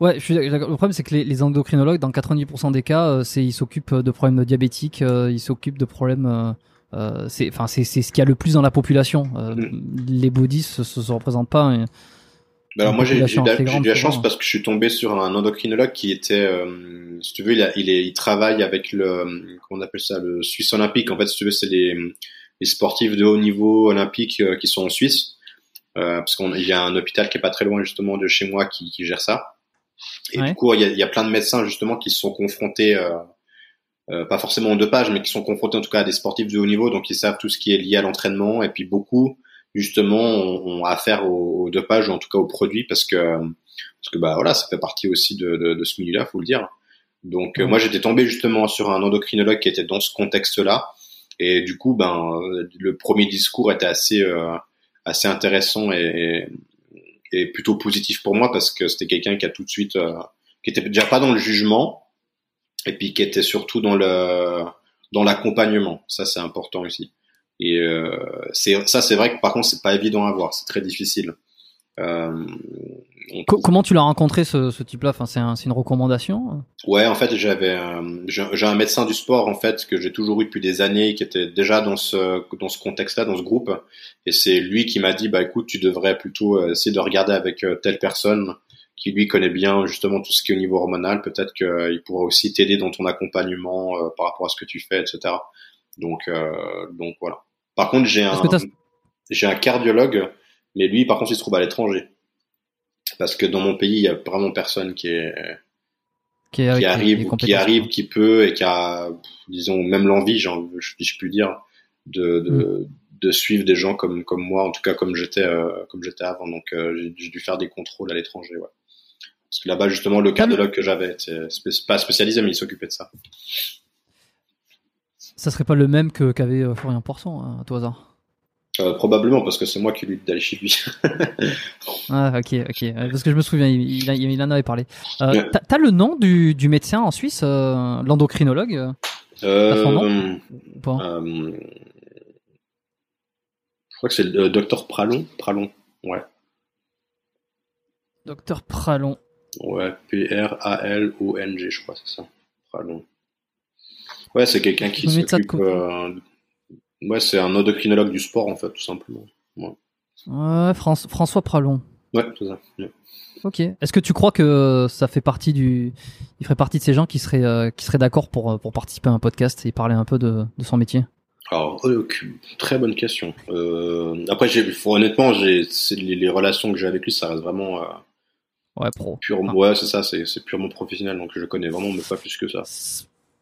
ouais, je suis, le problème, c'est que les, les, endocrinologues, dans 90% des cas, euh, c'est ils s'occupent de problèmes diabétiques, euh, ils s'occupent de problèmes. Euh, euh c'est, enfin, c'est, c'est ce qu'il y a le plus dans la population. Mm. Les bodies se, se, représentent pas. Ben alors moi j'ai, eu la chance parce que je suis tombé sur un endocrinologue qui était, si tu veux, il, a, il, est, il travaille avec le, comment on appelle ça, le Suisse olympique. En fait, si tu veux, c'est les, les sportifs de haut niveau olympique qui sont en Suisse euh, parce qu'il y a un hôpital qui est pas très loin justement de chez moi qui, qui gère ça. Et du coup, il y a, y a, plein de médecins justement qui se sont confrontés, euh, euh, pas forcément en pages mais qui sont confrontés en tout cas à des sportifs de haut niveau, donc ils savent tout ce qui est lié à l'entraînement. Et puis beaucoup justement ont, affaire au, au, dopage ou en tout cas aux produits parce que parce que bah voilà, ça fait partie aussi de, de, de ce milieu-là, faut le dire. Donc moi j'étais tombé justement sur un endocrinologue qui était dans ce contexte-là. Et du coup, ben, le premier discours était assez, euh, assez intéressant et, et, plutôt positif pour moi parce que c'était quelqu'un qui a tout de suite, euh, qui était déjà pas dans le jugement et puis qui était surtout dans le dans l'accompagnement. Ça c'est important aussi. Et euh, c'est ça, c'est vrai que par contre, c'est pas évident à voir, c'est très difficile. Euh, comment tu l'as rencontré ce, ce type-là? Enfin, c'est un, une recommandation Ouais, en fait, j'avais j'ai un médecin du sport en fait que j'ai toujours eu depuis des années, qui était déjà dans ce dans ce contexte-là, dans ce groupe, et c'est lui qui m'a dit bah écoute, tu devrais plutôt euh, essayer de regarder avec euh, telle personne qui lui connaît bien justement tout ce qui est au niveau hormonal. Peut-être qu'il pourra aussi t'aider dans ton accompagnement par rapport à ce que tu fais, etc. Donc donc voilà. Par contre, j'ai un j'ai un cardiologue mais lui, par contre, il se trouve à l'étranger. Parce que dans mon pays, il y a vraiment personne qui est qui, arrive, qui arrive, qui peut et qui a, disons, même l'envie, je, je puis dire, de, de, mm. de, suivre des gens comme comme moi, en tout cas comme j'étais euh, comme j'étais avant. Donc euh, j'ai dû faire des contrôles à l'étranger, ouais. Parce que là-bas, justement, le cardiologue que j'avais, c'est pas spécialisé, mais il s'occupait de ça. Ça serait pas le même que qu'avait euh, Florian Porson, hein, à tout hasard euh, probablement parce que c'est moi qui lui d'aller chez lui. ah ok ok parce que je me souviens il, il, en avait parlé. Euh, T'as le nom du, du, médecin en Suisse, euh, l'endocrinologue euh, euh, Je crois que c'est le docteur Pralon. Pralon, ouais. Docteur Pralon. Ouais, P-R-A-L-O-N-G, je crois, c'est ça. Pralon. Ouais, c'est quelqu'un qui s'occupe Ouais, c'est un endocrinologue du sport, en fait, tout simplement. Ouais, François Pralon. Ouais, c'est ça. Ok. Est-ce que tu crois que ça fait partie du, il ferait partie de ces gens qui seraient, euh, qui seraient d'accord pour, euh, pour participer à un podcast et parler un peu de, de son métier? Alors, euh, très bonne question. après, honnêtement, j'ai, les, relations que j'ai avec lui, ça reste vraiment. ouais, pro. Pure, Ouais, c'est ça, c'est, c'est purement professionnel, donc je le connais vraiment, mais pas plus que ça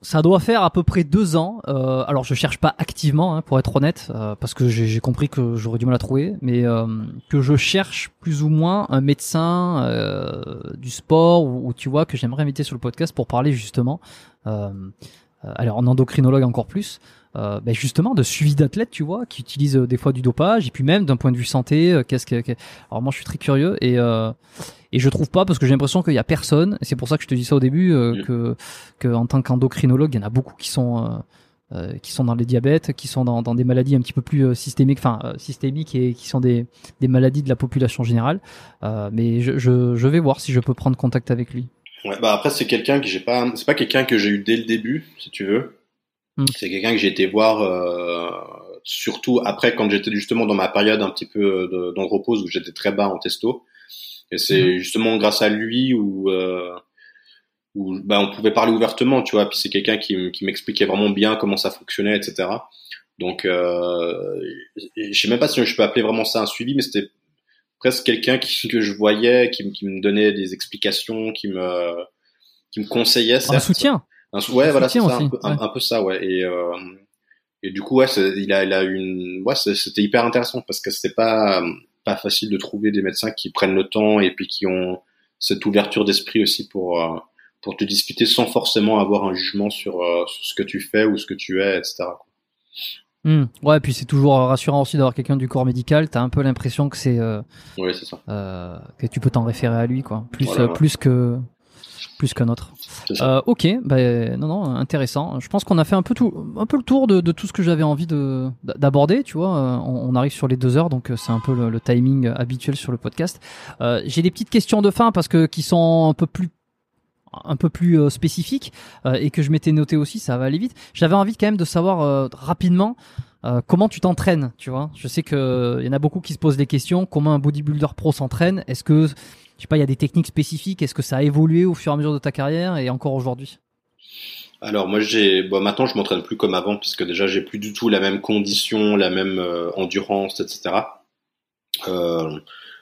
ça doit faire à peu près deux ans. Euh, alors je cherche pas activement, hein, pour être honnête, euh, parce que j'ai compris que j'aurais du mal à trouver, mais euh, que je cherche plus ou moins un médecin euh, du sport ou, tu vois que j'aimerais inviter sur le podcast pour parler justement. alors en endocrinologue encore plus. Euh, ben justement de suivi d'athlètes, tu vois, qui utilisent des fois du dopage, et puis même d'un point de vue santé, qu'est-ce que, alors moi je suis très curieux et et je trouve pas parce que j'ai l'impression qu'il y a personne. C'est pour ça que je te dis ça au début euh, mm. que que en tant qu'endocrinologue, il y en a beaucoup qui sont euh, euh, qui sont dans les diabètes, qui sont dans, dans des maladies un petit peu plus systémiques, enfin systémiques et qui sont des, des maladies de la population générale. mais je, je, je, vais voir si je peux prendre contact avec lui. Ouais, bah après c'est quelqu'un que j'ai pas, c'est pas quelqu'un que j'ai eu dès le début, si tu veux. Mm. C'est quelqu'un que j'ai été voir surtout après quand j'étais justement dans ma période un petit peu d'andropause où j'étais très bas en testo. Et c'est mhm. justement grâce à lui où, euh, où bah, on pouvait parler ouvertement, tu vois. Puis c'est quelqu'un qui, qui m'expliquait vraiment bien comment ça fonctionnait, etc. Donc, euh, je sais même pas si je peux appeler vraiment ça un suivi, mais c'était presque quelqu'un qui, que je voyais, qui, qui, me donnait des explications, qui me, qui me conseillait. Un soutien. Un, ouais, voilà, c'est un, peu, un, peu ça, ouais. Et, euh, et du coup, ouais, il a, il a une, ouais, c'était hyper intéressant parce que c'était pas, pas facile de trouver des médecins qui prennent le temps et puis qui ont cette ouverture d'esprit aussi pour euh, pour te discuter sans forcément avoir un jugement sur, euh, sur, ce que tu fais ou ce que tu es, etc. Mmh. Ouais, puis c'est toujours rassurant aussi d'avoir quelqu'un du corps médical. T'as un peu l'impression que c'est euh, oui, c'est ça. Euh, que tu peux t'en référer à lui, quoi. Plus plus que plus qu'un autre. Euh, ok, bah, non, non, intéressant. Je pense qu'on a fait un peu tout, un peu le tour de, de tout ce que j'avais envie de d'aborder. Tu vois, euh, on, on, arrive sur les deux heures, donc euh, c'est un peu le, le, timing habituel sur le podcast. Euh, J'ai des petites questions de fin parce que qui sont un peu plus un peu plus euh, spécifiques et que je m'étais noté aussi, ça va aller vite. J'avais envie quand même de savoir rapidement comment tu t'entraînes, tu vois. Je sais que il y en a beaucoup qui se posent des questions. Comment un bodybuilder pro s'entraîne? Est-ce que je sais pas, il y a des techniques spécifiques. Est-ce que ça a évolué au fur et à mesure de ta carrière et encore aujourd'hui? Alors moi j'ai bon maintenant je m'entraîne plus comme avant puisque déjà j'ai plus du tout la même condition, la même euh, endurance, etc. Euh,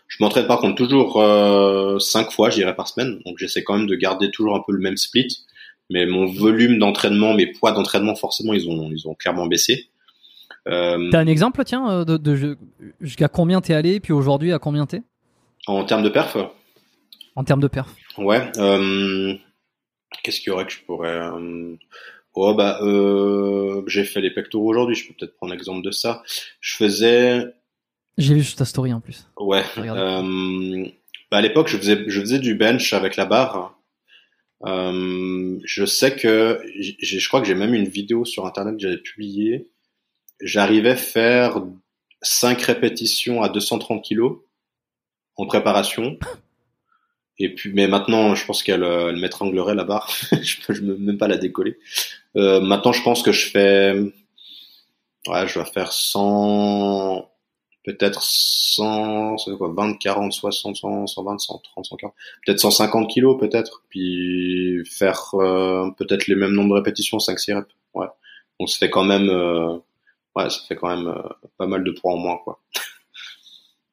je m'entraîne par contre toujours euh, cinq fois, je dirais par semaine, donc j'essaie quand même de garder toujours un peu le même split, mais mon volume d'entraînement, mes poids d'entraînement forcément ils ont ils ont clairement baissé. Euh, T'as un exemple tiens de, de jusqu'à combien t'es allé puis aujourd'hui à combien t'es? En termes de perf? En termes de perf Ouais. Euh, Qu'est-ce qu'il y aurait que je pourrais euh... Oh bah euh, j'ai fait les pectoraux aujourd'hui. Je peux peut-être prendre l'exemple de ça. Je faisais. J'ai vu juste ta story en plus. Ouais. Euh, bah à l'époque, je faisais je faisais du bench avec la barre. Euh, je sais que je crois que j'ai même une vidéo sur internet que j'avais publiée. j'arrivais à faire 5 répétitions à 230 kilos en préparation. Et puis, mais maintenant, je pense qu'elle euh, elle m'étranglerait la barre. je peux, même pas la décoller. Euh, maintenant, je pense que je fais, ouais, je vais faire 100, peut-être 100, c'est quoi, 20, 40, 60, 100, 120, 130, 140, peut-être 150 kilos, peut-être. Puis faire euh, peut-être les mêmes nombres de répétitions, 5, 6 reps. Ouais. Donc, ça fait quand même, euh, ouais, ça fait quand même euh, pas mal de poids en moins, quoi.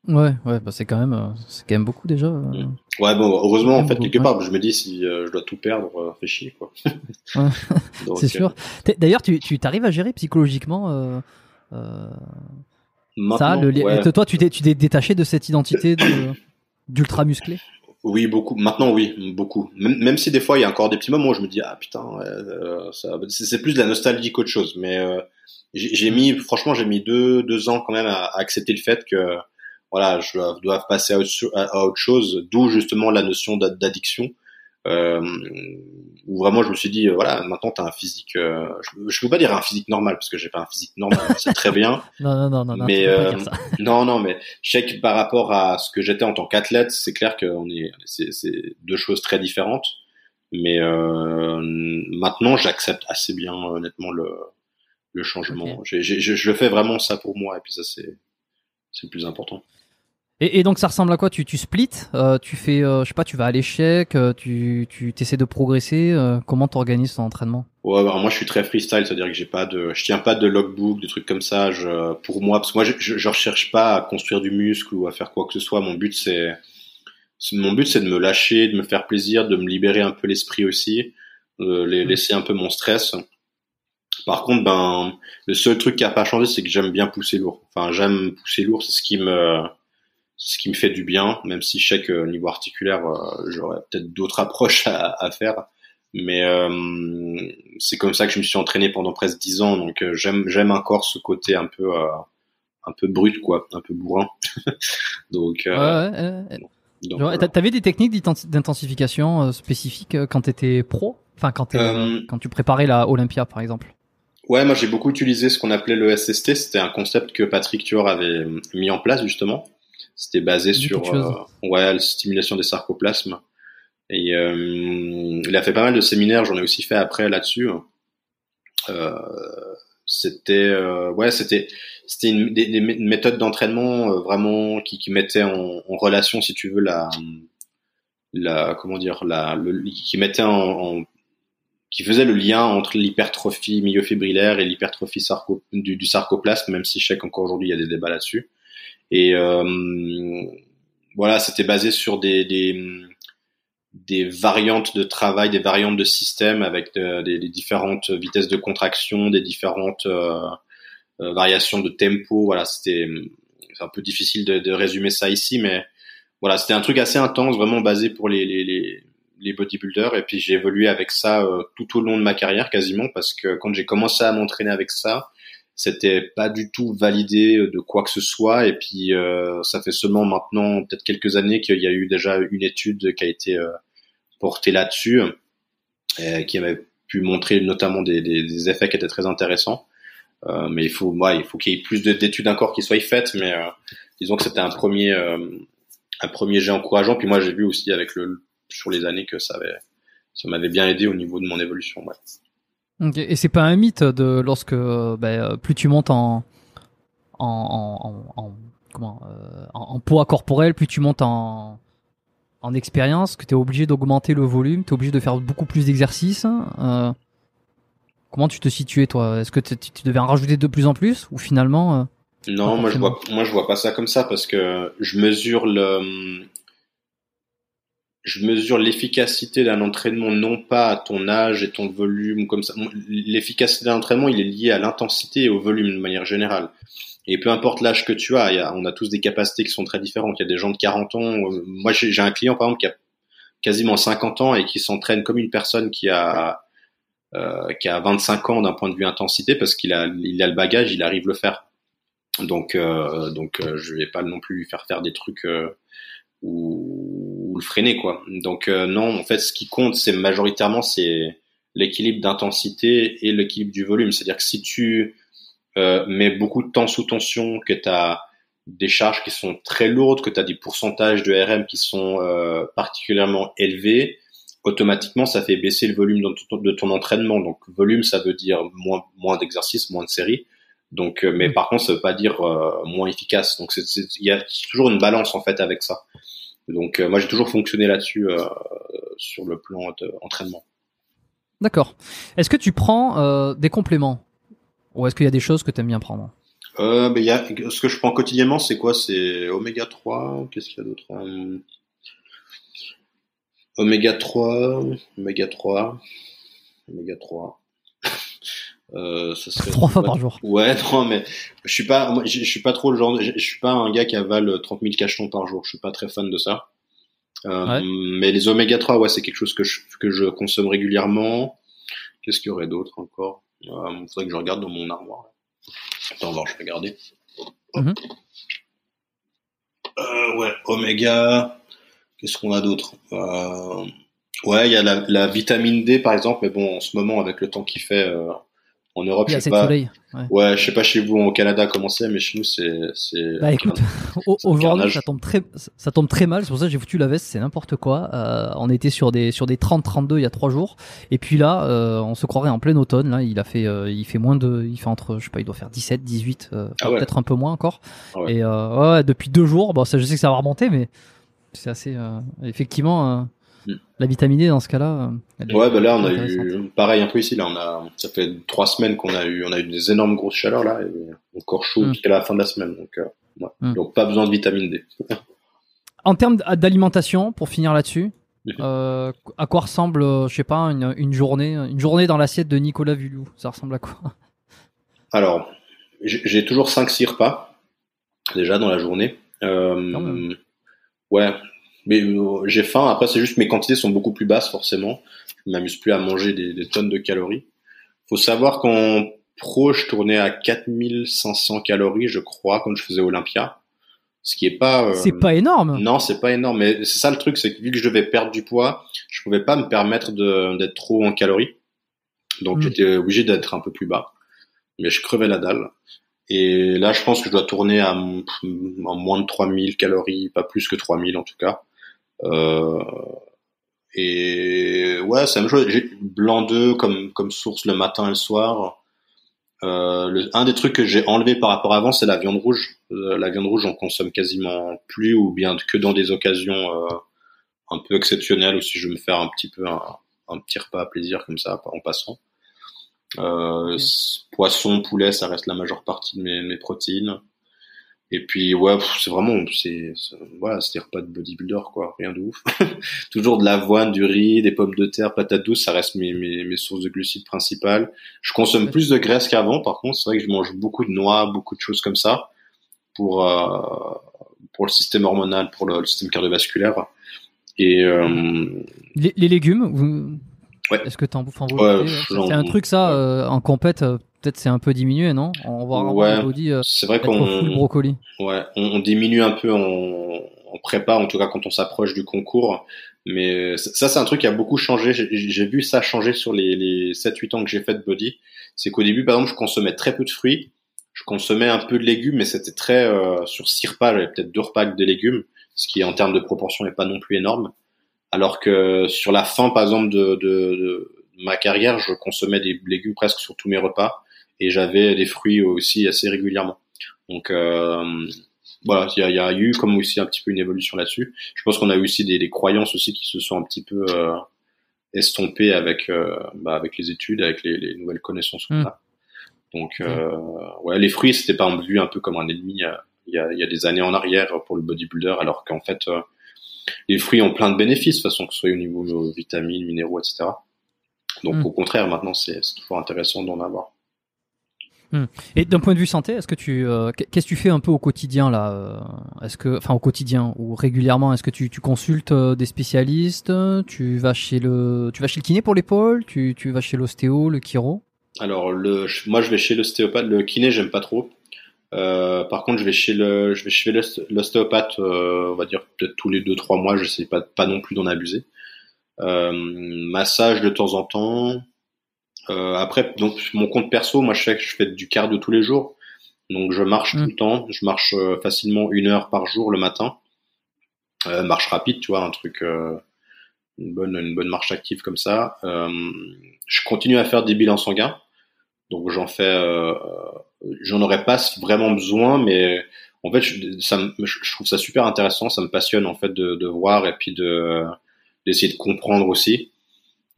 Ouais, ouais, bah c'est quand même, euh, c'est quand même beaucoup déjà. euh. Mm. Ouais, bon, heureusement, en fait, beaucoup, quelque ouais. part, je me dis si euh, je dois tout perdre, euh, fait chier, quoi. C'est euh, sûr. T'es- D'ailleurs, tu, tu t'arrives à gérer psychologiquement euh, euh, ça, le, ouais. toi, tu t'es, tu t'es détaché de cette identité de, d'ultra musclé? Oui, beaucoup. Maintenant, oui, beaucoup. Même, même si des fois, il y a encore des petits moments où je me dis, ah putain, euh, ça, c'est plus de la nostalgie qu'autre chose. Mais euh, j'ai j'ai mis, franchement, j'ai mis deux, deux ans quand même à, à accepter le fait que, voilà, je dois, dois passer à autre, à- chose. D'où justement la notion d'a- d'addiction. Euh, où vraiment, je me suis dit, euh, voilà, maintenant, t'as un physique. euh, je, je peux pas dire un physique normal parce que j'ai pas un physique normal. c'est très bien. Non, non, non, non. Mais, euh. Non, non, mais je sais que par rapport à ce que j'étais en tant qu'athlète, c'est clair que on est, c'est, c'est deux choses très différentes. Mais euh, maintenant, j'accepte assez bien, honnêtement, le, le changement. Ok. J'ai- j'ai- je, je fais vraiment ça pour moi, et puis ça, c'est, c'est le plus important. Et, et donc, ça ressemble à quoi? Tu, tu splits euh, Tu fais, euh, je sais pas, tu vas à l'échec euh, Tu, tu essaies de progresser euh, Comment t'organises ton entraînement? Ouais, alors moi, je suis très freestyle, c'est-à-dire que j'ai pas de, je tiens pas de logbook, de trucs comme ça. Je, pour moi, parce que moi, je, je, je recherche pas à construire du muscle ou à faire quoi que ce soit. Mon but, c'est, mon but, c'est de me lâcher, de me faire plaisir, de me libérer un peu l'esprit aussi, euh, les- Mm. laisser un peu mon stress. Par contre, ben, le seul truc qui a pas changé, c'est que j'aime bien pousser lourd. Enfin, j'aime pousser lourd, c'est ce qui me, ce qui me fait du bien, même si je sais que niveau articulaire, euh, j'aurais peut-être d'autres approches à, à faire. Mais euh, c'est comme ça que je me suis entraîné pendant presque dix ans, donc euh, j'aime j'aime encore ce côté un peu un peu brut quoi, un peu bourrin. donc, Ouais, donc, Genre, voilà. T'avais des techniques d'inten- d'intensification euh, spécifiques euh, quand t'étais pro? Enfin, Euh, quand tu préparais la Olympia, par exemple Ouais, moi j'ai beaucoup utilisé ce qu'on appelait le SST. C'était un concept que Patrick Tuor avait mis en place justement. C'était basé sur euh, ouais la stimulation des sarcoplasmes. Et euh, il a fait pas mal de séminaires. J'en ai aussi fait après là-dessus. Euh, c'était ouais c'était c'était une, des, des mé- une méthode d'entraînement vraiment qui, qui mettait en, en relation si tu veux la la comment dire la le, qui mettait en, en qui faisait le lien entre l'hypertrophie myofibrillaire et l'hypertrophie sarco, du, du sarcoplasme, même si je sais qu'encore aujourd'hui il y a des débats là-dessus. Et euh, voilà, c'était basé sur des, des, des variantes de travail, des variantes de système avec de- des, des différentes vitesses de contraction, des différentes euh, euh, variations de tempo. Voilà, c'était un peu difficile de, de résumer ça ici, mais voilà, c'était un truc assez intense, vraiment basé pour les, les, les, les bodybuilders. Et puis j'ai évolué avec ça euh, tout au long de ma carrière quasiment, parce que quand j'ai commencé à m'entraîner avec ça, c'était pas du tout validé de quoi que ce soit. Et puis euh, ça fait seulement maintenant peut-être quelques années qu'il y a eu déjà une étude qui a été euh, portée là-dessus, euh, qui avait pu montrer notamment des, des, des effets qui étaient très intéressants. Euh, mais il faut, ouais, il faut qu'il y ait plus de- d'études encore qui soient faites. Mais euh, disons que c'était un premier, euh, un premier jet encourageant. Puis moi, j'ai vu aussi avec le sur les années que ça avait, ça m'avait bien aidé au niveau de mon évolution. Ouais. Et c'est pas un mythe de lorsque euh, ben, euh, plus tu montes en en, en, en- en- comment euh, en, en poids corporel, plus tu montes en en expérience, que tu es obligé d'augmenter le volume, tu es obligé de faire beaucoup plus d'exercices. euh, comment tu te situais toi? Est-ce que tu tu devais en rajouter de plus en plus ou finalement euh, Non, moi je vois, moi je vois pas ça comme ça parce que je mesure le, je mesure l'efficacité d'un entraînement non pas à ton âge et ton volume comme ça. L'efficacité d'un entraînement, il est lié à l'intensité et au volume de manière générale. Et peu importe l'âge que tu as, on a tous des capacités qui sont très différentes. Il y a des gens de 40 ans. euh, Moi, j'ai un client par exemple qui a quasiment 50 ans et qui s'entraîne comme une personne qui a euh, qui a 25 ans d'un point de vue intensité parce qu'il a il a le bagage, il arrive le faire. Donc euh, donc euh, je vais pas non plus lui faire faire des trucs euh, ou le freiner quoi. Donc euh, non, en fait ce qui compte c'est majoritairement c'est l'équilibre d'intensité et l'équilibre du volume. C'est-à-dire que si tu euh, mais beaucoup de temps sous tension, que tu as des charges qui sont très lourdes, que tu as des pourcentages de RM qui sont euh, particulièrement élevés, automatiquement, ça fait baisser le volume de ton, de ton entraînement. Donc, volume, ça veut dire moins, moins d'exercices, moins de séries. Donc, euh, mais mm. par contre, ça veut pas dire moins efficace. Donc, il y a toujours une balance en fait avec ça. Donc, moi, j'ai toujours fonctionné là-dessus sur le plan d'entraînement. D'accord. Est-ce que tu prends des compléments? Ou est-ce qu'il y a des choses que tu aimes bien prendre? Euh, ben, y a, Ce que je prends quotidiennement, c'est quoi? C'est oméga 3. Qu'est-ce qu'il y a d'autre? Euh, Oméga 3, oméga 3, oméga 3. Euh, ça serait trois fois par jour. Ouais, non, mais je suis pas, moi, je, suis pas trop le genre, je, suis pas un gars qui avale 30 000 cachetons par jour. Je suis pas très fan de ça. Euh, Mais les oméga 3, ouais, c'est quelque chose que je, que je consomme régulièrement. Qu'est-ce qu'il y aurait d'autre encore? Il faudrait que je regarde dans mon armoire. Attends, voir, je vais regarder. Mhm. Euh, ouais, Oméga. Qu'est-ce qu'on a d'autre? Euh, Ouais, il y a la, vitamine D par exemple, mais bon, en ce moment avec le temps qu'il fait, euh, en Europe, je sais pas. Ouais. ouais. je sais pas chez vous au Canada comment c'est, mais chez nous c'est c'est. Bah écoute, aujourd'hui ça tombe très ça tombe très mal. C'est pour ça que j'ai foutu la veste, c'est n'importe quoi. Euh, on était sur des sur des 30-32 il y a trois jours, et puis là euh, on se croirait en plein automne. Là il a fait euh, il fait moins de il fait entre je sais pas il doit faire 17 18 euh, ah peut-être un peu moins encore. Ah ouais. Et euh, ouais depuis deux jours. Bon ça je sais que ça va remonter, mais c'est assez effectivement la vitamine D dans ce cas-là. Euh, ouais, bah là on a eu pareil un peu ici. Là on a, ça fait trois semaines qu'on a eu, on a eu des énormes grosses chaleurs là, et encore chaud mm. jusqu'à la fin de la semaine. Donc, euh, ouais. Mm. donc pas besoin de vitamine D. en termes d'alimentation, pour finir là-dessus, mm-hmm. euh, à quoi ressemble, je sais pas, une, une journée, une journée dans l'assiette de Nicolas Vulou Ça ressemble à quoi? Alors, j'ai toujours 5-6 repas déjà dans la journée. Euh, ouais, mais euh, j'ai faim. Après, c'est juste mes quantités sont beaucoup plus basses forcément. Je m'amuse plus à manger des, des, tonnes de calories. Faut savoir qu'en pro, je tournais à 4500 calories, je crois, quand je faisais Olympia. Ce qui est pas. Euh... C'est pas énorme. Non, c'est pas énorme. Mais c'est ça le truc, c'est que vu que je devais perdre du poids, je pouvais pas me permettre d'être trop en calories. Donc hmm. j'étais obligé d'être un peu plus bas. Mais je crevais la dalle. Et là, je pense que je dois tourner à, à moins de 3000 calories, pas plus que 3000 en tout cas. Euh, et ouais, c'est la même chose. J'ai blanc d'œuf comme comme source le matin et le soir. Euh, le, un des trucs que j'ai enlevé par rapport à avant, c'est la viande rouge. Euh, la viande rouge, on consomme quasiment plus ou bien que dans des occasions euh, un peu exceptionnelles ou si je veux me faire un petit peu un, un petit repas à plaisir comme ça en passant. Euh, Poisson, poulet, ça reste la majeure partie de mes, mes protéines. Et puis ouais, c'est vraiment c'est voilà, c'est des repas de bodybuilder quoi, rien de ouf. Toujours de l'avoine, du riz, des pommes de terre, patates douces, ça reste mes, mes, mes sources de glucides principales. Je consomme plus de graisse qu'avant par contre, c'est vrai que je mange beaucoup de noix, beaucoup de choses comme ça pour euh, pour le système hormonal, pour le, système cardiovasculaire. Et euh, les, les, légumes, vous... ouais. est-ce que tu en bouffes en ouais, C'est un truc ça euh, en compète euh, peut-être c'est un peu diminué, non? On va ouais, body, euh, c'est vrai qu'on brocoli. Ouais, on, diminue un peu en, en, prépa, en tout cas quand on s'approche du concours. Mais ça, c'est un truc qui a beaucoup changé. J'ai vu ça changer sur les, les 7-8 ans que j'ai fait de body. C'est qu'au début, par exemple, je consommais très peu de fruits. Je consommais un peu de légumes, mais c'était très euh, sur 6 repas, j'avais peut-être deux repas de légumes, ce qui en termes de proportion n'est pas non plus énorme. Alors que sur la fin, par exemple, de, de, de ma carrière, je consommais des légumes presque sur tous mes repas et j'avais des fruits aussi assez régulièrement. Donc euh, voilà, il y a, eu comme aussi un petit peu une évolution là-dessus. Je pense qu'on a eu aussi des, des, croyances aussi qui se sont un petit peu euh, estompées avec euh, bah, avec les études, avec les, les nouvelles connaissances qu'on mm. a. Donc euh, ouais, les fruits c'était pas vu un peu comme un ennemi il y a, il y a des années en arrière pour le bodybuilder, alors qu'en fait les fruits ont plein de bénéfices, de façon que ce soit au niveau vitamines, minéraux, etc. Donc mm. au contraire, maintenant c'est toujours intéressant d'en avoir. Hmm. Et d'un point de vue santé, est-ce que tu euh, qu'est-ce que tu fais un peu au quotidien là euh, Est-ce que enfin au quotidien ou régulièrement est-ce que tu, tu consultes euh, des spécialistes Tu vas chez le tu vas chez le kiné pour l'épaule Tu tu vas chez l'ostéo, le chiro? Alors le moi je vais chez l'ostéopathe, le kiné j'aime pas trop. Euh, par contre, je vais chez le, je vais chez l'ostéopathe, on va dire peut-être tous les deux trois mois. Je sais pas, pas non plus d'en abuser. Massage de temps en temps. Euh, après, donc mon compte perso, moi je fais, je fais du cardio tous les jours. Donc je marche tout Mm. le temps. Je marche euh, facilement une heure par jour le matin. Euh, marche rapide, tu vois, un truc, euh, une bonne, une bonne marche active comme ça. Euh, je continue à faire des bilans sanguins. Donc j'en fais, euh, j'en aurais pas vraiment besoin, mais en fait, je, ça, je trouve ça super intéressant. Ça me passionne en fait de, de voir et puis de d'essayer de comprendre aussi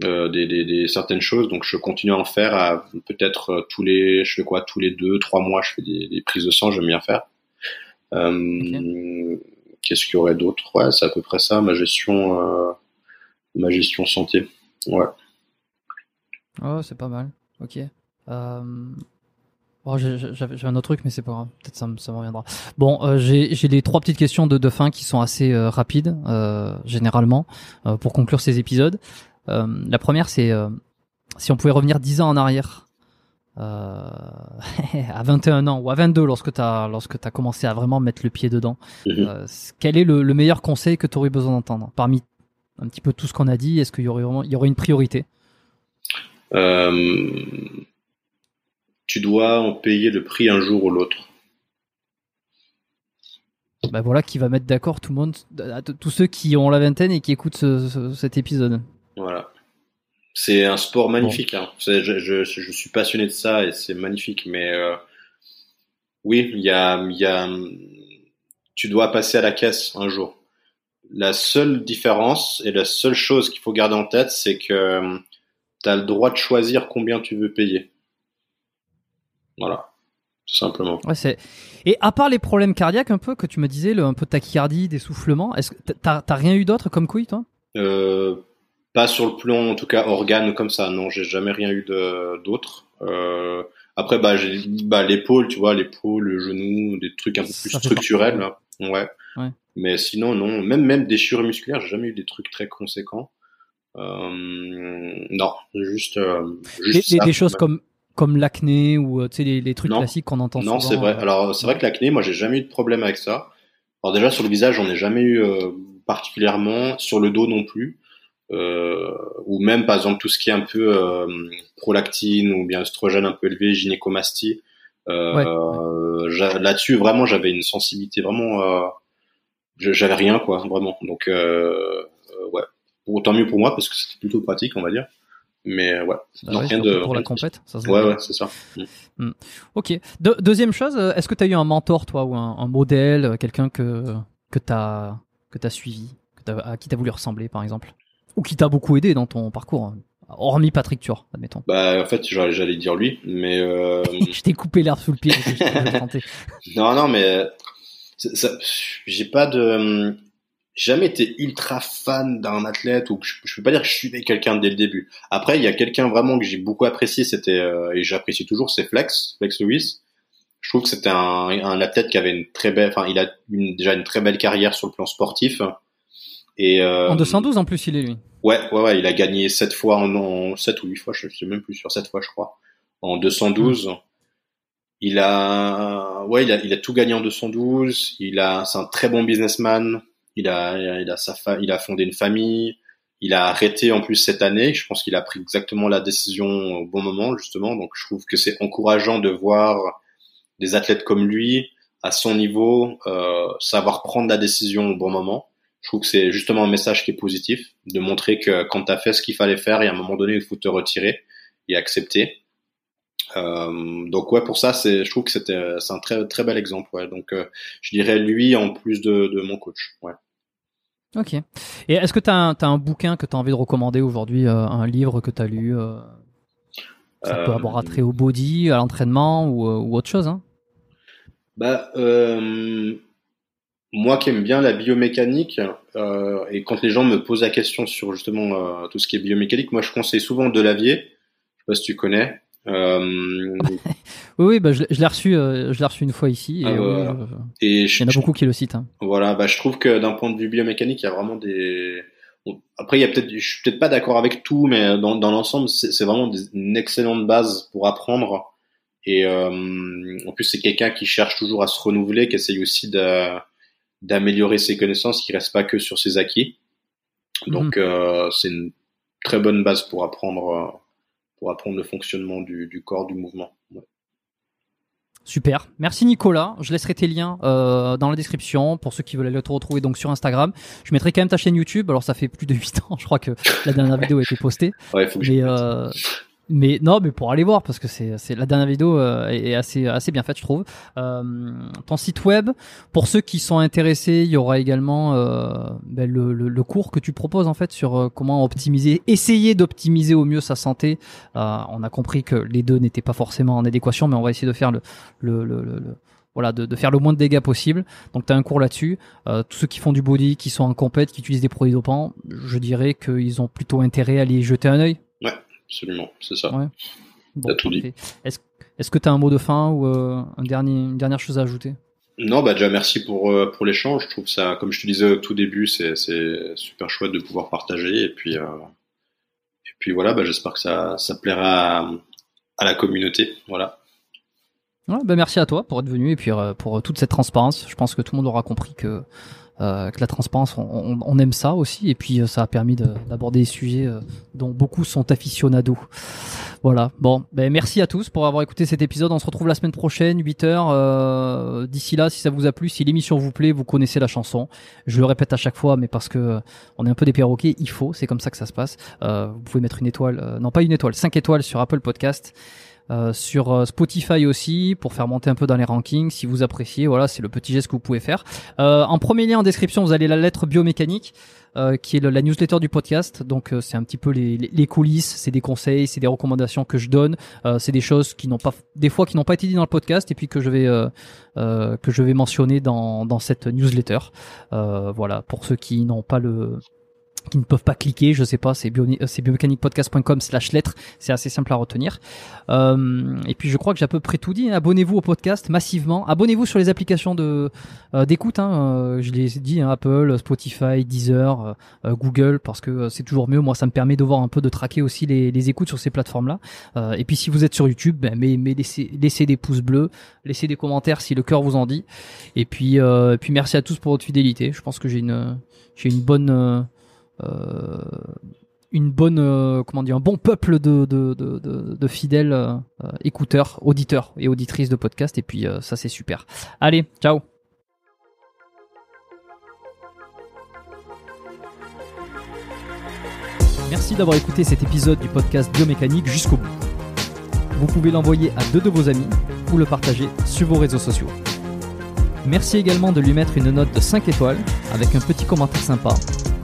euh, des, certaines choses. Donc je continue à en faire. À, peut-être euh, tous les, je fais quoi, tous les deux, trois mois, je fais des, prises de sang. J'aime bien faire. Euh, Qu'est-ce qu'il y aurait d'autre? Ouais, c'est à peu près ça. Ma gestion, ma gestion santé. Ouais. Oh, c'est pas mal. Ok. J'ai- J'avais un autre truc, mais c'est pas grave. Peut-être ça, ça me reviendra. Bon, euh, j'ai les trois petites questions de, de fin qui sont assez rapides, généralement, pour conclure ces épisodes. Euh, la première, c'est euh, si on pouvait revenir 10 ans en arrière, euh, à 21 ans ou à 22, lorsque tu as, lorsque as commencé à vraiment mettre le pied dedans, Mhm. euh, quel est le, le meilleur conseil que tu aurais besoin d'entendre? Parmi un petit peu tout ce qu'on a dit, est-ce qu'il y aurait vraiment il y aurait une priorité? Euh, tu dois en payer le prix un jour ou l'autre. Bah voilà qui va mettre d'accord tout le monde, tous ceux qui ont la vingtaine et qui écoutent ce- ce- cet épisode. Voilà. C'est un sport magnifique. Hein. Je, je, je suis passionné de ça et c'est magnifique. Mais euh, oui, il y a, y a, tu dois passer à la caisse un jour. La seule différence et la seule chose qu'il faut garder en tête, c'est que tu as le droit de choisir combien tu veux payer. Voilà, tout simplement. Ouais, c'est. Et à part les problèmes cardiaques un peu que tu me disais, le, un peu de tachycardie, d'essoufflement, est-ce que t'as t'as rien eu d'autre comme couille toi? Euh, pas sur le plan, en tout cas, organe comme ça. Non, j'ai jamais rien eu de d'autre. Euh, après, bah, j'ai bah, l'épaule, tu vois, l'épaule, le genou, des trucs un peu plus structurels. là. Ouais. Ouais. Mais sinon, non. Même même déchirure musculaire, j'ai jamais eu des trucs très conséquents. Euh, non, juste, euh, juste des- ça. des choses comme comme l'acné ou euh, tu sais les, les trucs Non. classiques qu'on entend Non, souvent. c'est vrai. euh, Alors, c'est vrai que l'acné, moi, j'ai jamais eu de problème avec ça. Alors déjà sur le visage, j'en ai jamais eu euh, particulièrement. Sur le dos non plus. Euh, ou même par exemple tout ce qui est un peu euh, prolactine ou bien oestrogène un peu élevé, gynécomastie. Euh, Ouais. Là-dessus, vraiment, j'avais une sensibilité vraiment. J'avais rien quoi, vraiment. Donc ouais. Autant mieux pour moi parce que c'était plutôt pratique, on va dire. Mais ouais. bah non, ouais, rien de. pour la compète. Ça, se Ouais, ouais, c'est ça. Mm. Ok. De- deuxième chose, est-ce que tu as eu un mentor toi ou un, un modèle, quelqu'un que que t'as que t'as suivi, que à qui t'as voulu ressembler par exemple, ou qui t'a beaucoup aidé dans ton parcours, hein, hormis Patrick Tuor, admettons. Bah en fait, j'allais dire lui, mais euh, Je t'ai coupé l'herbe sous le pied. je. Non, non, mais j'ai pas de, jamais été ultra fan d'un athlète ou je, je peux pas dire que je suivais quelqu'un dès le début. Après, il y a quelqu'un vraiment que j'ai beaucoup apprécié, c'était euh, et j'apprécie toujours, c'est Flex, Flex Lewis. Je trouve que c'était un, un athlète qui avait une très belle, enfin, il a une- déjà une très belle carrière sur le plan sportif. Et euh, En 212 en plus, il est lui. Ouais, ouais, ouais, il a gagné sept fois en, en sept ou huit fois, je sais même plus sur sept fois, je crois. En 212. Il a, ouais, il a, il a tout gagné en 212. Il a, c'est un très bon businessman. Il a, il a sa fa- il a fondé une famille. Il a arrêté en plus cette année. Je pense qu'il a pris exactement la décision au bon moment, justement. Donc, je trouve que c'est encourageant de voir des athlètes comme lui, à son niveau, euh, savoir prendre la décision au bon moment. Je trouve que c'est justement un message qui est positif, de montrer que quand tu as fait ce qu'il fallait faire, et à un moment donné, il faut te retirer et accepter. Euh, donc ouais, pour ça, c'est, je trouve que c'était, c'est un très très bel exemple. Ouais. Donc euh, je dirais lui en plus de, de mon coach. Ouais. Ok. Et est-ce que tu as, un- t'as un bouquin que tu as envie de recommander aujourd'hui, euh, un livre que tu as lu Ça peut avoir attrait au body, à l'entraînement ou, ou autre chose. Hein? Bah, euh, moi qui aime bien la biomécanique, euh, et quand les gens me posent la question sur justement euh, tout ce qui est biomécanique, moi je conseille souvent Delavier. Je sais pas si tu connais. Euh, oui, oui bah, je, l'ai- je l'ai reçu, euh, je l'ai reçu une fois ici. Et Ah, je- et il y en a beaucoup qui le citent. hein. Voilà, bah, je trouve que d'un point de vue biomécanique, il y a vraiment des. bon, après, il y a peut-être, je suis peut-être pas d'accord avec tout, mais dans, dans l'ensemble, c'est vraiment des- une excellente base pour apprendre. Et euh, en plus, c'est quelqu'un qui cherche toujours à se renouveler, qui essaye aussi de- d'améliorer ses connaissances, qui reste pas que sur ses acquis. Donc, euh, c'est une très bonne base pour apprendre, euh, pour apprendre le fonctionnement du, du corps, du mouvement. Super. Merci Nicolas. Je laisserai tes liens euh, dans la description pour ceux qui veulent aller te retrouver donc sur Instagram. Je mettrai quand même ta chaîne YouTube. Alors ça fait plus de 8 ans, je crois que la dernière vidéo a été postée. Ouais, faut que Mais euh, mais non, mais pour aller voir parce que c'est la dernière vidéo euh, est assez assez bien faite, je trouve. Euh, ton site web, pour ceux qui sont intéressés, il y aura également euh, ben, le, le, le cours que tu proposes en fait sur euh, comment optimiser, essayer d'optimiser au mieux sa santé. Euh, on a compris que les deux n'étaient pas forcément en adéquation, mais on va essayer de faire le le, le, le- voilà, de, de faire le moins de dégâts possible. Donc tu as un cours là-dessus. Euh, tous ceux qui font du body, qui sont en compète, qui utilisent des produits dopants, je dirais qu'ils ont plutôt intérêt à aller jeter un œil. Absolument, c'est ça. Ouais. Bon, T'as tout dit. Est-ce que tu as un mot de fin ou euh, un dernier, une dernière chose à ajouter? Non, bah déjà merci pour euh, pour l'échange. Je trouve ça, comme je te disais au tout début, c'est super chouette de pouvoir partager et puis euh, et puis voilà, bah j'espère que ça ça plaira à, à la communauté. Voilà. ouais, bah Merci à toi pour être venu et puis pour toute cette transparence. Je pense que tout le monde aura compris que, euh, que la transparence, on, on- on aime ça aussi. Et puis euh, ça a permis de- d'aborder des sujets euh, dont beaucoup sont aficionados. Voilà. Bon, ben merci à tous pour avoir écouté cet épisode. On se retrouve la semaine prochaine, 8h. Euh, D'ici là, si ça vous a plu, si l'émission vous plaît, vous connaissez la chanson. Je le répète à chaque fois, mais parce que on est un peu des perroquets, il faut. C'est comme ça que ça se passe. Vous pouvez mettre une étoile, non pas une étoile, cinq étoiles sur Apple Podcast. Euh, sur euh, Spotify aussi pour faire monter un peu dans les rankings si vous appréciez. Voilà c'est le petit geste que vous pouvez faire. Euh, en premier lien en description vous avez la lettre biomécanique euh, qui est la newsletter du podcast. Donc euh, c'est un petit peu les, les, coulisses c'est des conseils c'est des recommandations que je donne. Euh, c'est des choses qui n'ont pas des fois qui n'ont pas été dites dans le podcast et puis que je vais euh, que je vais mentionner dans, dans cette newsletter. Voilà pour ceux qui n'ont pas le qui ne peuvent pas cliquer, je sais pas, c'est bio, c'est biomécaniquepodcast.com slash lettres, c'est assez simple à retenir. Euh, et puis je crois que j'ai à peu près tout dit. Abonnez-vous au podcast massivement. Abonnez-vous sur les applications de euh, d'écoute. Hein, euh, je l'ai dit, hein, Apple, Spotify, Deezer, euh, euh, Google, parce que euh, c'est toujours mieux. Moi, ça me permet de voir un peu de traquer aussi les, écoutes sur ces plateformes-là. Euh, et puis si vous êtes sur YouTube, ben, laissez, des pouces bleus, laissez des commentaires si le cœur vous en dit. Et puis euh, et puis merci à tous pour votre fidélité. Je pense que j'ai une j'ai une bonne euh, euh, une bonne euh, comment dire un bon peuple de fidèles euh, euh, écouteurs auditeurs et auditrices de podcast et puis euh, ça c'est super allez ciao Merci d'avoir écouté cet épisode du podcast Biomécanique jusqu'au bout. Vous pouvez l'envoyer à deux de vos amis ou le partager sur vos réseaux sociaux. Merci également de lui mettre une note de 5 étoiles avec un petit commentaire sympa